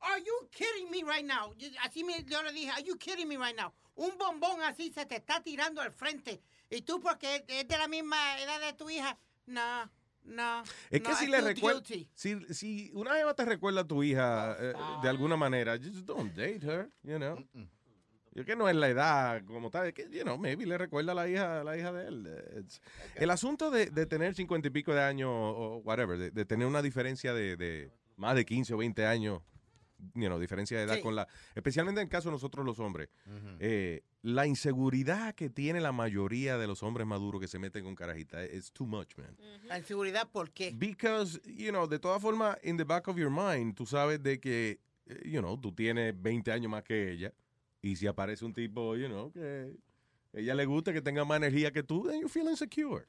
Are you kidding me right now? Yo- Así me, yo le dije, are you kidding me right now? Un bombón así se te está tirando al frente. Y tú porque es de la misma edad de tu hija, no, no. Es que no, si I le recuerda, si, si una jeva te recuerda a tu hija eh, de alguna manera, just don't date her, you know. Yo que no es la edad como tal, es que, you know, maybe le recuerda a la hija, a la hija de él. It's- el asunto de, de tener cincuenta y pico de años o whatever, de, de tener una diferencia de, de más de 15 o 20 años, you know, diferencia de edad Sí. con la, especialmente en el caso de nosotros los hombres, eh, la inseguridad que tiene la mayoría de los hombres maduros que se meten con carajita, es too much, man. La inseguridad, ¿por qué? Because, you know, de todas formas, in the back of your mind, tú sabes de que eh, you know, tú tienes 20 años más que ella y si aparece un tipo, you know, que ella le gusta que tenga más energía que tú, then you feel insecure.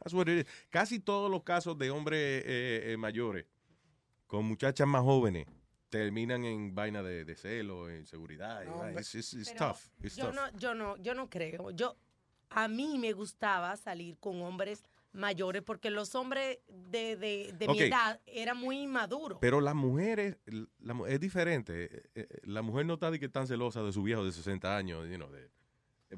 That's what it is. Casi todos los casos de hombres eh, eh, mayores con muchachas más jóvenes terminan en vaina de, de celo, en seguridad. No, it's, it's- it's Pero tough. Yo tough. no, yo no, yo no creo. Yo, a mí me gustaba salir con hombres mayores porque los hombres de, de, mi edad eran muy inmaduros. Pero las mujeres, la es diferente. Eh, eh, La mujer no está de que tan celosa de su viejo de 60 años, you know, de-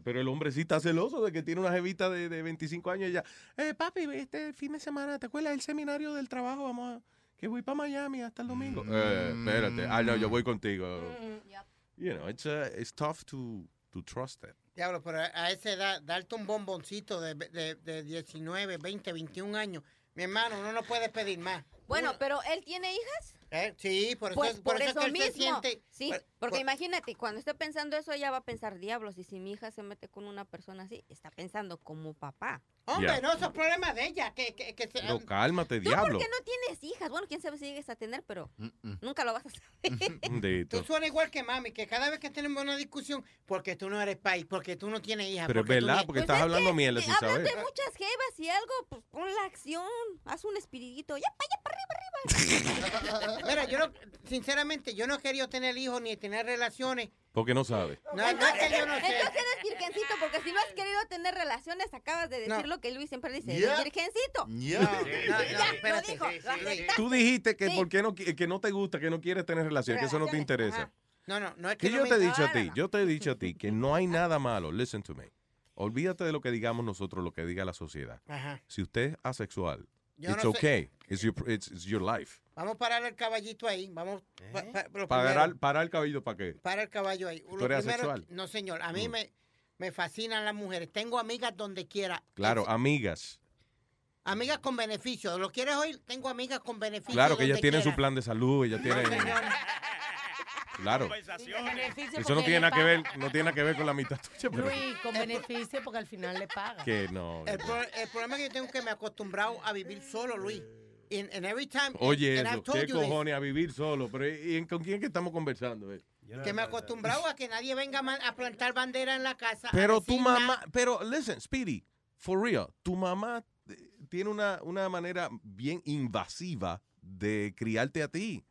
pero el hombre sí está celoso de que tiene una jevita de, de 25 años y ya, eh, papi, este fin de semana, ¿te acuerdas del seminario del trabajo? Vamos a, que voy para Miami hasta el domingo. Eh, espérate, ah, no, yo voy contigo. You know, it's, uh, it's tough to, to trust that. Diablo, pero a- a esa edad, darte un bomboncito de, de, de 19, 20, 21 años, mi hermano, uno no puede pedir más. Bueno, pero él tiene hijas. Eh, Sí, por eso, Pues por por eso, eso que él mismo. se siente... Sí, por- porque por- imagínate, cuando esté pensando eso, ella va a pensar, diablos, y si mi hija se mete con una persona así, está pensando como papá. Hombre, no, eso es problema de ella. Que, que, que se- Pero cálmate, ¿Tú diablo. por qué no tienes hijas? Bueno, quién sabe si llegues a tener, pero nunca lo vas a saber. <laughs> Tú suenas igual que mami, que cada vez que tenemos una discusión, porque tú no eres país, porque tú no tienes hija. Pero es porque tú verdad, ni- porque estás hablando mierda sin saber. de muchas jevas y algo, pues pon la acción, haz un espiritito, ya para allá, para arriba. Mira, yo no, sinceramente, yo no he querido tener hijos ni tener relaciones. Porque no sabe. No, no es que yo no sé. Entonces eres virgencito, porque si no has querido tener relaciones, acabas de decir No. lo que Luis siempre dice, eres virgencito. Ya. No, no, Ya, espérate. lo dijo, lo aceptaste. Tú dijiste que Sí. por qué no, que no te gusta, que no quieres tener relación, que eso no te interesa. No, no, no es que Que no yo me te he dicho a ti, yo te he dicho a ti que no hay nada malo. Listen to me. Olvídate de lo que digamos nosotros, lo que diga la sociedad. Ajá. Si usted es asexual, Yo it's no sé. okay. It's your, it's, it's your life. Vamos a parar el caballito ahí. Vamos. pa- pa- lo Parar, parar el cabello para qué. para el caballo ahí. ¿Tú eres asexual? no, señor. A mí Mm. me, me fascinan las mujeres. Tengo amigas donde quiera. Claro, amigas. Amigas con beneficio. ¿Lo quieres oír? Tengo amigas con beneficio. Claro que ellas tienen su plan de salud, ellas tienen. Claro. Eso no tiene nada que ver, no tiene nada que ver con la mitad tuya, pero Luis, con beneficio porque al final le pagan. que no. El, pro- el problema es que yo tengo que me he acostumbrado a vivir solo, Luis. And, and every time. Oye, and eso, qué this, cojones a vivir solo, pero ¿y en- con quién que estamos conversando? eh? Que me he acostumbrado a que nadie venga a plantar bandera en la casa. Pero tu mamá, nada. pero listen, Speedy, for real, tu mamá eh, tiene una, una manera bien invasiva de criarte a ti.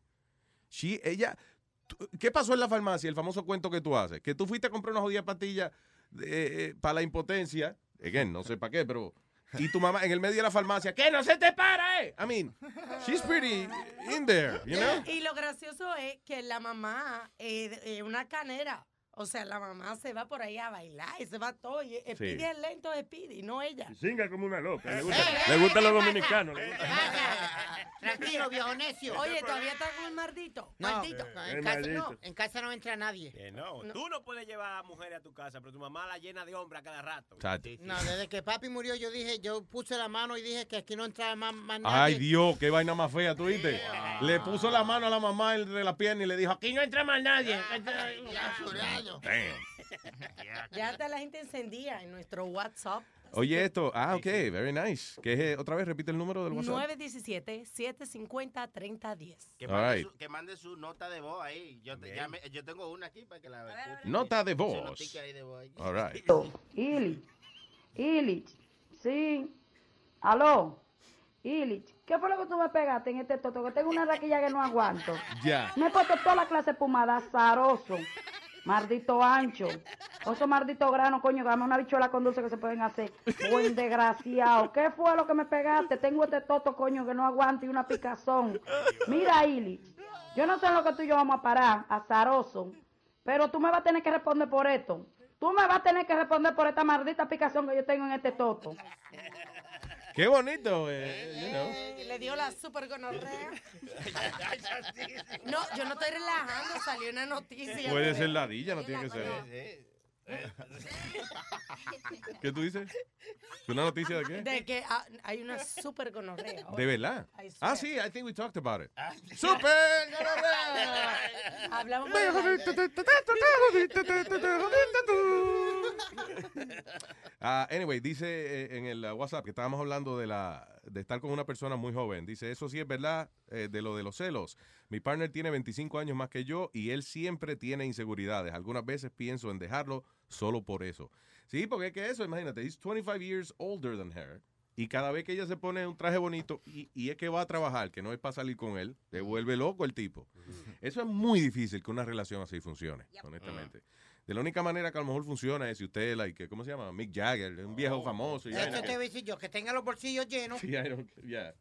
She, ella, ¿qué pasó en la farmacia? El famoso cuento que tú haces, que tú fuiste a comprar una jodida pastilla eh, para la impotencia, again, no sé para qué, pero y tu mamá en el medio de la farmacia, ¿qué? No se te para, eh. I mean, she's pretty in there, you know? Y lo gracioso es que la mamá es es una canera. O sea, la mamá se va por ahí a bailar y se va todo. Y Speedy es lento de Speedy, no ella. Singa como una loca. Le Eh, gusta, le gusta a los dominicanos. le gusta. Tranquilo, viejo necio. Oye, todavía está con el maldito. No, Maldito. en, casa, maldito. no, en casa no entra nadie. Que no, tú no puedes llevar a mujeres a tu casa, pero tu mamá la llena de hombres a cada rato. Chacho. No, desde que papi murió, yo dije, yo puse la mano y dije que aquí no entraba más, más nadie. Ay, Dios, qué vaina más fea, ¿tú viste? Le puso la mano a la mamá entre la pierna y le dijo, aquí no entra más nadie. Damn. Ya hasta la gente encendía en nuestro WhatsApp. Oye, esto, ah, ok, very nice. ¿Qué es, eh, otra vez repite el número del WhatsApp. 917-750-3010. Que, All mande right. su, que mande su nota de voz ahí. Yo, te- ya me- yo tengo una aquí para que la escuche. Nota de voz. notica ahí de voz ahí. All right. <laughs> Illich, Illich, sí. Aló, Illich, ¿qué fue lo que tú me pegaste en este toto? Que tengo una raquilla que no aguanto. Ya. Me he puesto toda la clase de pomada, zaroso, maldito ancho. Oso maldito grano, coño, dame una bichuela con dulce que se pueden hacer. Buen desgraciado. ¿Qué fue lo que me pegaste? Tengo este toto, coño, que no aguanto y una picazón. Mira, Illich, yo no sé lo que tú y yo vamos a parar, azaroso, pero tú me vas a tener que responder por esto. Tú me vas a tener que responder por esta maldita picazón que yo tengo en este toto. Qué bonito, eh, you know. Eh, Le dio la super gonorrea. <laughs> No, yo no estoy relajando, salió una noticia. Puede ser ladilla, no tiene que ser. <laughs> ¿Qué tú dices? ¿Una noticia de qué? De que ah, hay una super gonorrea. ¿De verdad? Ah, sí, I think we talked about it. ¡Super! Hablamos te, te, te jodiste tú. Ah, anyway, dice eh, en el WhatsApp que estábamos hablando de la de estar con una persona muy joven. Dice, eso sí es verdad eh, de lo de los celos. Mi partner tiene 25 años más que yo y él siempre tiene inseguridades. Algunas veces pienso en dejarlo solo por eso. Sí, porque es que eso, imagínate, he's 25 years older than her. Y cada vez que ella se pone un traje bonito y, y es que va a trabajar, que no es para salir con él, te vuelve loco el tipo. Eso es muy difícil que una relación así funcione, honestamente. De la única manera que a lo mejor funciona es si usted, like, ¿cómo se llama? Mick Jagger, un viejo famoso. y Eso te voy a decir yo, que tenga los bolsillos llenos. Sí, I don't- yeah.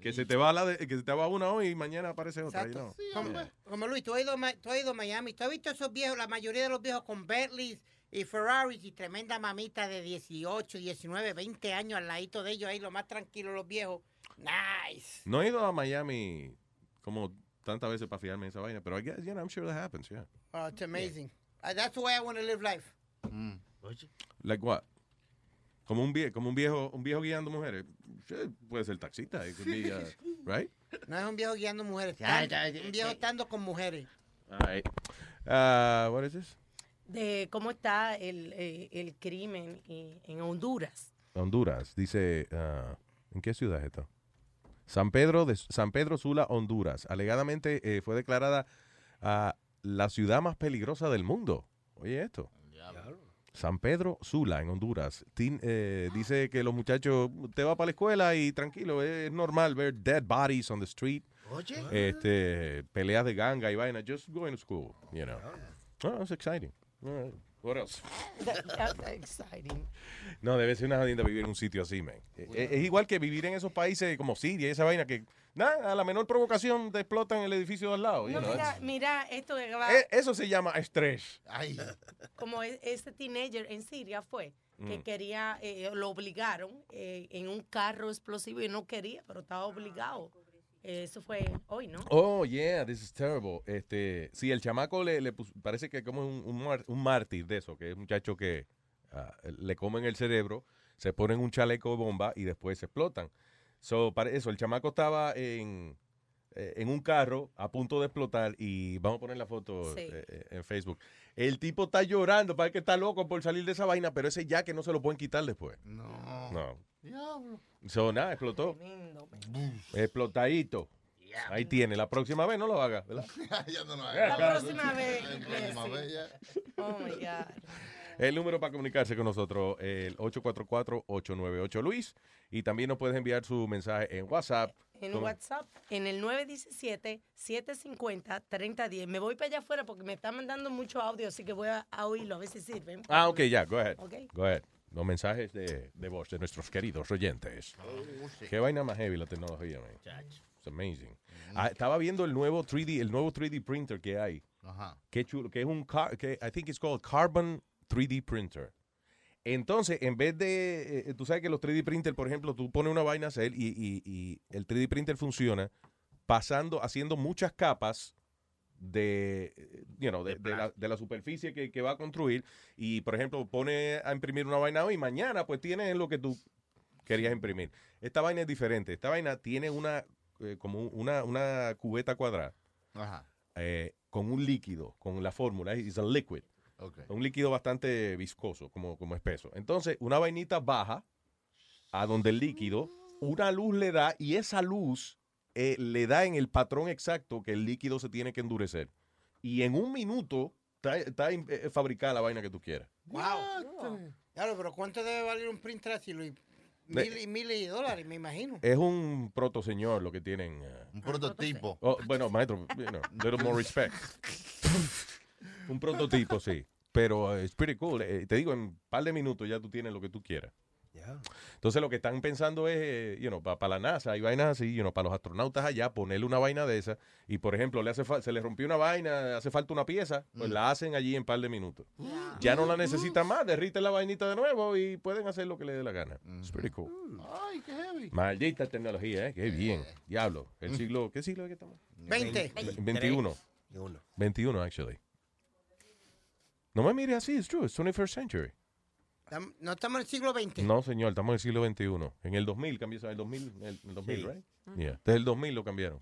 Que se te va la de- que se te va una hoy y mañana aparece otra. You know. como, Yeah. como Luis, tú has, ido, tú has ido a Miami, tú has visto esos viejos, la mayoría de los viejos con Bentleys y Ferraris y tremenda mamita de 18, 19, 20 años al ladito de ellos ahí, lo más tranquilo los viejos. Nice. No he ido a Miami como tantas veces para fijarme en esa vaina, pero I guess, yeah, I'm sure that happens, yeah. Oh, it's amazing. Uh, that's the way I want to live life. Like what? Como un viejo, como un viejo, un viejo guiando mujeres. Puede ser taxista, it could be, uh, right? No es un viejo guiando mujeres. Un viejo estando con mujeres. All right. Uh, what is this? De cómo está el, eh, el crimen en Honduras. Honduras. Dice, uh, ¿en qué ciudad es esto? San Pedro, de, San Pedro Sula, Honduras. Alegadamente eh, fue declarada ah, la ciudad más peligrosa del mundo. Oye esto. San Pedro Sula, en Honduras. Tin- eh, dice que los muchachos, te va para la escuela y tranquilo, es normal ver dead bodies on the street. Oye. Este, peleas de ganga y vaina. Just going to school, you know. Oh, it's exciting. All right. What else? That's exciting. No, debe ser una jodienda vivir en un sitio así, man. Eh, Es, es igual que vivir en esos países como Siria y esa vaina que, nada, a la menor provocación te explotan el edificio de al lado. No, mira, mira esto que va. Eh, eso se llama estrés. <laughs> como e- ese teenager en Siria fue que Mm. quería, eh, lo obligaron eh, en un carro explosivo y no quería, pero estaba obligado. Eso fue hoy, ¿no? Oh, yeah, this is terrible. Este, sí, el chamaco le, le pus- parece que como un, un, un mártir de eso, que es un muchacho que ah, le comen el cerebro, se ponen un chaleco de bomba y después se explotan. So, para eso, el chamaco estaba en, eh, en un carro a punto de explotar y vamos a poner la foto Sí. eh, eh, en Facebook. El tipo está llorando, parece que está loco por salir de esa vaina, pero ese ya que no se lo pueden quitar después. No. No. Diablo. So, nada, explotó. Explotadito. Ahí tiene. La próxima vez no lo haga, ¿verdad? <laughs> ya no lo haga. La próxima vez. La próxima vez ya. Oh my God. El número para comunicarse con nosotros, el 844-898 Luis. Y también nos puedes enviar su mensaje en WhatsApp. En WhatsApp, en el 917-750-3010. Me voy para allá afuera porque me están mandando mucho audio, así que voy a, a oírlo, a ver si sirven. Ah, ok, ya, go ahead. Go ahead. Los mensajes de, de voz de nuestros queridos oyentes. Oh, sí. Qué vaina más heavy la tecnología, man. It's amazing. Ah, estaba viendo el nuevo 3D, el nuevo 3D printer que hay. Ajá. Qué chulo, que es un, car- que I think it's called Carbon 3D printer. Entonces, en vez de, eh, tú sabes que los 3D printer, por ejemplo, tú pones una vaina a hacer y, y- y el 3D printer funciona pasando, haciendo muchas capas de, eh, you know, de, de la, de la superficie que, que va a construir y, por ejemplo, pone a imprimir una vaina hoy y mañana pues tienes lo que tú querías imprimir. Esta vaina es diferente. Esta vaina tiene una, eh, como un- una, una cubeta cuadrada Ajá. eh, con un líquido, con la fórmula, es a liquid. Un líquido bastante viscoso, como, como espeso. Entonces, una vainita baja a donde el líquido, una luz le da y esa luz eh, le da en el patrón exacto que el líquido se tiene que endurecer. Y en un minuto está, está, eh, fabricada la vaina que tú quieras. Wow. Claro, pero ¿cuánto debe valer un printer así, Luis? De- Mil y miles de dólares, me imagino. Es un proto señor lo que tienen. eh. Un prototipo. Oh, bueno, maestro, you know, little more respect. <laughs> un prototipo, sí. Pero es pretty cool. Eh, te digo, en un par de minutos ya tú tienes lo que tú quieras. Entonces lo que están pensando es, eh, you know, para la NASA y vainas así, you know, para los astronautas allá, ponerle una vaina de esa. Y por ejemplo, le hace se le rompió una vaina, hace falta una pieza, pues la hacen allí en un par de minutos. Ya no la necesitan más, derriten la vainita de nuevo y pueden hacer lo que les dé la gana. It's pretty cool. Ay, qué heavy. Maldita tecnología, ¿eh? Qué bien. Diablo. El siglo, ¿qué siglo es que estamos? Veinte. Ve- 21. 21, actually. No me mire así, it's true, it's 21st century. No estamos en el siglo XX. No, señor, estamos en el siglo 21. En el 2000 cambió, eso, el 2000, el, el 2000, Sí. right? Yeah. Desde el 2000 lo cambiaron.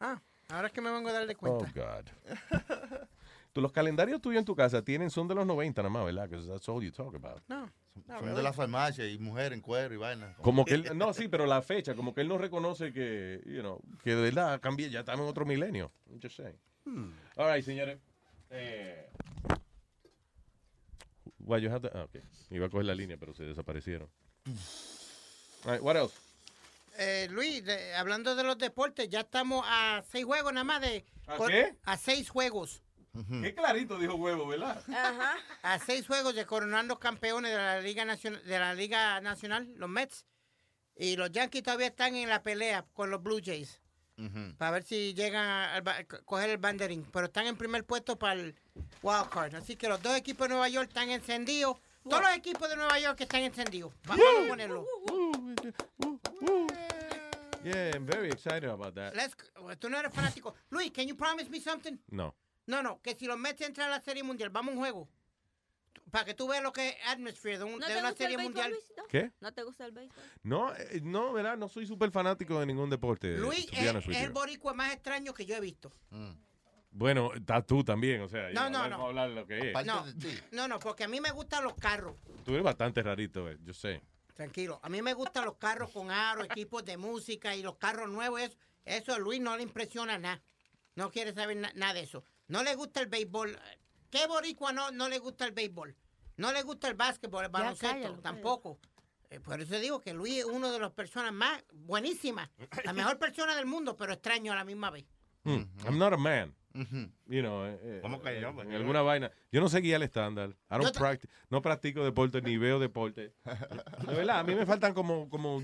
Ah, ahora es que me vengo a darle Oh, cuenta. God. <laughs> Tú, los calendarios tuyos en tu casa tienen, son de los 90 nada más, ¿verdad? Because that's all you talk about. No. Son de la farmacia y mujer en cuero y vaina. Como que él, no, sí, pero la fecha, como que él no reconoce que, you know, que de verdad cambié, ya estamos en otro milenio. I'm just saying. All right, señores. Eh, why you have to- ah, okay. Iba a coger la línea, pero se desaparecieron. All right, what else? Eh, Luis, de- hablando de los deportes, ya estamos a seis juegos nada más de... ¿A cor- qué? A seis juegos. Qué clarito dijo huevo, ¿verdad? Ajá. A seis juegos de coronar los campeones de la Liga Nacional, de la Liga Nacional, los Mets. Y los Yankees todavía están en la pelea con los Blue Jays. Para ver si llegan a, al ba- a coger el banderín. Pero están en primer puesto para el wild card. Así que los dos equipos de Nueva York están encendidos. Todos los equipos de Nueva York están encendidos. Va- Vamos a ponerlo. Yeah, I'm very excited about that. Let's- tú no eres fanático. Luis, can you promise me something? No. No, no, que si los Mets entran a la Serie Mundial, vamos a un juego. Para que tú veas lo que es atmosphere de, un- ¿No de una Serie béisbol, Mundial. Luisito? ¿Qué? ¿No te gusta el béisbol? No, eh, no, ¿verdad? No soy súper fanático de ningún deporte. Luis to be es, es el boricua más extraño que yo he visto. Bueno, estás tú también, o sea, No, no, vamos no. a hablar de lo que es. No, no, no, porque a mí me gustan los carros. Tú eres bastante rarito, eh, yo sé. Tranquilo, a mí me gustan los carros con aro, equipos de música y los carros nuevos. Eso, eso a Luis no le impresiona nada. No quiere saber na- nada de eso. No le gusta el béisbol. ¿Qué boricua no, no le gusta el béisbol? No le gusta el básquetbol, el Ya, baloncesto, cállalo, tampoco. Eh, por eso digo que Luis es una de las personas más buenísimas. La mejor persona del mundo, pero extraño a la misma vez. Hmm, I'm not a man. You know, eh, eh, ¿Cómo que eh, no? En alguna vaina. Yo no seguía el estándar. I don't Yo ta- practi- no practico deporte ni veo deporte. <laughs> De verdad, a mí me faltan como, como,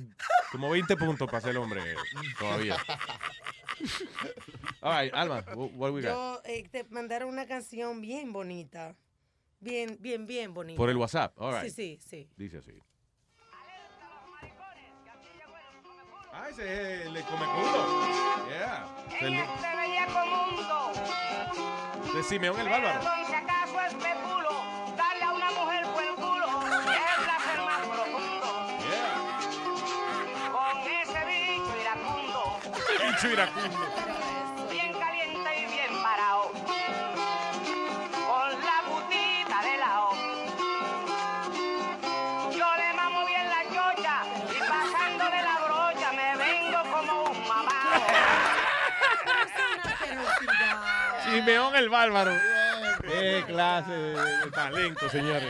como 20 puntos para ser hombre eh, todavía. All right, Alma, wh- what we got? Yo eh, te mandaron una canción bien bonita. Bien, bien, bien bonita. Por el WhatsApp, all right. Sí, sí, sí. Dice así. Ah, ese es el Comeculo. Yeah. El de- Este bellaco mundo. de Simeón el Bárbaro. Perdón si acaso especulo. Darle a una mujer por el culo. Es placer más profundo. Con ese bicho iracundo. Bicho iracundo. Simeón el Bárbaro. Qué clase de, de talento, señores.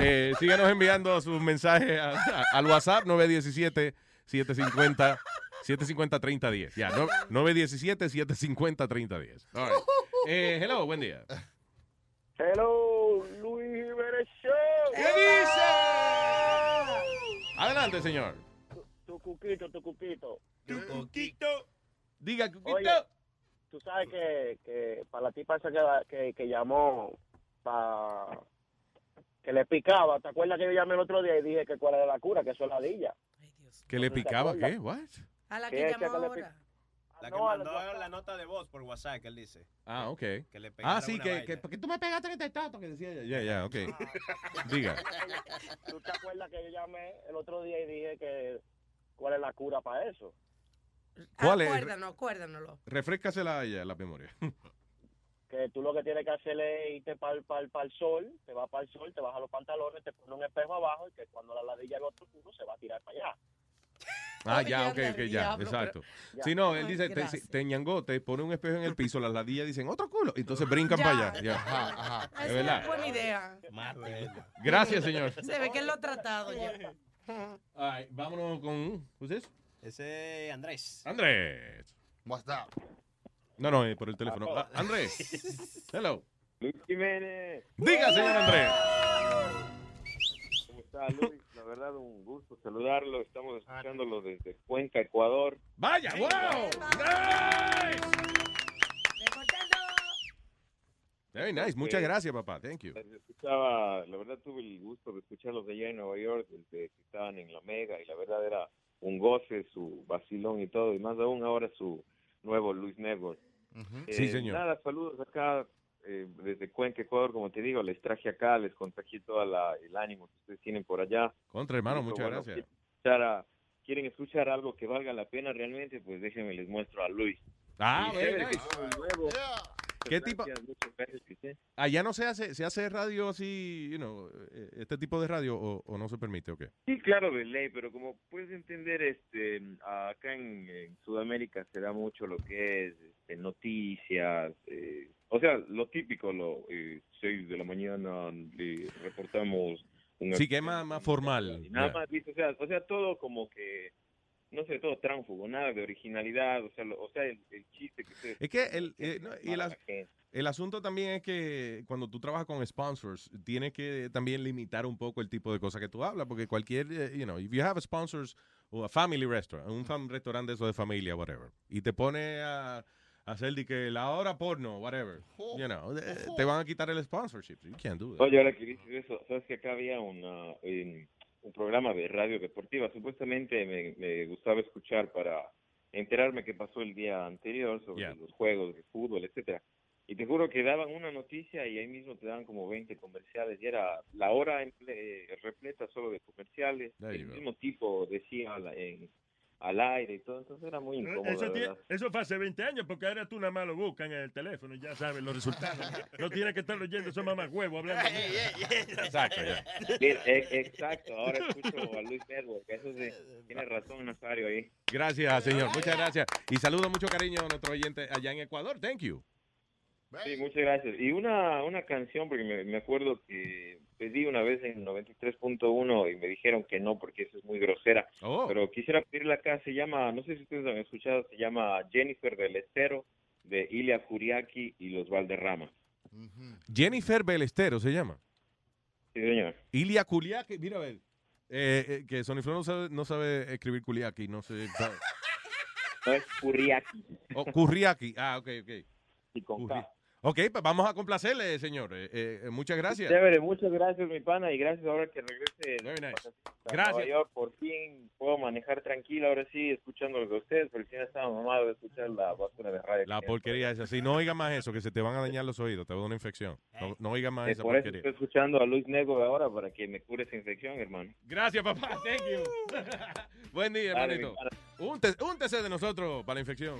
Eh, síganos enviando sus mensajes a- a- al WhatsApp 917-750. 750-3010. Ya, no- 917-750-3010. All right. Eh, hello, buen día. Hello, Luis Jiménez Show. ¿Qué dice? Adelante, señor. Tu cuquito, tu cuquito. Tu cuquito. Diga, cuquito. Oye, tú sabes que, que para la tipa esa que, que, que llamó para que le picaba, ¿te acuerdas que yo llamé el otro día y dije que cuál era la cura? Que eso es ladilla. ¿Que le picaba qué? What? A la que que llamó le ahora. La que No, la- mandó la nota de voz por WhatsApp que él dice. Ah, ok. Que le Ah, sí, una que, que, porque tú me pegaste en este tato que decía ella. Ya, ya, ok. Diga. ¿Tú te acuerdas que yo llamé el otro día y dije que cuál es la cura para eso? ¿Cuál es? Acuérdanos, acuérdanoslo. Refrescasela a ella la memoria. <laughs> Que tú lo que tienes que hacer es irte para el, sol, te vas para el sol, te bajas los pantalones, te pones un espejo abajo y que cuando la ladilla ve otro culo se va a tirar para allá. <laughs> Ah, ya, ok, ok, ya, diablo, exacto. Si no, él dice, te, te ñangó, te pone un espejo en el piso, las ladillas dicen, otro culo, entonces brincan Ya. para allá. Ya. <laughs> Es es verdad. una buena idea. Gracias, señor. Se ve que él lo ha tratado ya. All right, vámonos con, ¿who's this? Ese es Andrés. Andrés. What's up? No, no, eh, por el teléfono. Ah, Andrés. <laughs> Hello. Luis Jiménez. Diga, señor Andrés. ¿Cómo está Luis? La verdad, un gusto saludarlo. Estamos escuchándolo desde Cuenca, Ecuador. Vaya, wow. Nice. Very nice. Muchas gracias, papá. Thank you. Escuchaba, la verdad tuve el gusto de escucharlos allá en Nueva York desde que estaban en la Mega y la verdad era un goce su vacilón y todo y más aún ahora su nuevo Luis Network. Sí, Eh, señor. Nada, saludos acá eh, desde Cuenca, Ecuador, como te digo, les traje acá, les contagié todo la, el ánimo que ustedes tienen por allá. Contra, hermano, Dijo, muchas bueno, gracias. escuchar a- quieren escuchar algo que valga la pena realmente, pues déjenme les muestro a Luis. Ah, que nice. nuevo. ¿Qué tipo? Gracias. Allá no se hace, se hace radio así, you know, eh, este tipo de radio o, o no se permite o qué? Sí, claro, de ley, pero como puedes entender, este, acá en, en Sudamérica se da mucho lo que es este, noticias, eh, o sea, lo típico, lo eh, 6 de la mañana le reportamos un Sí, que es más, más formal. y nada ya. más. O sea, o sea, todo como que, no sé, todo tránfugo, nada de originalidad, o sea, lo- o sea el, el chiste que ustedes... Es que el, eh, no, y el, as- el asunto también es que cuando tú trabajas con sponsors, tienes que también limitar un poco el tipo de cosas que tú hablas, porque cualquier, eh, you know, if you have sponsors o a family restaurant, un fam- restaurante eso de familia, whatever, y te pone a, hacer de que la hora porno, whatever, you know, te van a quitar el sponsorship. You can't do that. Oye, ahora que dices eso, sabes que acá había una, en- un programa de radio deportiva, supuestamente me, me gustaba escuchar para enterarme qué pasó el día anterior sobre Yeah. los juegos de fútbol, etcétera. Y te juro que daban una noticia y ahí mismo te daban como 20 comerciales y era la hora eh, repleta solo de comerciales. There El mismo tipo decía la- en- al aire y todo, entonces era muy incómodo. Eso, eso fue hace 20 años, porque ahora tú nada más lo buscan en el teléfono y ya sabes los resultados. No tienes que estar oyendo esos mamás huevos hablando. Exacto, e- Exacto, ahora escucho a Luis Network, eso sí, tiene razón Nazario ahí. Gracias, señor. Muchas gracias. Y saludo mucho cariño a nuestro oyente allá en Ecuador. Thank you. Sí, muchas gracias. Y una, una canción, porque me, me acuerdo que pedí una vez en 93.1 y me dijeron que no, porque eso es muy grosera. Oh. Pero quisiera pedirla acá, se llama, no sé si ustedes han escuchado, se llama Jennifer del Estero, de Ilia Kuriaki y los Valderrama. Jennifer Belestero se llama. Sí, señor. Ilia Kuliaki, mira a ver. Eh, eh, que Sony Flow no sabe, no sabe escribir Kuliaki, no sé. sabe. <laughs> No es Kuriaki. Oh, Kurriaki. Ah, ok, ok. Y con K. Ok, pues vamos a complacerle, señor. Eh, eh, muchas gracias. Chévere, muchas gracias, mi pana, y gracias ahora que regrese Very nice. a Gracias. Nueva York. Por fin puedo manejar tranquilo, ahora sí, escuchando lo de ustedes, porque si no estaba mamado de escuchar la basura de radio. La porquería es así. No oiga más eso, que se te van a dañar los oídos, te va a dar una infección. No, no oiga más esa por eso porquería. estoy escuchando a Luis Nego ahora para que me cure esa infección, hermano. Gracias, papá. Thank you. <laughs> Buen día, Dale, hermanito. mi Únte- Úntese de nosotros para la infección.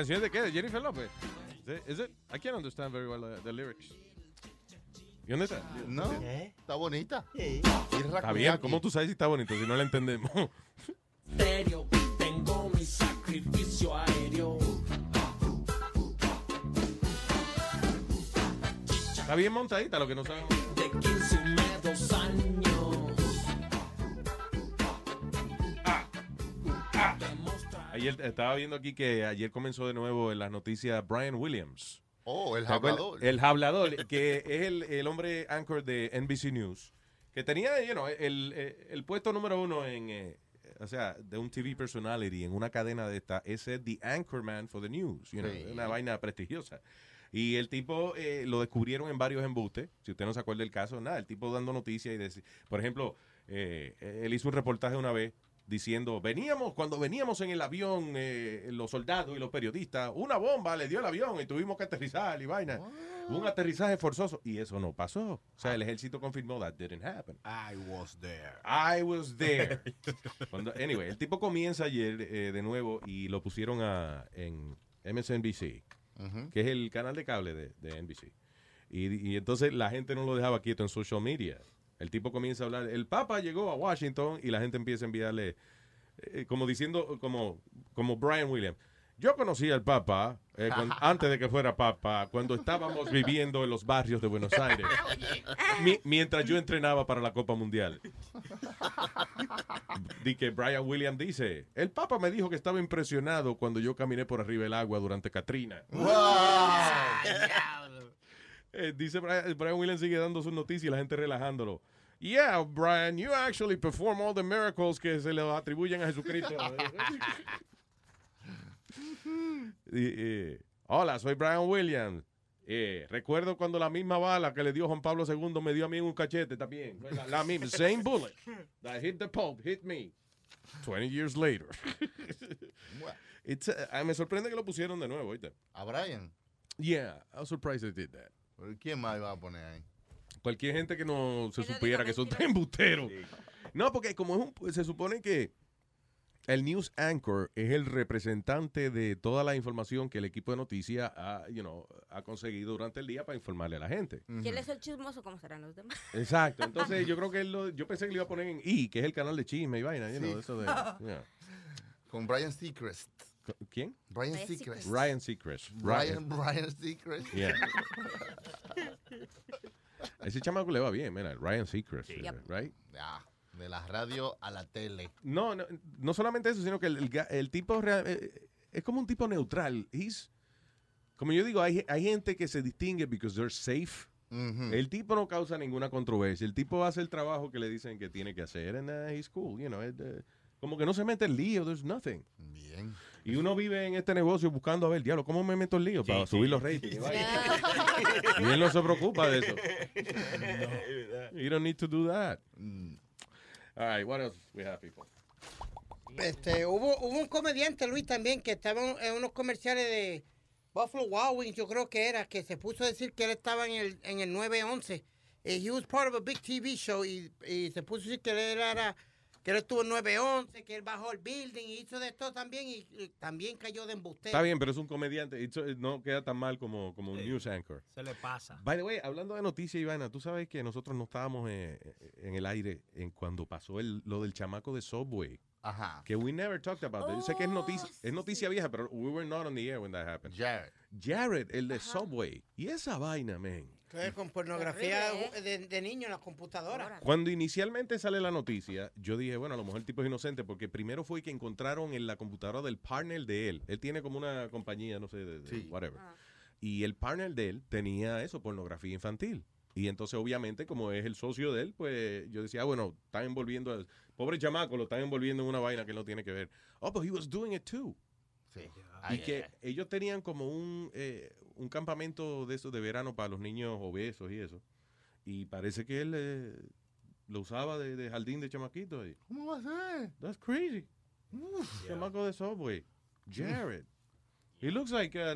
Canción es de qué? ¿De Jennifer López? Is it? I can't understand very well the, the lyrics. ¿Y dónde está? No, está bonita. Está bien, ¿cómo tú sabes si está bonito si no la entendemos? Serio, tengo mi sacrificio aéreo. Está bien montadita, lo que no sabemos. De 15 dos años. Ayer estaba viendo aquí que ayer comenzó de nuevo en las noticias Brian Williams. Oh, el hablador. El hablador, que es el, el hombre anchor de NBC News, que tenía you know, el, el- el puesto número uno en, eh, o sea, de un TV personality en una cadena de esta, es el The Anchorman for the News, you know, Sí. una vaina prestigiosa. Y el tipo eh, lo descubrieron en varios embustes, si usted no se acuerda del caso, nada, el tipo dando noticias y decir, por ejemplo, eh, él hizo un reportaje una vez diciendo, veníamos, cuando veníamos en el avión, eh, los soldados y los periodistas, una bomba le dio al avión y tuvimos que aterrizar y vaina. Un aterrizaje forzoso. Y eso no pasó. O sea, el ejército confirmó that didn't happen. I was there. I was there. <laughs> Cuando- anyway, el tipo comienza ayer eh, de nuevo y lo pusieron a, en MSNBC, que es el canal de cable de, de NBC. Y, y entonces la gente no lo dejaba quieto en social media. El tipo comienza a hablar, el Papa llegó a Washington y la gente empieza a enviarle, eh, como diciendo, como, como Brian Williams. Yo conocí al Papa eh, <laughs> antes de que fuera Papa, cuando estábamos <laughs> viviendo en los barrios de Buenos Aires, <laughs> mi- mientras yo entrenaba para la Copa Mundial. Di que Brian Williams dice, el Papa me dijo que estaba impresionado cuando yo caminé por arriba del agua durante Katrina. Eh, dice Brian, Brian Williams sigue dando sus noticias y la gente relajándolo. Yeah, Brian, you actually perform all the miracles que se le atribuyen a Jesucristo. <laughs> Y, eh, Hola, soy Brian Williams. Eh, recuerdo cuando la misma bala que le dio Juan Pablo II me dio a mí en un cachete también. La, la misma, same bullet that hit the Pope, hit me. 20 years later. It's, uh, me sorprende que lo pusieron de nuevo, ¿oíste? ¿A Brian? Yeah, I was surprised they did that. ¿Quién más iba a poner ahí? Cualquier gente que no se supiera que son tan embusteros. No, porque como es un, se supone que el news anchor es el representante de toda la información que el equipo de noticias ha, you know, ha conseguido durante el día para informarle a la gente. Si él es el chismoso, ¿cómo serán los demás? Exacto. Entonces <laughs> yo creo que él lo- yo pensé que le iba a poner en I, que es el canal de chisme y vaina, you know, eso de, <laughs> yeah. Con Brian Seacrest. ¿Quién? Brian Brian Seacrest. Ryan Seacrest. Brian, Brian Seacrest. Yeah. <laughs> Ese chamaco le va bien, mira, Ryan Seacrest, eh, right? Ya, de la radio a la tele. No, no, no solamente eso, sino que el, el el tipo real- eh, es como un tipo neutral. He's, como yo digo, hay, hay gente que se distingue because they're safe. El tipo no causa ninguna controversia. El tipo hace el trabajo que le dicen que tiene que hacer and uh, he's cool, you know. it, uh, como que no se mete en lío, there's nothing. Bien. Y uno vive en este negocio buscando a ver, diablo, ¿cómo me meto en lío? Para subir los ratings. y él no se preocupa de eso. You don't need to do that. All right, what else we have, people? Este, hubo, hubo un comediante, Luis, también, que estaba en- en unos comerciales de Buffalo Wild Wings, yo creo que era, que se puso a decir que él estaba en el, en el 911. Eh, he was part of a big TV show y, y se puso a decir que él era, que él estuvo en 911, que él bajó el building y hizo de esto también y, y también cayó de embustero. Está bien, pero es un comediante. It's- uh, no queda tan mal como, como un news anchor. Se le pasa. By the way, hablando de noticias, Ivana, tú sabes que nosotros no estábamos eh, en el aire en cuando pasó el, lo del chamaco de Subway. Ajá. Que we never talked about. Yo sé que es noticia, es noticia vieja, pero we were not on the air when that happened. Jared. Jared, el de Subway. Y esa vaina, man. Entonces, con pornografía de, de niño en la computadora. Cuando inicialmente sale la noticia, yo dije, bueno, a lo mejor el tipo es inocente, porque primero fue que encontraron en la computadora del partner de él. Él tiene como una compañía, no sé, de, de whatever. Y el partner de él tenía eso, pornografía infantil. Y entonces, obviamente, como es el socio de él, pues yo decía, ah, bueno, están envolviendo al pobre chamaco, lo están envolviendo en una vaina que él no tiene que ver. Oh, but he was doing it too. Sí. Y que ellos tenían como un, eh, un campamento de esos de verano para los niños obesos y eso. Y parece que él eh, lo usaba de, de jardín de chamaquito. Y, ¿Cómo va a ser? That's crazy. Chamaco de Subway. Jared. He looks like a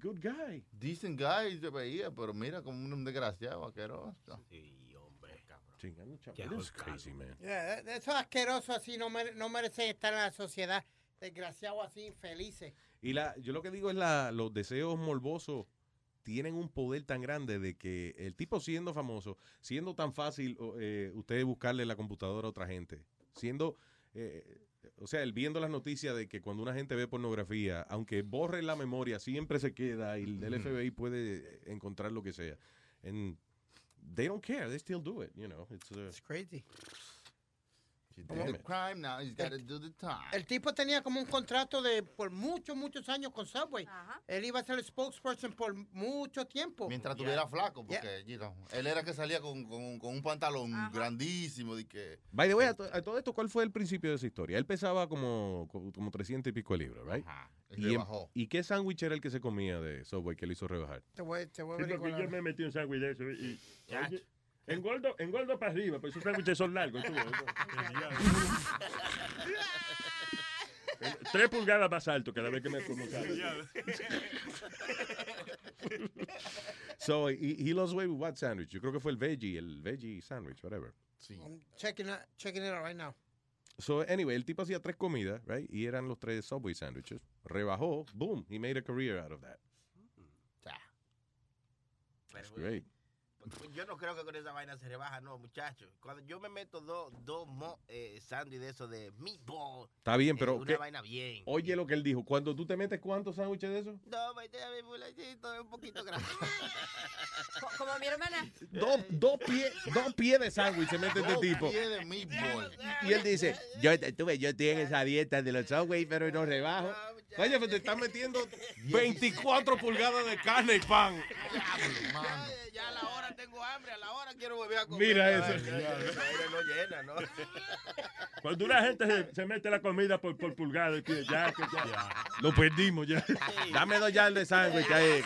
good guy. Decent guy se veía, pero mira como un desgraciado, asqueroso. Chingando chamaco. That's crazy, man. Yeah, esos asquerosos así no, mere- no merecen estar en la sociedad. Desgraciados así, infelices. Y la, yo lo que digo es la, los deseos morbosos tienen un poder tan grande de que el tipo siendo famoso, siendo tan fácil eh, usted buscarle la computadora a otra gente, siendo, eh, o sea, el viendo las noticias de que cuando una gente ve pornografía, aunque borre la memoria, siempre se queda y el. FBI puede encontrar lo que sea. And they don't care, they still do it, you know. It's, uh, crazy. Damn it. crime now, he's got to do the time. El tipo tenía como un contrato de por muchos, muchos años con Subway. Él iba a ser el spokesperson por mucho tiempo. Mientras tuviera flaco, porque you know, él era que salía con, con- con un pantalón grandísimo de que... By the way, a, to- a todo esto, ¿cuál fue el principio de esa historia? Él pesaba como, como, como 300 y pico de libras, right? y ¿Y, rebajó. ¿Y qué sándwich era el que se comía de Subway que le hizo rebajar? Te voy, te voy a Sí, averiguar porque yo me metí un sándwich de eso y... oye, engordo, engordo para arriba, pues esos sándwiches son largos. tú, <laughs> Tres pulgadas más alto cada vez que me como. So, he, he lost weight with what sandwich? Yo creo que fue el veggie, el veggie sandwich, whatever. I'm checking it, checking it out right now. So, anyway, el tipo hacía tres comidas, right? Y eran los tres Subway sandwiches. Rebajó, boom, he made a career out of that. pero Great. Yo no creo que con esa vaina se rebaja, no, muchachos. Cuando yo me meto dos dos mo- eh, sándwiches de eso de meatball. Está bien, eh, pero una ¿qué? vaina bien. oye lo que él dijo. Cuando tú te metes cuántos sándwiches de eso? No, me mi fulacito es un poquito grande. <laughs> Co- Como mi hermana. Dos, dos pies dos pies de sándwich se mete este Dos tipo. pies de meatball. Y él dice, yo, tú ves, yo estoy en esa dieta de los Subway, pero no rebajo. Oye, te están metiendo 24 pulgadas de carne y pan. Ya a la hora tengo hambre, a la hora quiero volver a comer. Mira eso. Ay, ya, ya, esa vaina no llena, ¿no? <laughs> Cuando una gente se, se mete la comida por, por pulgada, y pide, ya, que ya. Lo perdimos ya. <laughs> Dame dos yardas de sándwich ahí.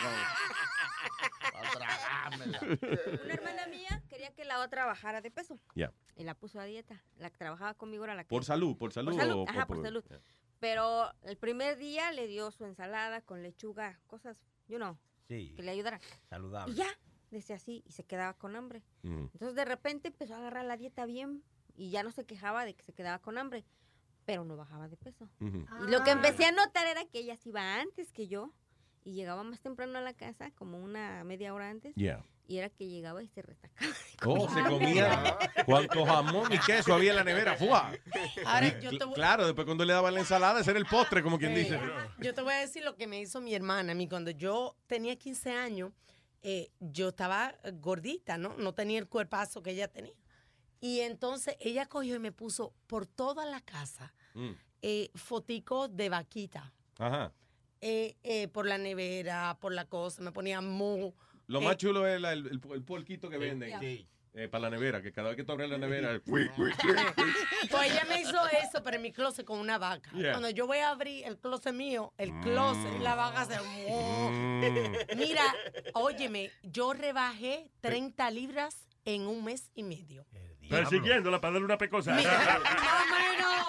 Una hermana mía quería que la otra bajara de peso. Ya. Y la puso a dieta. La que trabajaba conmigo era la que... Por salud, por salud. Por salud, o- ajá, por salud. Pero el primer día le dio su ensalada con lechuga, cosas, you know, Sí. que le ayudaran. Saludable. Y ya, decía así, y se quedaba con hambre. Mm. Entonces de repente empezó a agarrar la dieta bien y ya no se quejaba de que se quedaba con hambre, pero no bajaba de peso. Ujú. Y lo que empecé a notar era que ella se iba antes que yo y llegaba más temprano a la casa, como una media hora antes. Yeah. Y era que llegaba y se retacaba. <laughs> Oh, se comía cuánto jamón y queso había en la nevera. ¡Fua! Ahora, yo te voy- Claro, después cuando le daban la ensalada, ese era el postre, como quien dice. Yo te voy a decir lo que me hizo mi hermana. A mí, cuando yo tenía 15 años, eh, yo estaba gordita, ¿no? No tenía el cuerpazo que ella tenía. Y entonces ella cogió y me puso por toda la casa Mm. eh, foticos de vaquita. Ajá. eh, eh, por la nevera, por la cosa, me ponía mu. Lo eh, más chulo es la- el, el, el puerquito que venden. Sí. Eh, para la nevera, que cada vez que tú abres la nevera, Pues ella me hizo eso, pero en mi closet con una vaca. Yeah. Cuando yo voy a abrir el closet mío, el closet, la vaca hace... Mm. Mira, óyeme, yo rebajé 30 libras en un mes y medio. Persiguiéndola para darle una pecosa. Mira, más o menos.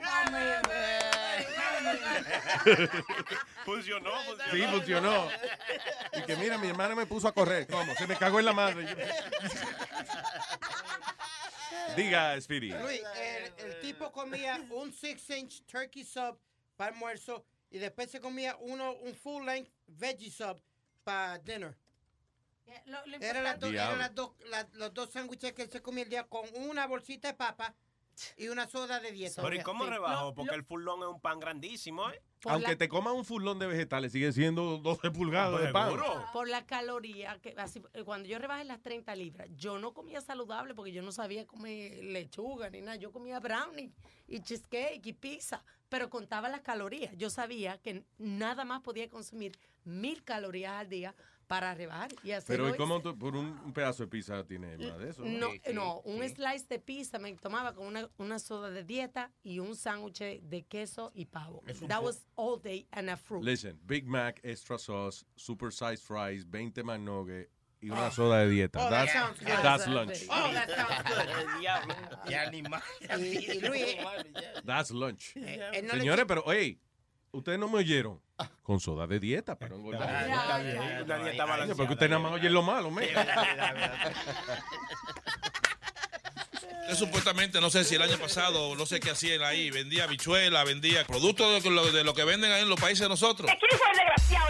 Más o menos. <laughs> Funcionó, funcionó. Sí, funcionó. Y que mira, mi hermana me puso a correr. ¿Cómo? Se me cagó en la madre. <laughs> Diga, Speedy. Luis, el, el tipo comía un 6-inch turkey sub para almuerzo y después se comía uno, un full length veggie sub para dinner. Eran las eran las dos- la- los dos sándwiches que él se comía el día con una bolsita de papa y una soda de dieta. Pero ¿y cómo Sí. rebajó? Porque el furlón es un pan grandísimo, ¿eh? Aunque te comas un fulón de vegetales, sigue siendo 12 pulgadas de pan. Por la caloría, que así, eh, cuando yo rebajé las 30 libras, yo no comía saludable porque yo no sabía comer lechuga ni nada. Yo comía brownie y cheesecake y pizza, pero contaba las calorías. Yo sabía que nada más podía consumir mil calorías al día para rebajar. Y así Pero ¿y cómo tú- por un, un pedazo de pizza tiene más de eso? No, no, un slice de pizza me tomaba con una, una soda de dieta y un sándwich de queso y pavo. That was all day and a fruit. Listen, Big Mac, extra sauce, super size fries, 20 McNuggets y una Oh. soda de dieta. Oh, that that's, sounds good. that's lunch. Oh, that sounds good. Y, y Luis, That's lunch. Eh, le Señores, pero, hey, ustedes no me oyeron. Con soda de dieta para no engordar. Está bien, una dieta balanceada. Porque ustedes nada más oyen lo malo, me. Usted supuestamente, no sé si el año pasado, no sé qué hacían ahí, vendía bichuela, vendía productos de lo, de lo que venden ahí en los países de nosotros. ¿Quién fue el desgraciado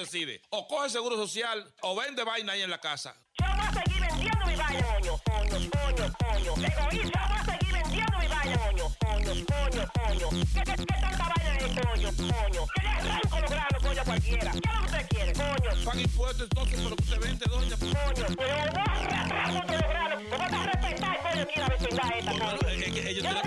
decide. O coge seguro social o vende vaina ahí en la casa. Yo voy a seguir vendiendo mi vaina, coño, coño, coño, coño. Egoísta, yo voy a seguir vendiendo mi vaina, coño, coño, coño, coño. ¿Qué, qué, qué tanta vaina es, coño, coño? Que le arranco los granos, coño, a cualquiera. ¿Qué es lo que usted quiere, coño? Paga impuestos entonces por lo que usted vende, doña. Coño, pero no arranco los granos. ¿Cómo te respetar, coño, aquí la vecindad esta, coño? Yo no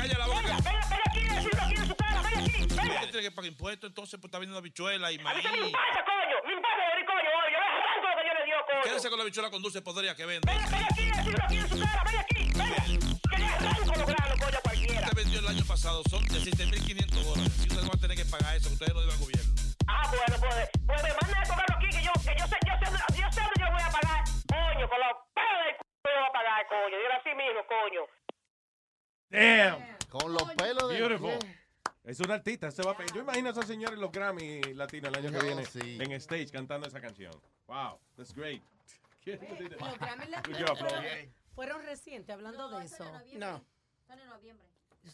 calle la boca. Venga, venga, venga aquí, decirlo aquí en su cara, venga aquí, venga. Tiene que pagar impuestos entonces pues está vendiendo bichuela y A mí maíz. se me importa, coño. Me importa, de coño. Yo le arranco lo que yo le dio, coño. Quédese con la bichuela con dulce podría que vende. Ven aquí, decirlo aquí en su cara, ven aquí, ven. Que le arranco los granos, coño, a cualquiera. Usted vendió el año pasado, son 16.500 dólares. Y usted va a tener que pagar eso, ustedes lo debe al gobierno. Ah, bueno, pues, pues me manda a cobrarlo aquí, que yo, que yo sé, yo sé, yo sé dónde yo voy a pagar. Coño, con los pelos del c yo voy a pagar, coño. Dile así mismo, coño. Damn. Con los pelos de... Beautiful. Es un artista. Se va a Yo imagino a esa señora en los Grammy latinos el año que viene sí. en stage cantando esa canción. Wow, that's great. <laughs> Los Grammy <laughs> Flo. fueron, fueron recientes hablando de eso. No. Son en noviembre.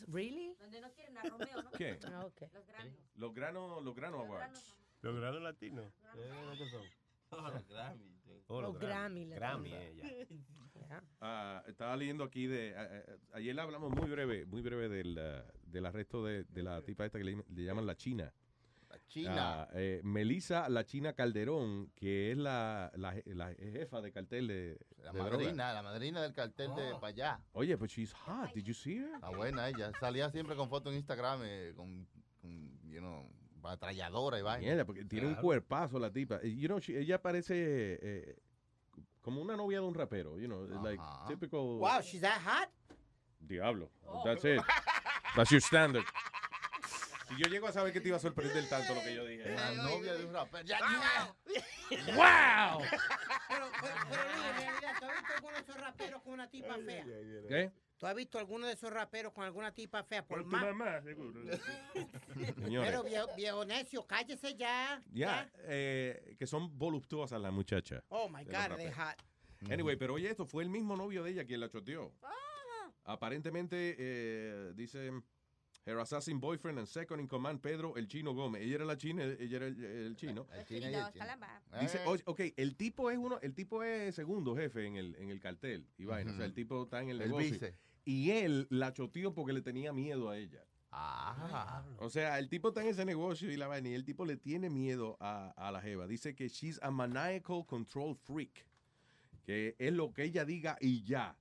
Really? Donde no quieren a Romeo, ¿no? ¿Qué? Ah, okay. Los Grammy. Los granos, los granos awards. Los granos latinos. ¿Qué son? Los <laughs> Grammy. Oh, Los Grammy, Grammy. <laughs> Ah, estaba leyendo aquí de. a- a- ayer hablamos muy breve, muy breve del, ah, del arresto de, de la tipa esta que le, le llaman la China. La China. Ah, eh, Melissa La China Calderón, que es la, la, je- la jefa de cartel de, La de droga. madrina, la madrina del cartel de para allá. Oye, pues she's hot. Did you see her? Está buena ella. Salía siempre con fotos en Instagram eh, con, con, you know, batalladora y vaina. Mierda, porque tiene un cuerpazo la tipa. Y, You know, she- ella parece eh, como una novia de un rapero, you know, like typical Wow, she's that hot? diablo. That's it. That's your standard. Si yo llego a saber que te iba a sorprender tanto lo que yo dije. La novia de un rapero. Ya, ¡Wow! Pero, pero, pero Luis, en realidad, ¿tú has visto alguno de esos raperos con una tipa fea? ¿Qué? ¿Tú has visto alguno de esos raperos con alguna tipa fea? Por tu más... mamá, seguro. <laughs> Señores. Pero viejo, viejo necio, cállese ya. Ya, eh, que son voluptuosas las muchachas. Oh my God, they hot. Anyway, pero oye, esto fue el mismo novio de ella quien la choteó. Aparentemente, eh, dice, her assassin boyfriend and second in command, Pedro el Chino Gómez. Ella era la china, ella era el, el chino. China y el chino. Dice, oye, ok, el tipo es uno, el tipo es segundo jefe en el, en el cartel. Y vaina, o sea, el tipo está en el El negocio. vice. Y él la choteó porque le tenía miedo a ella. Ah. O sea, el tipo está en ese negocio y la vaina, y el tipo le tiene miedo a, a la jeva. Dice que she's a maniacal control freak. Que es lo que ella diga y ya.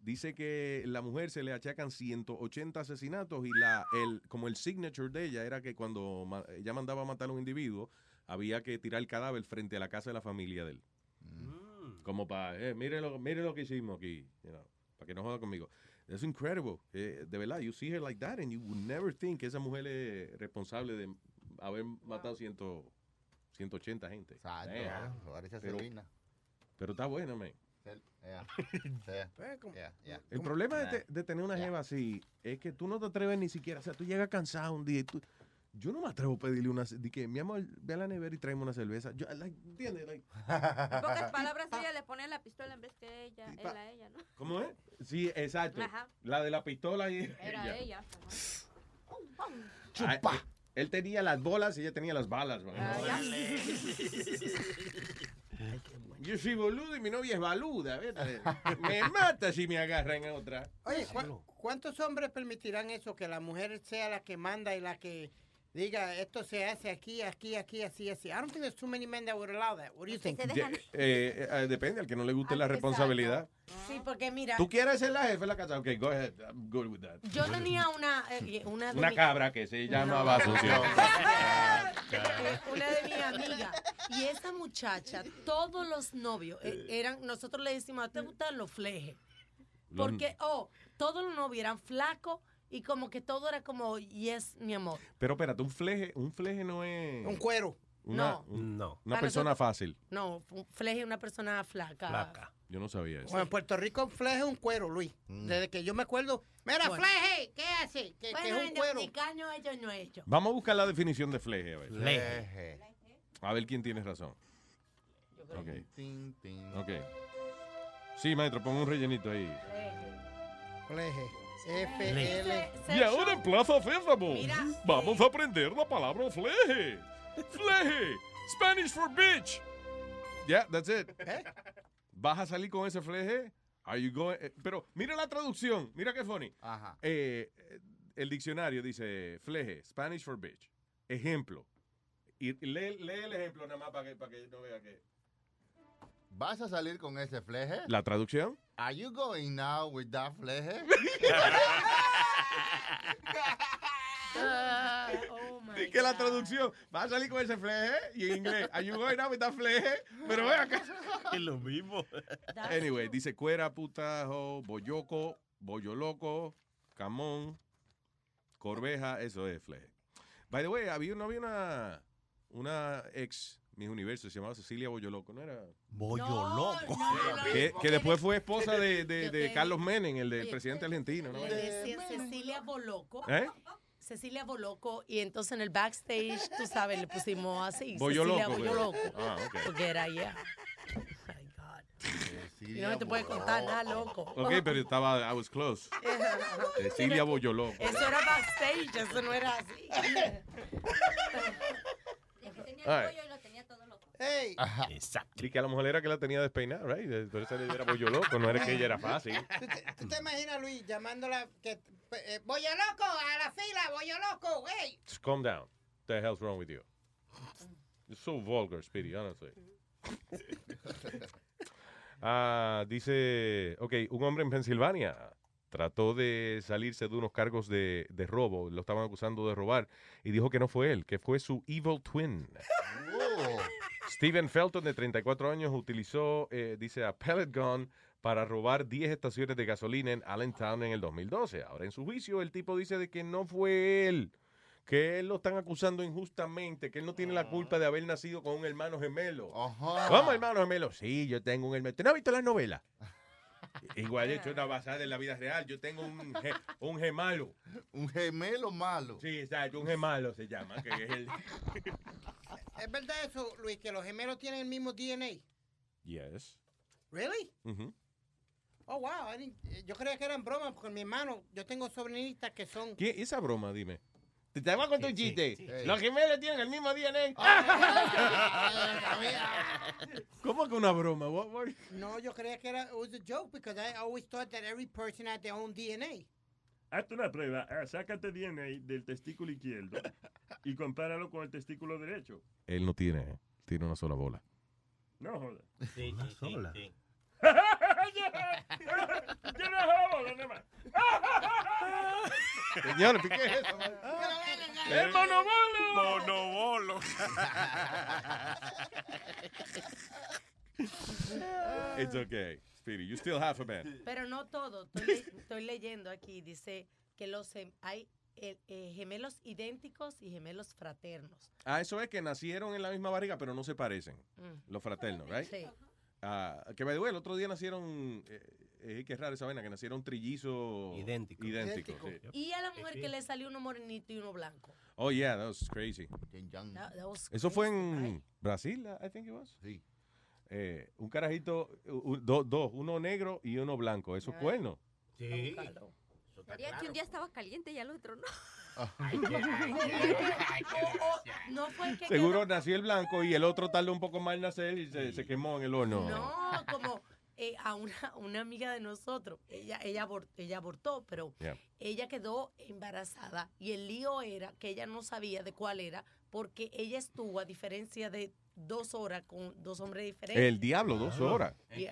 Dice que la mujer se le achacan 180 asesinatos y la, el, como el signature de ella era que cuando ma- ella mandaba a matar a un individuo, había que tirar el cadáver frente a la casa de la familia de él. Como para, eh, mire, lo, mire lo que hicimos aquí, you know, para que no joda conmigo. Es incredible. eh, de verdad, you see her like that and you would never think que esa mujer es responsable de haber matado 100, 180 gente. Exacto. Pero- está buena, man. Yeah. Yeah. <laughs> Yeah, yeah. El problema de, de tener una jeva así es que tú no te atreves ni siquiera. O sea, tú llegas cansado un día y tú. Yo no me atrevo a pedirle una. De que, mi amor, ve a la nevera y tráeme una cerveza. Yo, like, ¿entiendes? Like, En pocas palabras, ella le pone la pistola en vez que ella, él a ella, ¿no? ¿Cómo es? Sí, exacto. Ajá. La de la pistola y. Era ella. Ah, eh, él tenía las bolas y ella tenía las balas. man. Yo soy boludo y mi novia es baluda. Me mata si me agarran a otra. Oye, ¿cu- ¿cuántos hombres permitirán eso? Que la mujer sea la que manda y la que diga esto se hace aquí, aquí, aquí, así, así. I don't think there's too many men that would allow that. What do you think? De- eh, eh, depende, al que no le guste la responsabilidad. Sí, porque mira, ¿Tú quieres ser la jefe de la casa? Ok, go ahead. I'm good with that. yo tenía una, eh, una de Una mi- cabra que se llamaba No. Asunción. Eh, <laughs> una de mis amigas. Y esa muchacha, todos los novios eh, eran, nosotros le decimos, ¿te gustan los flejes? Porque, oh, todos los novios eran flacos y como que todo era como, yes, mi amor. Pero espérate, un fleje, un fleje no es. Un cuero. Una, No. un- No. Una Para persona nosotros- fácil. No, un fleje es una persona flaca. Yo no sabía eso. Bueno, en Puerto Rico fleje es un cuero, Luis. Desde que yo me acuerdo. Mira, Bueno. fleje, ¿qué hace? Que, que Bueno, es un en cuero. ellos no ellos. Vamos a buscar la definición de fleje. A ver, Fleje. A ver quién tiene razón. Ok. Tin, tin. Ok. Sí, maestro, pon un rellenito ahí. Fleje. F, L. Y ahora en Plaza Sésamo, Mira, vamos a aprender la palabra fleje. Fleje. Spanish for bitch. Yeah, that's it. ¿Vas a salir con ese fleje? Are you going- eh, Pero mira la traducción. Mira qué funny. Ajá. Eh, eh, el diccionario dice fleje, Spanish for bitch. Ejemplo. Y lee, lee el ejemplo nada más para que, para que no vea que... ¿Vas a salir con ese fleje? ¿La traducción? Are you going now with that fleje? <laughs> <laughs> Y que la traducción va a salir con ese fleje y en inglés. Are you going out with that fleje? Pero ve acá. <laughs> Es lo mismo. Anyway, dice cuera, putajo, boyoco, bollo loco, camón, corveja, eso es fleje. By the way, había, no había una, una ex Miss Universo, se llamaba Cecilia Bollo Loco, ¿no era? Bollo loco. Que, que después fue esposa de, <laughs> de- de Carlos Menem, el del presidente argentino, ¿no? Le decían Cecilia Boloco. ¿Eh? Cecilia Boloco. Y entonces en el backstage, tú sabes, le pusimos así. Bollo Cecilia Loco, Bollo pues. Loco. Ah, ok. Porque era ya. My God. Y no me te puede contar nada, loco. Ok, pero estaba, I was close. <laughs> Cecilia Bollo Loco. Eso era backstage, eso no era así. All right. Hey. Exacto. Y que a la mujer era que la tenía despeinada, right? Por eso era bollo loco, no era que ella era fácil. ¿Tú te, tú te imaginas, Luis, llamándola que... Eh, ¡Bollo loco! ¡A la fila! ¡Bollo loco! ¡Hey! Just calm down. What the hell's wrong with you? You're so vulgar, Speedy, honestly. <laughs> Ah, dice, ok, un hombre en Pensilvania trató de salirse de unos cargos de, de robo, lo estaban acusando de robar, y dijo que no fue él, que fue su evil twin. Steven Felton, de 34 años, utilizó, eh, dice, a pellet gun para robar 10 estaciones de gasolina en Allentown en el 2012. Ahora, en su juicio, el tipo dice de que no fue él, que él lo están acusando injustamente, que él no tiene la culpa de haber nacido con un hermano gemelo. ¿Cómo hermano gemelo? Sí, yo tengo un hermano. ¿Tú no has visto la novela? Igual hecho una basada en la vida real. Yo tengo un, ge- un gemalo. Un gemelo malo. Sí, exacto, un gemalo se llama. Que es el... <laughs> ¿Es verdad eso, Luis, que los gemelos tienen el mismo DNA? Yes. ¿Really? Oh, wow. Eh, yo creía que eran bromas porque mi hermano, yo tengo sobrinitas que son... ¿Qué? Esa broma, dime. Te te voy a contar un chiste. sí. Los gemelos tienen el mismo DNA. <laughs> ¿Cómo que una broma? What- what- No, yo creía que era it was a joke because I always thought that every person had their own DNA. Hazte una prueba, ah, sácate DNA del testículo izquierdo y compáralo con el testículo derecho. Él no tiene, tiene una sola bola. No joda. Sí, sí, sola. sí. Señores, ¿qué es eso? ¡El monobolo! Monobolo. It's okay. Speedy, you still have a man. Pero no todo. Estoy, le- estoy leyendo aquí. Dice que los gem- hay eh, eh, gemelos idénticos y gemelos fraternos. Ah, eso es que nacieron en la misma barriga, pero no se parecen. Mm. Los fraternos, right? Sí. Ah, que by the way, el otro día nacieron, eh, eh, qué raro esa vaina, que nacieron trillizos idénticos. Idénticos, sí. Y a la mujer que le salió uno morenito y uno blanco. Oh, yeah, that was crazy. That- that was Eso fue en? Brasil, I think it was. Sí. Eh, un carajito, u- do- dos, uno negro y uno blanco. Eso es cuerno. Sí. Sería que un día estaba caliente y al otro no. No fue el que Seguro nació el blanco y el otro tardó un poco más en nacer y se, se quemó en el horno. No, como eh, a una, una amiga de nosotros, ella, ella, abor- ella abortó, pero Yeah. ella quedó embarazada y el lío era que ella no sabía de cuál era porque ella estuvo a diferencia de dos horas con dos hombres diferentes. El diablo, dos horas. Y,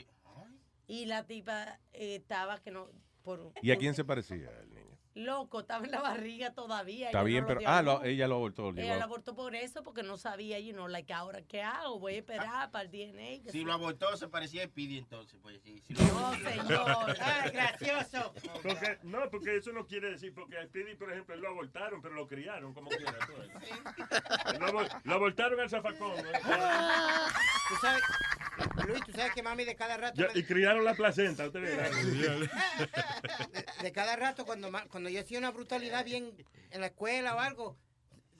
y la tipa eh, estaba que no... Por, ¿Y a quién se parecía niño? Loco, estaba en la barriga todavía. Está bien, no pero... Ah, lo- ella lo abortó. Ella lo abortó por eso, porque no sabía, you know, like, ahora qué hago, voy a esperar para el DNA. Si sí. lo abortó, se parecía a Speedy entonces. Pues, sí, si No, señor. Ay, gracioso. Porque, no, porque eso no quiere decir, porque a Speedy, por ejemplo, lo abortaron, pero lo criaron como quiera. Lo, lo abortaron al zafacón. ¿eh? Tú sabes, Luis, tú sabes que mami de cada rato... Me- y criaron la placenta, usted verá. de, de cada rato cuando, cuando yo hacía una brutalidad bien en la escuela o algo,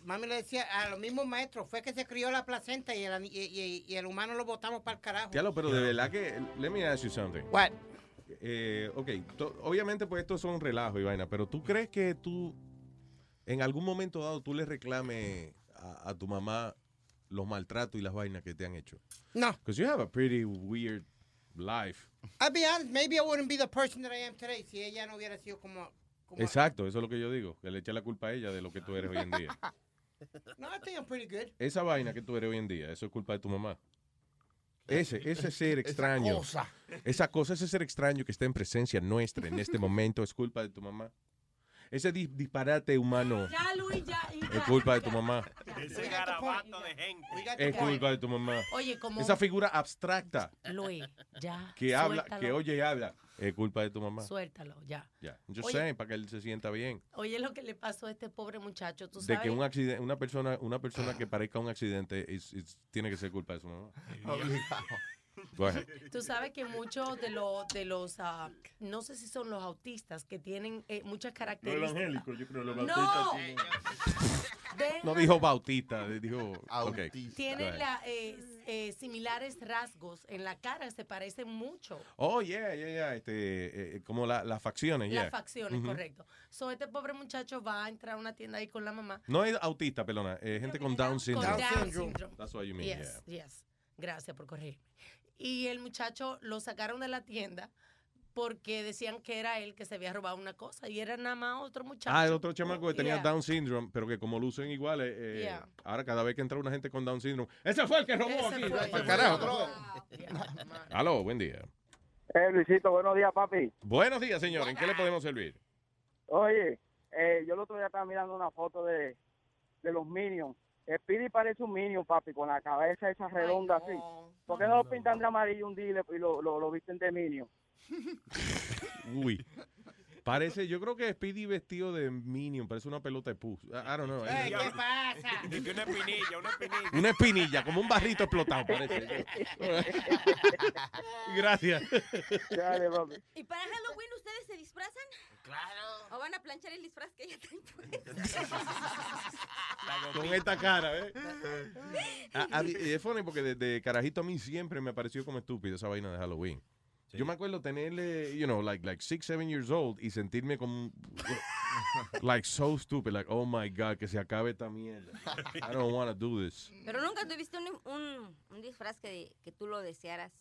mami le decía a los mismos maestros, fue que se crió la placenta y el, y, y- y el humano lo botamos para el carajo. Diablo, pero de verdad que... Let me ask you something. What? Eh, ok, to- obviamente pues esto son relajos y vaina, pero ¿tú crees que tú en algún momento dado tú le reclames a, a tu mamá los maltratos y las vainas que te han hecho? No. Because you have a pretty weird life. I'll be honest, maybe I wouldn't be the person that I am today si ella no hubiera sido como... como Exacto, eso es lo que yo digo, que le echa la culpa a ella de lo que tú eres hoy en día. <laughs> No, I think I'm pretty good. Esa vaina que tú eres hoy en día, eso es culpa de tu mamá. Ese, ese <laughs> ser extraño. cosa. Esa cosa, ese ser extraño que está en presencia nuestra en este <laughs> momento es culpa de tu mamá. Ese di- disparate humano Ya, Luis, ya. es culpa de tu mamá. Ese garabato de gente. Es culpa de tu mamá. Oye, como- Esa figura abstracta Luis, ya. que habla, suéltalo. que oye y habla, es culpa de tu mamá. Suéltalo, ya. Ya. Yo sé, para que él se sienta bien. Oye, lo que le pasó a este pobre muchacho, tú De sabes. que un accidente, una persona, una persona que parezca un accidente tiene que ser culpa de su mamá. <laughs> Tú sabes que muchos de los, de los ah, no sé si son los autistas, que tienen eh, muchas Los características. evangélicos, yo creo, los No. bautistas. Deja- No dijo Bautista, dijo. ok. Tienen la, eh, eh, similares rasgos en la cara, se parecen mucho. Oh, yeah, yeah, yeah. Este, eh, como la- las facciones, yeah. Las facciones, Ujú. correcto. So, este pobre muchacho va a entrar a una tienda ahí con la mamá. No es autista, perdona, es gente con Down Con syndrome. Down syndrome. That's what you mean, Yes, yeah. yes. Gracias por corregirme. Y el muchacho lo sacaron de la tienda porque decían que era él que se había robado una cosa y era nada más otro muchacho. Ah, el otro chamaco que tenía Yeah. Down syndrome, pero que como lucen iguales, eh, Yeah. ahora cada vez que entra una gente con Down syndrome, ese fue el que robó Ese aquí. fue. Al carajo. Aló, buen día. Eh, Luisito, buenos días, papi. Buenos días, señor. ¿En qué le podemos servir? Oye, eh, yo el otro día estaba mirando una foto de, de los Minions. Speedy parece un Minion, papi, con la cabeza esa redonda así. ¿Por qué no lo pintan de amarillo un día y lo, lo, lo visten de Minion? <laughs> Uy. Parece, yo creo que Speedy vestido de Minion, parece una pelota de pus. I don't know. ¿qué <laughs> pasa? una espinilla, una espinilla. Una espinilla, como un barrito explotado, parece. <laughs> Gracias. ¿Y para Halloween ustedes se disfrazan? Claro. ¿O van a planchar el disfraz que traen puesto? Con esta cara, ¿eh? <laughs> A- a- y es funny porque desde carajito a mí siempre me pareció como estúpido esa vaina de Halloween. Yo me acuerdo tenerle, you know, like, like six, seven years old y sentirme como, like, so stupid, like, oh my God, que se acabe esta mierda. I don't want to do this. Pero nunca tuviste un, un, un disfraz que, que tú lo desearas.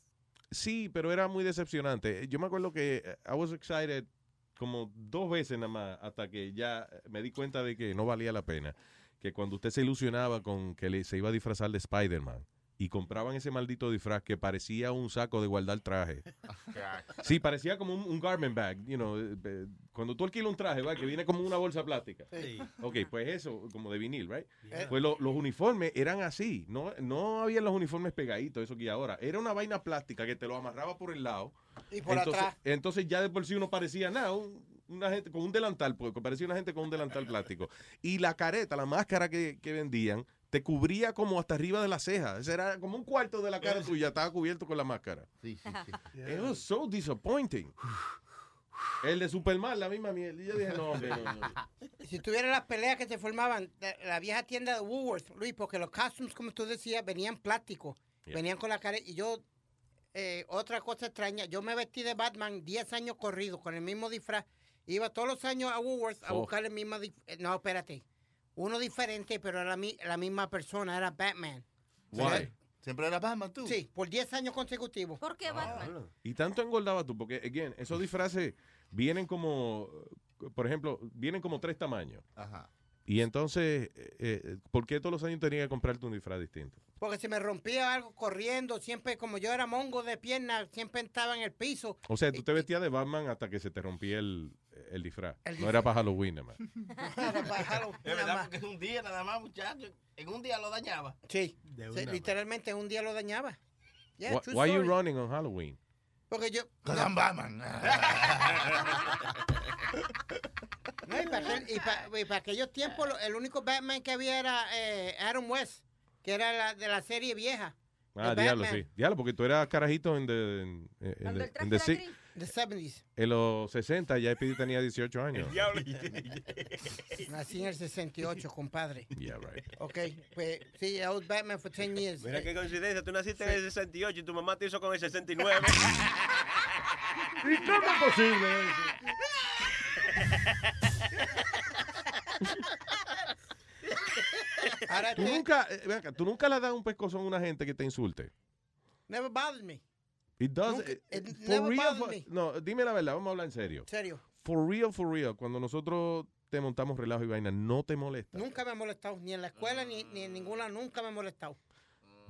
Sí, pero era muy decepcionante. Yo me acuerdo que eh, I was excited como dos veces nada más hasta que ya me di cuenta de que no valía la pena. Que cuando usted se ilusionaba con que le, se iba a disfrazar de Spider-Man y compraban ese maldito disfraz que parecía un saco de guardar traje. <laughs> Sí, parecía como un, un garment bag, you know, eh, eh, cuando tú alquilas un traje, ¿va? que viene como una bolsa plástica. Sí. Ok, pues eso, como de vinil, right? Yeah. Pues lo- los uniformes eran así, no, no había los uniformes pegaditos, eso que ahora. Era una vaina plástica que te lo amarraba por el lado. Y por entonces, atrás. Entonces ya de por sí uno parecía nada, un- una gente con un delantal, porque parecía una gente con un delantal plástico. Y la careta, la máscara que, que vendían, te cubría como hasta arriba de la ceja. Ese era como un cuarto de la cara tuya, estaba cubierto con la máscara. Sí, sí, sí. <laughs> It was so disappointing. El de Superman, la misma mierda. Y yo dije, no, hombre, no, no. <laughs> Si tuviera las peleas que se formaban, la, la vieja tienda de Woolworth, Luis, porque los costumes, como tú decías, venían plásticos, Yeah. venían con la cara. Y yo, eh, otra cosa extraña, yo me vestí de Batman 10 años corridos con el mismo disfraz. Iba todos los años a Woolworth a Oh. buscar el mismo disfraz. No, espérate. Uno diferente, pero era la, mi- la misma persona, era Batman. Why? ¿Siempre era Batman tú? Sí, por 10 años consecutivos. ¿Por qué Batman? Y tanto engordaba tú, porque, again, esos disfraces vienen como, por ejemplo, vienen como tres tamaños. Ajá. Y entonces, eh, eh, ¿por qué todos los años tenía que comprarte un disfraz distinto? Porque se me rompía algo corriendo, siempre como yo era mongo de pierna, siempre estaba en el piso. O sea, tú te vestías de Batman hasta que se te rompía el, el disfraz. El no era para Halloween, nada más. <laughs> <laughs> Es verdad, porque es un día nada más, muchacho. En un día lo dañaba. Sí, De sí, literalmente un día lo dañaba. Yeah, Why, why you story. running on Halloween? Porque yo. I'm Batman. <laughs> No, y para, aquel- y pa- y para aquellos tiempos, lo- el único Batman que había era eh, Adam West, que era la, de la serie vieja. Ah, diablo, Batman. sí. Diablo, porque tú eras carajito en, the- en, en, the- en the era. The 70s. en los 60 ya Speedy tenía 18 años. <laughs> Nací en el 68, compadre. Yeah, right. Ok, pues sí, I was Batman for 10 years. Mira qué coincidencia, tú naciste en el 68 y tu mamá te hizo con el 69. <laughs> ¿Y cómo es posible eso? Ahora ¿Tú te- nunca, eh, ¿Tú nunca le das un pescozón a una gente que te insulte? Never bothered me. It does. Nunca- eh, it for never real, bothered for- me. no, dime la verdad, vamos a hablar en serio. Serio. For real, for real, cuando nosotros te montamos relajo y vaina, no te molesta. Nunca me ha molestado, ni en la escuela, ni, ni en ninguna, nunca me ha molestado.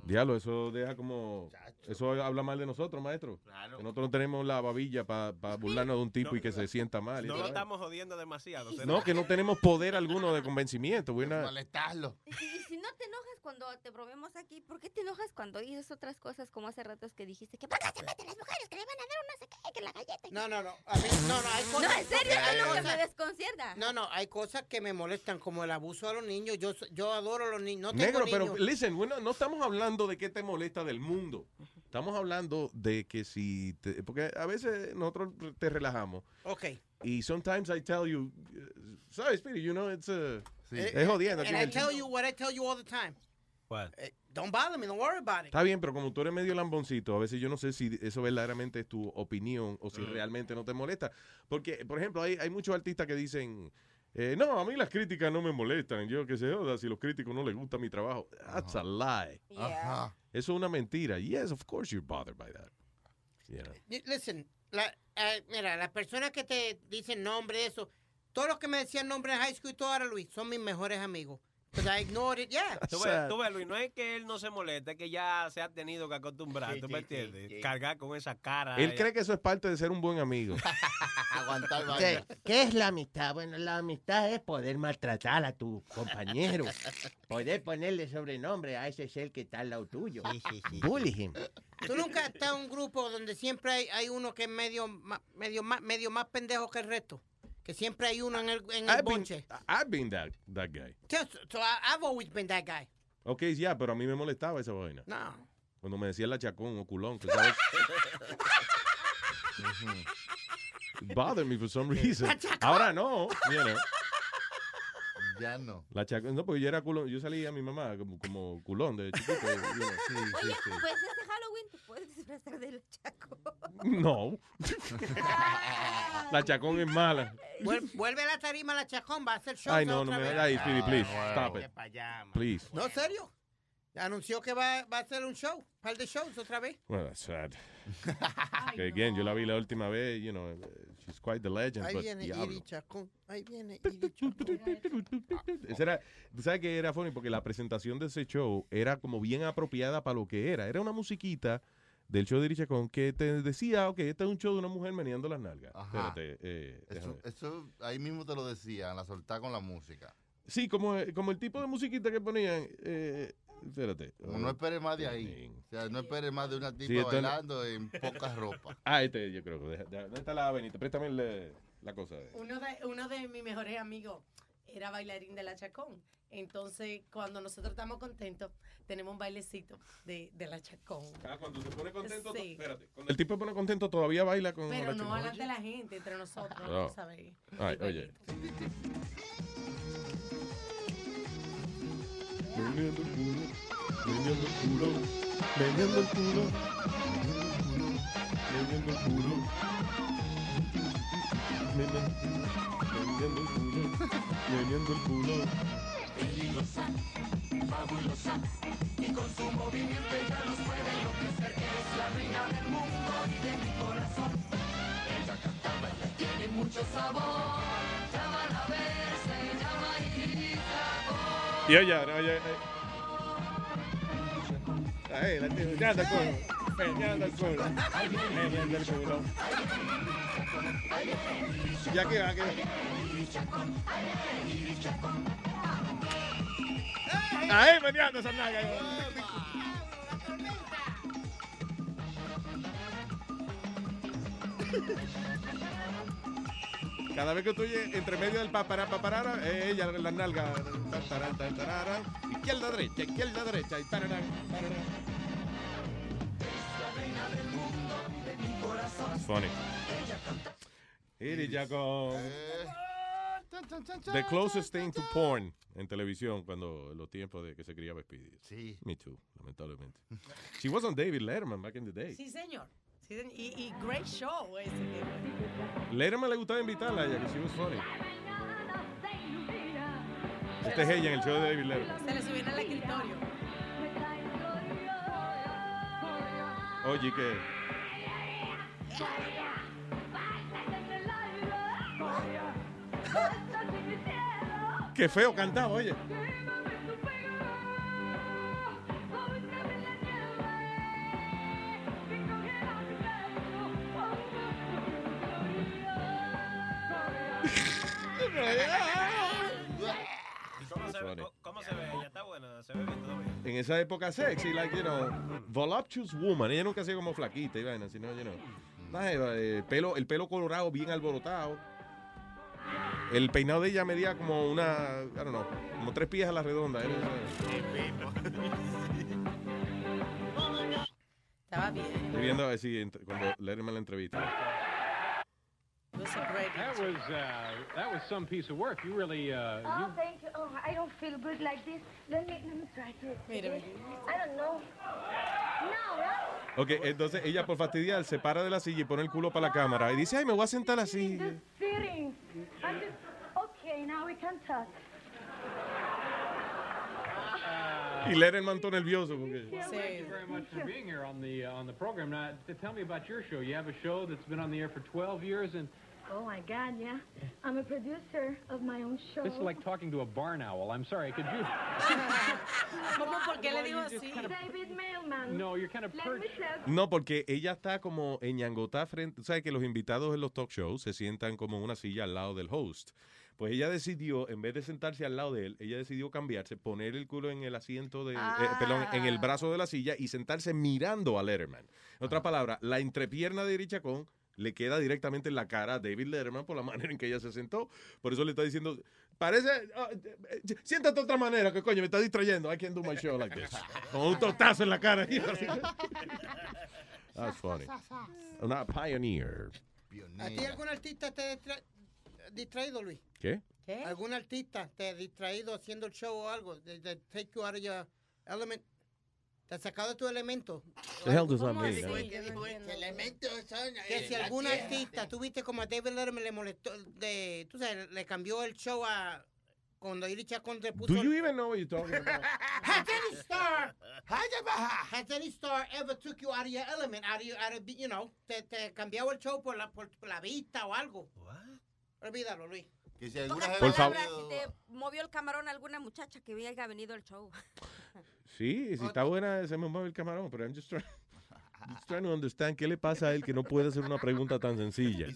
Diablo, eso deja como. Eso habla mal de nosotros, maestro. Claro. Que nosotros no tenemos la babilla para burlarnos de un tipo y que se sienta mal. No lo estamos jodiendo demasiado. No, que no tenemos poder alguno de convencimiento. not- Molestarlo. Y, y si no te enojas cuando te bromeamos aquí, ¿por qué te enojas cuando dices otras cosas como hace ratos que dijiste que por qué se meten las mujeres que le van a dar un no sé qué, que la galleta? No, no, no. A mí, no, no, hay <laughs> No, cosas. en serio, hay es lo que cosas- me desconcierta. No, no, hay cosas que me molestan, como el abuso a los niños. Yo, yo adoro a los niños. No tengo Negro, pero listen, bueno, no estamos hablando de qué te molesta del mundo. Estamos hablando de que si. te- porque a veces nosotros te relajamos. Ok. Y sometimes I tell you. uh, Sorry, Speedy, you know, it's. Uh, Eh, es jodiendo. And I el tell you what I tell you all the time. What? Eh, don't bother me, don't worry about it. Está bien, pero como tú eres medio lamboncito, a veces yo no sé si eso verdaderamente es tu opinión o si Mm. realmente no te molesta. Porque, por ejemplo, hay, hay muchos artistas que dicen, eh, no, a mí las críticas no me molestan. Yo que se joda, si los críticos no les gusta mi trabajo. That's a lie. Yeah. Eso es una mentira. Yes, of course you're bothered by that. You know. Listen, la, eh, mira, las personas que te dicen nombre eso, todos los que me decían nombre en high school y todo ahora, Luis, son mis mejores amigos. Because I ignored it, yeah. Tú ves, tú ves, Luis, no es que él no se moleste, es que ya se ha tenido que acostumbrar, Sí, ¿tú sí, me sí, entiendes? sí. Cargar con esa cara. Él cree que eso es parte de ser un buen amigo. <laughs> Aguantar ¿Qué, qué es la amistad? Bueno, la amistad es poder maltratar a tu compañero. Poder ponerle sobrenombre a ese ser que está al lado tuyo. Bully him. Tú nunca has estado en un grupo donde siempre hay, hay uno que es medio, medio, más, medio más pendejo que el resto. Que siempre hay uno en el, en el I've been, bonche. I've been that, that guy. Just- so I've always been that guy. Ok, ya, pero a mí me molestaba esa vaina. No. Cuando me decía la chacón o culón, que sabes. <laughs> It bothered me for some reason. Ahora no, you know. Ya no. La chacón, no, porque yo era culón, yo salía a mi mamá como, como culón de chiquito. Oye, pues este Halloween te puedes disfrazar del chaco. No. <laughs> la chacón es mala. Vuel- vuelve a la tarima la chacón, va a hacer show. Ay, no, no me Ay, Speedy, please, Ah, stop it. Please. No, serio. Anunció que va, va a hacer un show, un par de shows otra vez. Well, that's sad. Que again, yo la vi la última vez, you know, she's quite the legend, Ahí but viene diablo. Iri Chacón. Ahí viene Iri Chacón. Ese era, ¿tú ¿Sabes que era funny? Porque la presentación de ese show era como bien apropiada para lo que era. Era una musiquita del show de Iri Chacón que te decía, ok, este es un show de una mujer meneando las nalgas. Ajá. Espérate, eh, Eso, eso ahí mismo te lo decían, la soltar con la música. Sí, como, como el tipo de musiquita que ponían. Eh, espérate. Como no esperes más de ahí. O sea, no esperes más de una tipa Sí, no- bailando en poca <laughs> ropa. Ah, este yo creo. que ¿Dónde está la Benita? Préstame el, la cosa. Uno de, uno de mis mejores amigos era bailarín de la Chacón. Entonces, cuando nosotros estamos contentos, tenemos un bailecito de, de la Chacón. Ah, cuando se pone contento, Sí. espérate. Cuando el tipo se pone contento, todavía baila con Pero la no delante de la gente, entre nosotros, No. tú sabes. Ay, oye. Meneando el culo, meneando el culo, meneando el culo, meneando el culo, meneando el culo, meneando el culo. Peligrosa, fabulosa, y con su movimiento ella nos puede enloquecer. Es la reina del mundo y de mi corazón. Ella canta, baila, tiene mucho sabor. Iris Y oye, oye, oye. Ahí, la tía, meneando el culo, meneando el culo, meneando el culo. Ya que va, Ahí, meneando esa nalga. Cada vez que tú oyes entre medio del papará, paparara, eh, ella la nalga. tararán, tararán, Izquierda, derecha, izquierda, derecha. Y tararán. It's funny. Iri Jacob. The closest thing to porn en televisión cuando los tiempos de que se criaba Speedy. Sí. Me too, lamentablemente. She was on David Letterman back in the day. Sí, señor. Sí, y, y great show ese. Letterman le gustaba invitarla a ella, que she was funny. Este es ella en el show de David Letterman. Se le subieron al escritorio. Oye, que... Qué feo cantaba, oye. ¿Cómo se, ve. ¿Cómo se ve? Ya está buena, se ve bien todavía. En esa época sexy, like, you know, voluptuous woman. Ella nunca ha sido como flaquita y vaina, sino, you know. jeva, eh, pelo, el pelo colorado bien alborotado. El peinado de ella medía como una, I don't know, como tres pies a la redonda. Era- <laughs> Estaba bien. Estoy viendo a ver si cuando Letterman la entrevista. It was a great That was uh, that was some piece of work. You really uh, Oh, you thank you. Oh, I don't feel good like this. Let me let me try to. Mira, mira. I don't know. No, right? Ok, entonces ella por fastidiar se para de la silla y pone el culo para la cámara y dice, ay, me voy a sentar así. Just sitting. I'm just okay. Now we can talk. Y Letterman todo nervioso. Porque... Thank you very much for being here on the uh, on the program. Now, to tell me about your show. You have a show that's been on the air for 12 years, and Oh my God, yeah. I'm a producer of my own show. this is like talking to a barn owl. I'm sorry, could you? <laughs> ¿Cómo? ¿Por qué le digo así? David Mailman. No, you're kind of No, porque ella está como ñangotá frente. ¿Sabes que los invitados en los talk shows se sientan como en una silla al lado del host? Pues ella decidió, en vez de sentarse al lado de él, ella decidió cambiarse, poner el culo en el asiento de. eh, perdón, en el brazo de la silla y sentarse mirando a Letterman. En otra palabra, la entrepierna de Erich Chacón le queda directamente en la cara a David Letterman por la <laughs> manera en que ella se sentó. Por eso le está diciendo, parece, eh, siéntate de otra manera, que coño, me está distrayendo. I can't do my show like this. Con un tostazo en la cara. <laughs> That's funny. Una pioneer. ¿A ti algún artista te ha distra- distraído, Luis? ¿Qué? ¿Algún artista te ha distraído haciendo el show o algo? De, de take you out of your element. ¿Te ha sacado de tu elemento? The hell does that ¿Cómo mean? Que si algún artista, tú viste como a David Letterman le molestó, de, tú sabes, le cambió el show a cuando Iri Chacón le puso. Do you even know what you're talking about? <laughs> Has any star, has any star ever took you out of your element, out of, your- out of, you know, te, te cambió el show por la, por, por la vista o algo? Olvídalo, Luis. Que si Pocas Por favor. te movió el camarón alguna muchacha que haya venido al show. Sí, si está buena, se me mueve el camarón, pero I'm just trying, just trying to understand qué le pasa a él que no puede hacer una pregunta tan sencilla.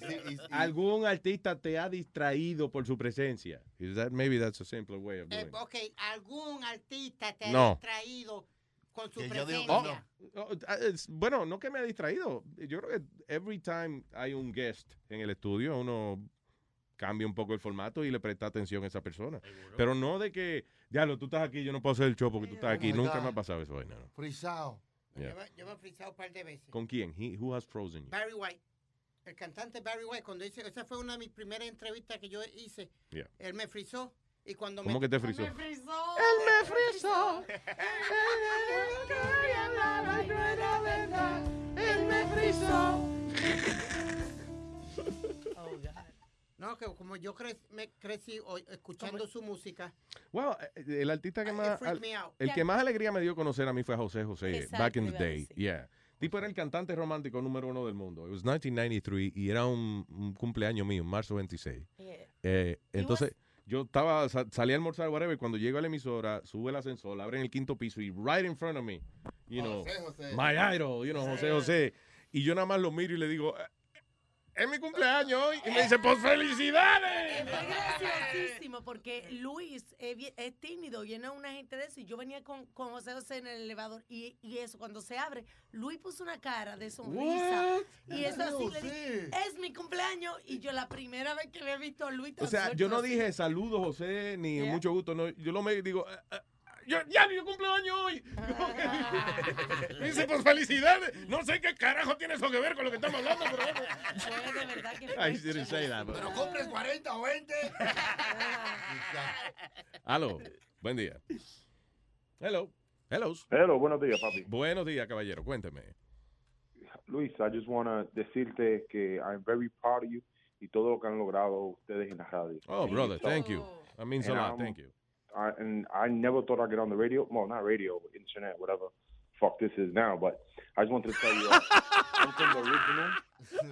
¿Algún artista te ha distraído por su presencia? Is that, maybe that's a simpler way of doing Eh, it. ok, algún artista te No. ha distraído con su presencia. Oh, oh, ah, es- bueno, no que me ha distraído. Yo creo que every time hay un guest en el estudio, uno cambia un poco el formato y le presta atención a esa persona. Pero no de que, diablo, tú estás aquí, yo no puedo hacer el show porque tú estás aquí. Nunca God. me ha pasado eso. vaina, no. Frisado. Yeah. Yo, me- yo me he frisado un par de veces. ¿Con quién? He, who has frozen you? Barry White. El cantante Barry White, cuando hice, esa fue una de mis primeras entrevistas que yo hice. Yeah. Él me frizó y cuando ¿Cómo me, que te frizó? Me frizó. Él me frizó. <laughs> Él me frizó. <laughs> <laughs> No, que como yo cre- me crecí o- escuchando su música. Well, eh, el artista que más. al- el Yeah. que más alegría me dio conocer a mí fue José José, Exacto, back in the day. Yeah. Tipo era el cantante romántico número uno del mundo. It was 1993 y era un, un cumpleaños mío, marzo 26. Eh, entonces, yo estaba, sa- salí a almorzar, whatever, y cuando llego a la emisora, sube el ascensor, abren el quinto piso y right in front of me, you know, José José. my idol, you know, José José. Y yo nada más lo miro y le digo, "Eh, es mi cumpleaños hoy. Y me dice, pues felicidades. Fue graciosísimo porque Luis es, es tímido, lleno de una gente de eso. Y yo venía con, con José José en el elevador y, y eso, cuando se abre, Luis puso una cara de sonrisa. What? Y eso así le dije, es mi cumpleaños. Y yo la primera vez que le he visto a Luis tan O sea, suelto yo no así. dije saludos, José, ni Yeah. mucho gusto. No, yo lo me digo, "Eh, eh, yo, ya, yo cumpleaños hoy. Me <laughs> dice, pues felicidades. No sé qué carajo tiene eso que ver con lo que estamos hablando, pero bueno. Fue de verdad que I didn't say that, but- Pero compres 40 o 20. <laughs> Aló, buen día. Hello. Hello. Hello, buenos días, papi. Buenos días, caballero. Cuénteme. Luis, I just want to decirte que I'm very proud of you y todo lo que han logrado ustedes en la radio. Oh, brother, thank you. That means a And lot. I'm- Thank you. I, and I never thought I'd get on the radio. Well, not radio, but internet, whatever fuck this is now. But I just wanted to tell you, uh, <laughs> I'm from the original.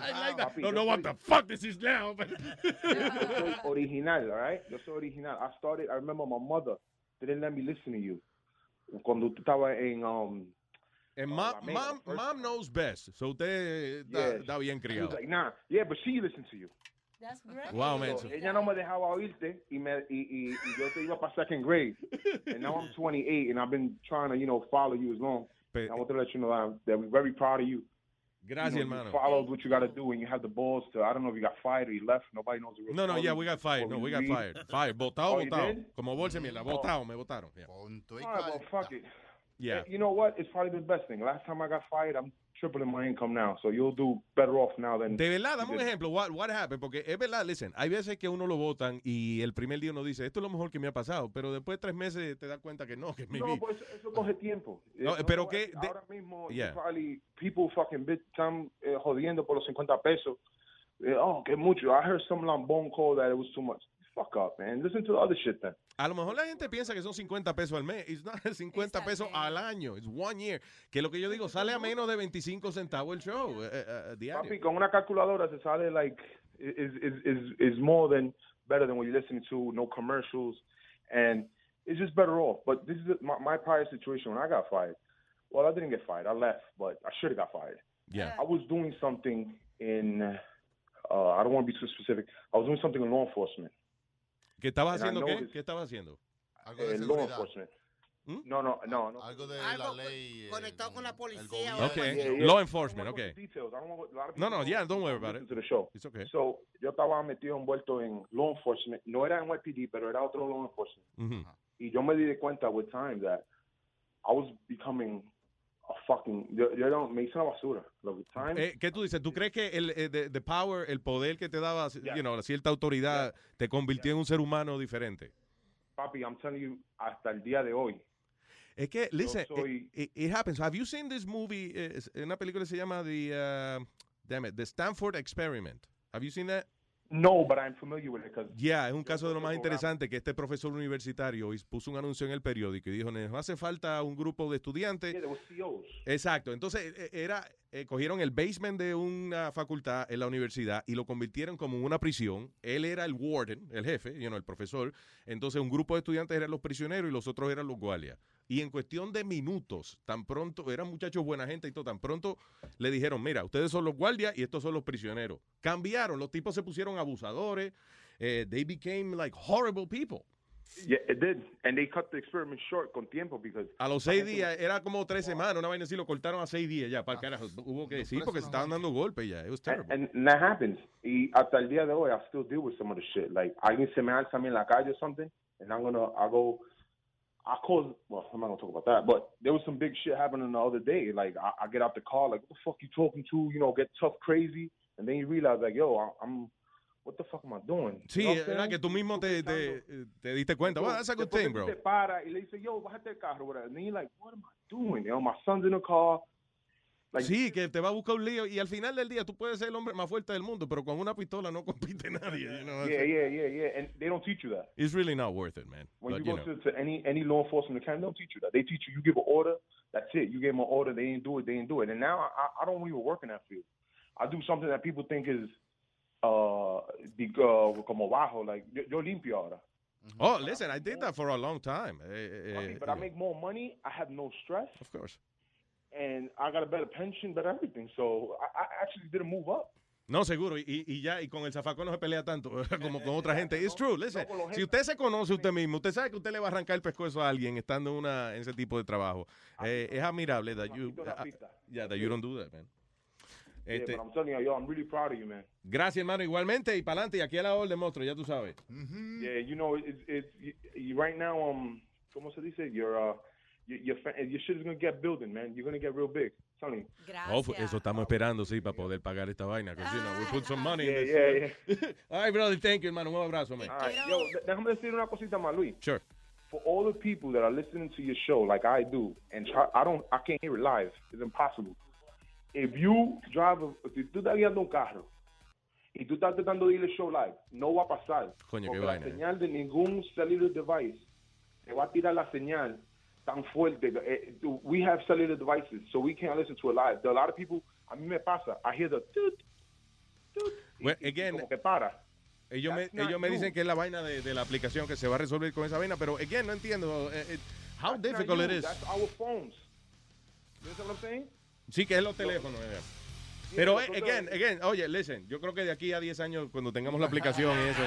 I like that. Papi, No, yo no, what the fuck this is now. but- <laughs> Yo original, all right? Yo soy original. I started, I remember my mother didn't let me listen to you. Cuando tú estabas en, um, And uh, mom, La Mega, mom, mom knows best. So usted está, Yeah. está bien criado. like, nah, yeah, but she listened to you. That's great. Wow, man. So, ella no me dejaba oírte y, me, y, y, y yo te iba para second grade. and now I'm 28 and I've been trying to, you know, follow you as long. Pe- I want to let you know that, I'm, that we're very proud of you. Gracias, you know, hermano. You followed what you got to do and you have the balls to, I don't know if you got fired or you left. Nobody knows the real No, no, yeah, we got fired. No, we got fired. Fired. Votado, Oh, you votado. Como bolsa de mierda. Oh. Votado, me votaron. Yeah. All right, well, fuck it. Yeah. You know what? It's probably the best thing. Last time I got fired, I'm tripling my income now. So you'll do better off now than. De verdad, dame un ejemplo. What, what happened? Porque es verdad, listen, hay veces que uno lo votan y el primer día uno dice, esto es lo mejor que me ha pasado, pero después de tres meses te das cuenta que no, que maybe... No, pues eso coge tiempo. <laughs> No, Eh, pero no, que de- Ahora mismo, Yeah. probably people fucking están eh, jodiendo por los 50 pesos. Eh, oh, que mucho. I heard some lambón call that it was too much. Fuck up, man. Listen to the other shit then. A lo mejor la gente piensa que son 50 pesos al mes. It's not <laughs> 50 pesos al año. It's one year. Que lo que yo digo, sale a menos de 25 centavos el show eh, eh, diario. Papi, con una calculadora se sale like is is is is more than better than what you're listening to. No commercials, and it's just better off. But this is my, my prior situation when I got fired. Well, I didn't get fired. I left, but I should have got fired. Yeah. I was doing something in. Uh, I don't want to be too specific. I was doing something in law enforcement. ¿Qué estabas haciendo qué? ¿Qué estabas haciendo? Algo de Eh, law seguridad. enforcement. No, no, no, no. Algo de Algo la ley. conectado con la policía. Ok. Yeah, yeah. Law enforcement, ok. Details. I don't want a lot of No, no, yeah, don't worry about it. to the show. It's okay. So, yo estaba metido envuelto en law enforcement. No era en YPD, pero era otro law enforcement. Ujú. Y yo me di de cuenta with time that I was becoming fucking. Yo, yo era, me hice una basura. Time. Eh, ¿Qué tú dices? ¿Tú crees que el eh, the, the power, el poder que te daba, you know, cierta autoridad, te convirtió en un ser humano diferente? Papi, I'm telling you, hasta el día de hoy. Es que, listen, soy- it, it- it happens. Have you seen this movie? eh, es- una película que se llama The, uh, damn it, The Stanford Experiment. Have you seen that? No, but I'm familiar with it Ya, es un caso de lo más interesante que este profesor universitario puso un anuncio en el periódico y dijo, nos hace falta un grupo de estudiantes. yeah, COs. Exacto, entonces eh, era, eh, cogieron el basement de una facultad en la universidad y lo convirtieron como una prisión. Él era el warden, el jefe, you know, el profesor. Entonces un grupo de estudiantes eran los prisioneros y los otros eran los guardias. Y en cuestión de minutos, tan pronto, eran muchachos buena gente y todo, tan pronto le dijeron, mira, ustedes son los guardias y estos son los prisioneros. Cambiaron, los tipos se pusieron abusadores, eh, they became like horrible people. Yeah, it did. And they cut the experiment short con tiempo because. A los seis días, era como tres semanas, una vaina así, lo cortaron a seis días ya, para carajo. Hubo que decir porque se estaban dando golpes ya. It was terrible. And, and that happens. Y hasta el día de hoy, I still deal with some of the shit. Like, alguien se me alza a mí en la calle or something, and I'm gonna, I go, I call, well, I'm not gonna talk about that, but there was some big shit happening the other day. Like, I, I get out the car, like, what the fuck you talking to? You know, get tough, crazy, and then you realize, like, yo, I- I'm, what the fuck am I doing? Sí, You know era que tú mismo te, te, te diste cuenta. Well, that's a good thing, bro. Te para y le dice, yo, bájate el carro, whatever. And then you're like, what am I doing? You know, my son's in the car. Like, Sí, que te va a buscar un lío y al final del día tú puedes ser el hombre más fuerte del mundo, pero con una pistola no <laughs> compite nadie. you know, yeah, yeah, yeah, yeah. And they don't teach you that. It's really not worth it, man. When But, you you go know. to, to any any law enforcement academy, they don't teach you that. They teach you you give an order, that's it. You gave them an order, they didn't do it, they didn't do it. And now I, I don't even work in that field. I do something that people think is uh, uh como bajo, like yo, limpio ahora. Oh, listen, I did that for a long time. Eh, eh, But I make more money. I have no stress. Of course. And I got a better pension, better everything. So I, I actually did a move up. No, seguro. Y, y ya, y con el zafacón no se pelea tanto <laughs> como con otra gente. It's true. Listen, si usted se conoce usted mismo, usted sabe que usted le va a arrancar el pescuezo a alguien estando en, una, en ese tipo de trabajo. Eh, es admirable that you, ah, yeah, that you don't do that, man. Yeah, Este, but I'm telling you, yo, I'm really proud of you, man. gracias, hermano. Igualmente, y para adelante. Y aquí a la orden, monstruo, ya tú sabes. Yeah, you know, it's it's right now. Um, como se dice? Your uh, your your, shit is gonna get building, man. You're gonna get real big. I'm telling you. Oh, fu- eso estamos esperando, sí, para poder pagar esta vaina. Because, you know, we put some money Yeah, in yeah, this. <laughs> All right, brother, thank you, hermano. Un abrazo, man. All right, yo, déjame decir una cosita más, Luis. Sure. For all the people that are listening to your show, like I do, and try, I don't, I can't hear it live. It's impossible. If you drive, a, si tú estás guiando un carro y tú estás tratando de ir al show live, no va a pasar. Coño, qué porque vaina, la eh. señal de ningún cellular device te va a tirar la señal tan fuerte. Eh, We have cellular devices, so we can't listen to it live. There are a lot of people, a mí me pasa, I hear the toot, Well, again, como que para. ellos me, That's ellos me dicen que es la vaina de, de la aplicación que se va a resolver con esa vaina, pero, again, no entiendo. eh, eh, how That's difficult it is. That's our phones. You understand what I'm saying? Sí, que es los teléfonos. eh. Pero, eh, again, again, oye, listen, yo creo que de aquí a 10 años, cuando tengamos la aplicación y eso, eh,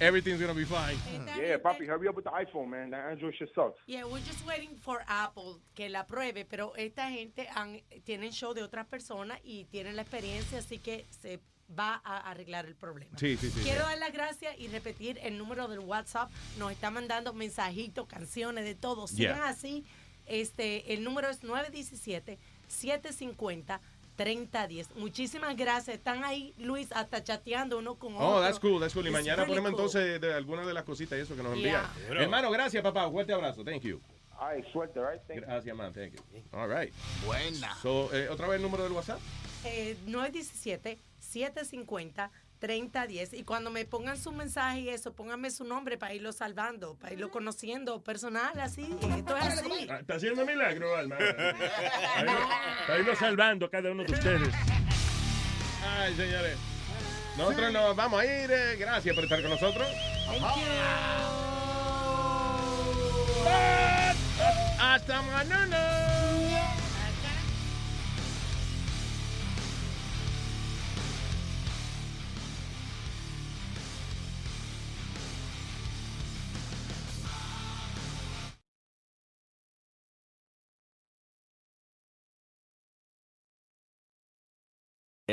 everything's gonna be fine. Yeah, papi, hurry up with the iPhone, man. That Android shit sucks. Yeah, we're just waiting for Apple que la pruebe, pero esta gente han, tienen show de otras personas y tienen la experiencia, así que se va a arreglar el problema. Sí, sí, sí. Quiero dar las gracias y repetir el número del WhatsApp. Nos está mandando mensajitos, canciones, de todo. Sigan Yeah. así. Este, el número es 917-750-3010. Muchísimas gracias. Están ahí, Luis, hasta chateando uno con otro. Oh, that's cool, that's cool. Y It's mañana really ponemos cool. entonces de algunas de las cositas y eso que nos Yeah. envían. Hermano, gracias, papá. Fuerte abrazo. Thank you. All right, suerte, right? Thank you. Gracias, man. Thank you. All right. Buena. So, eh, otra vez el número del WhatsApp. Eh, 917-750-3010. Y cuando me pongan su mensaje y eso, pónganme su nombre para irlo salvando, para irlo conociendo personal, así. Esto es así. Ah, Está haciendo milagro, Alma. <laughs> Está ido salvando a cada uno de ustedes. Ay, señores. Nosotros nos vamos a ir. eh, gracias por estar con nosotros. Hasta mañana.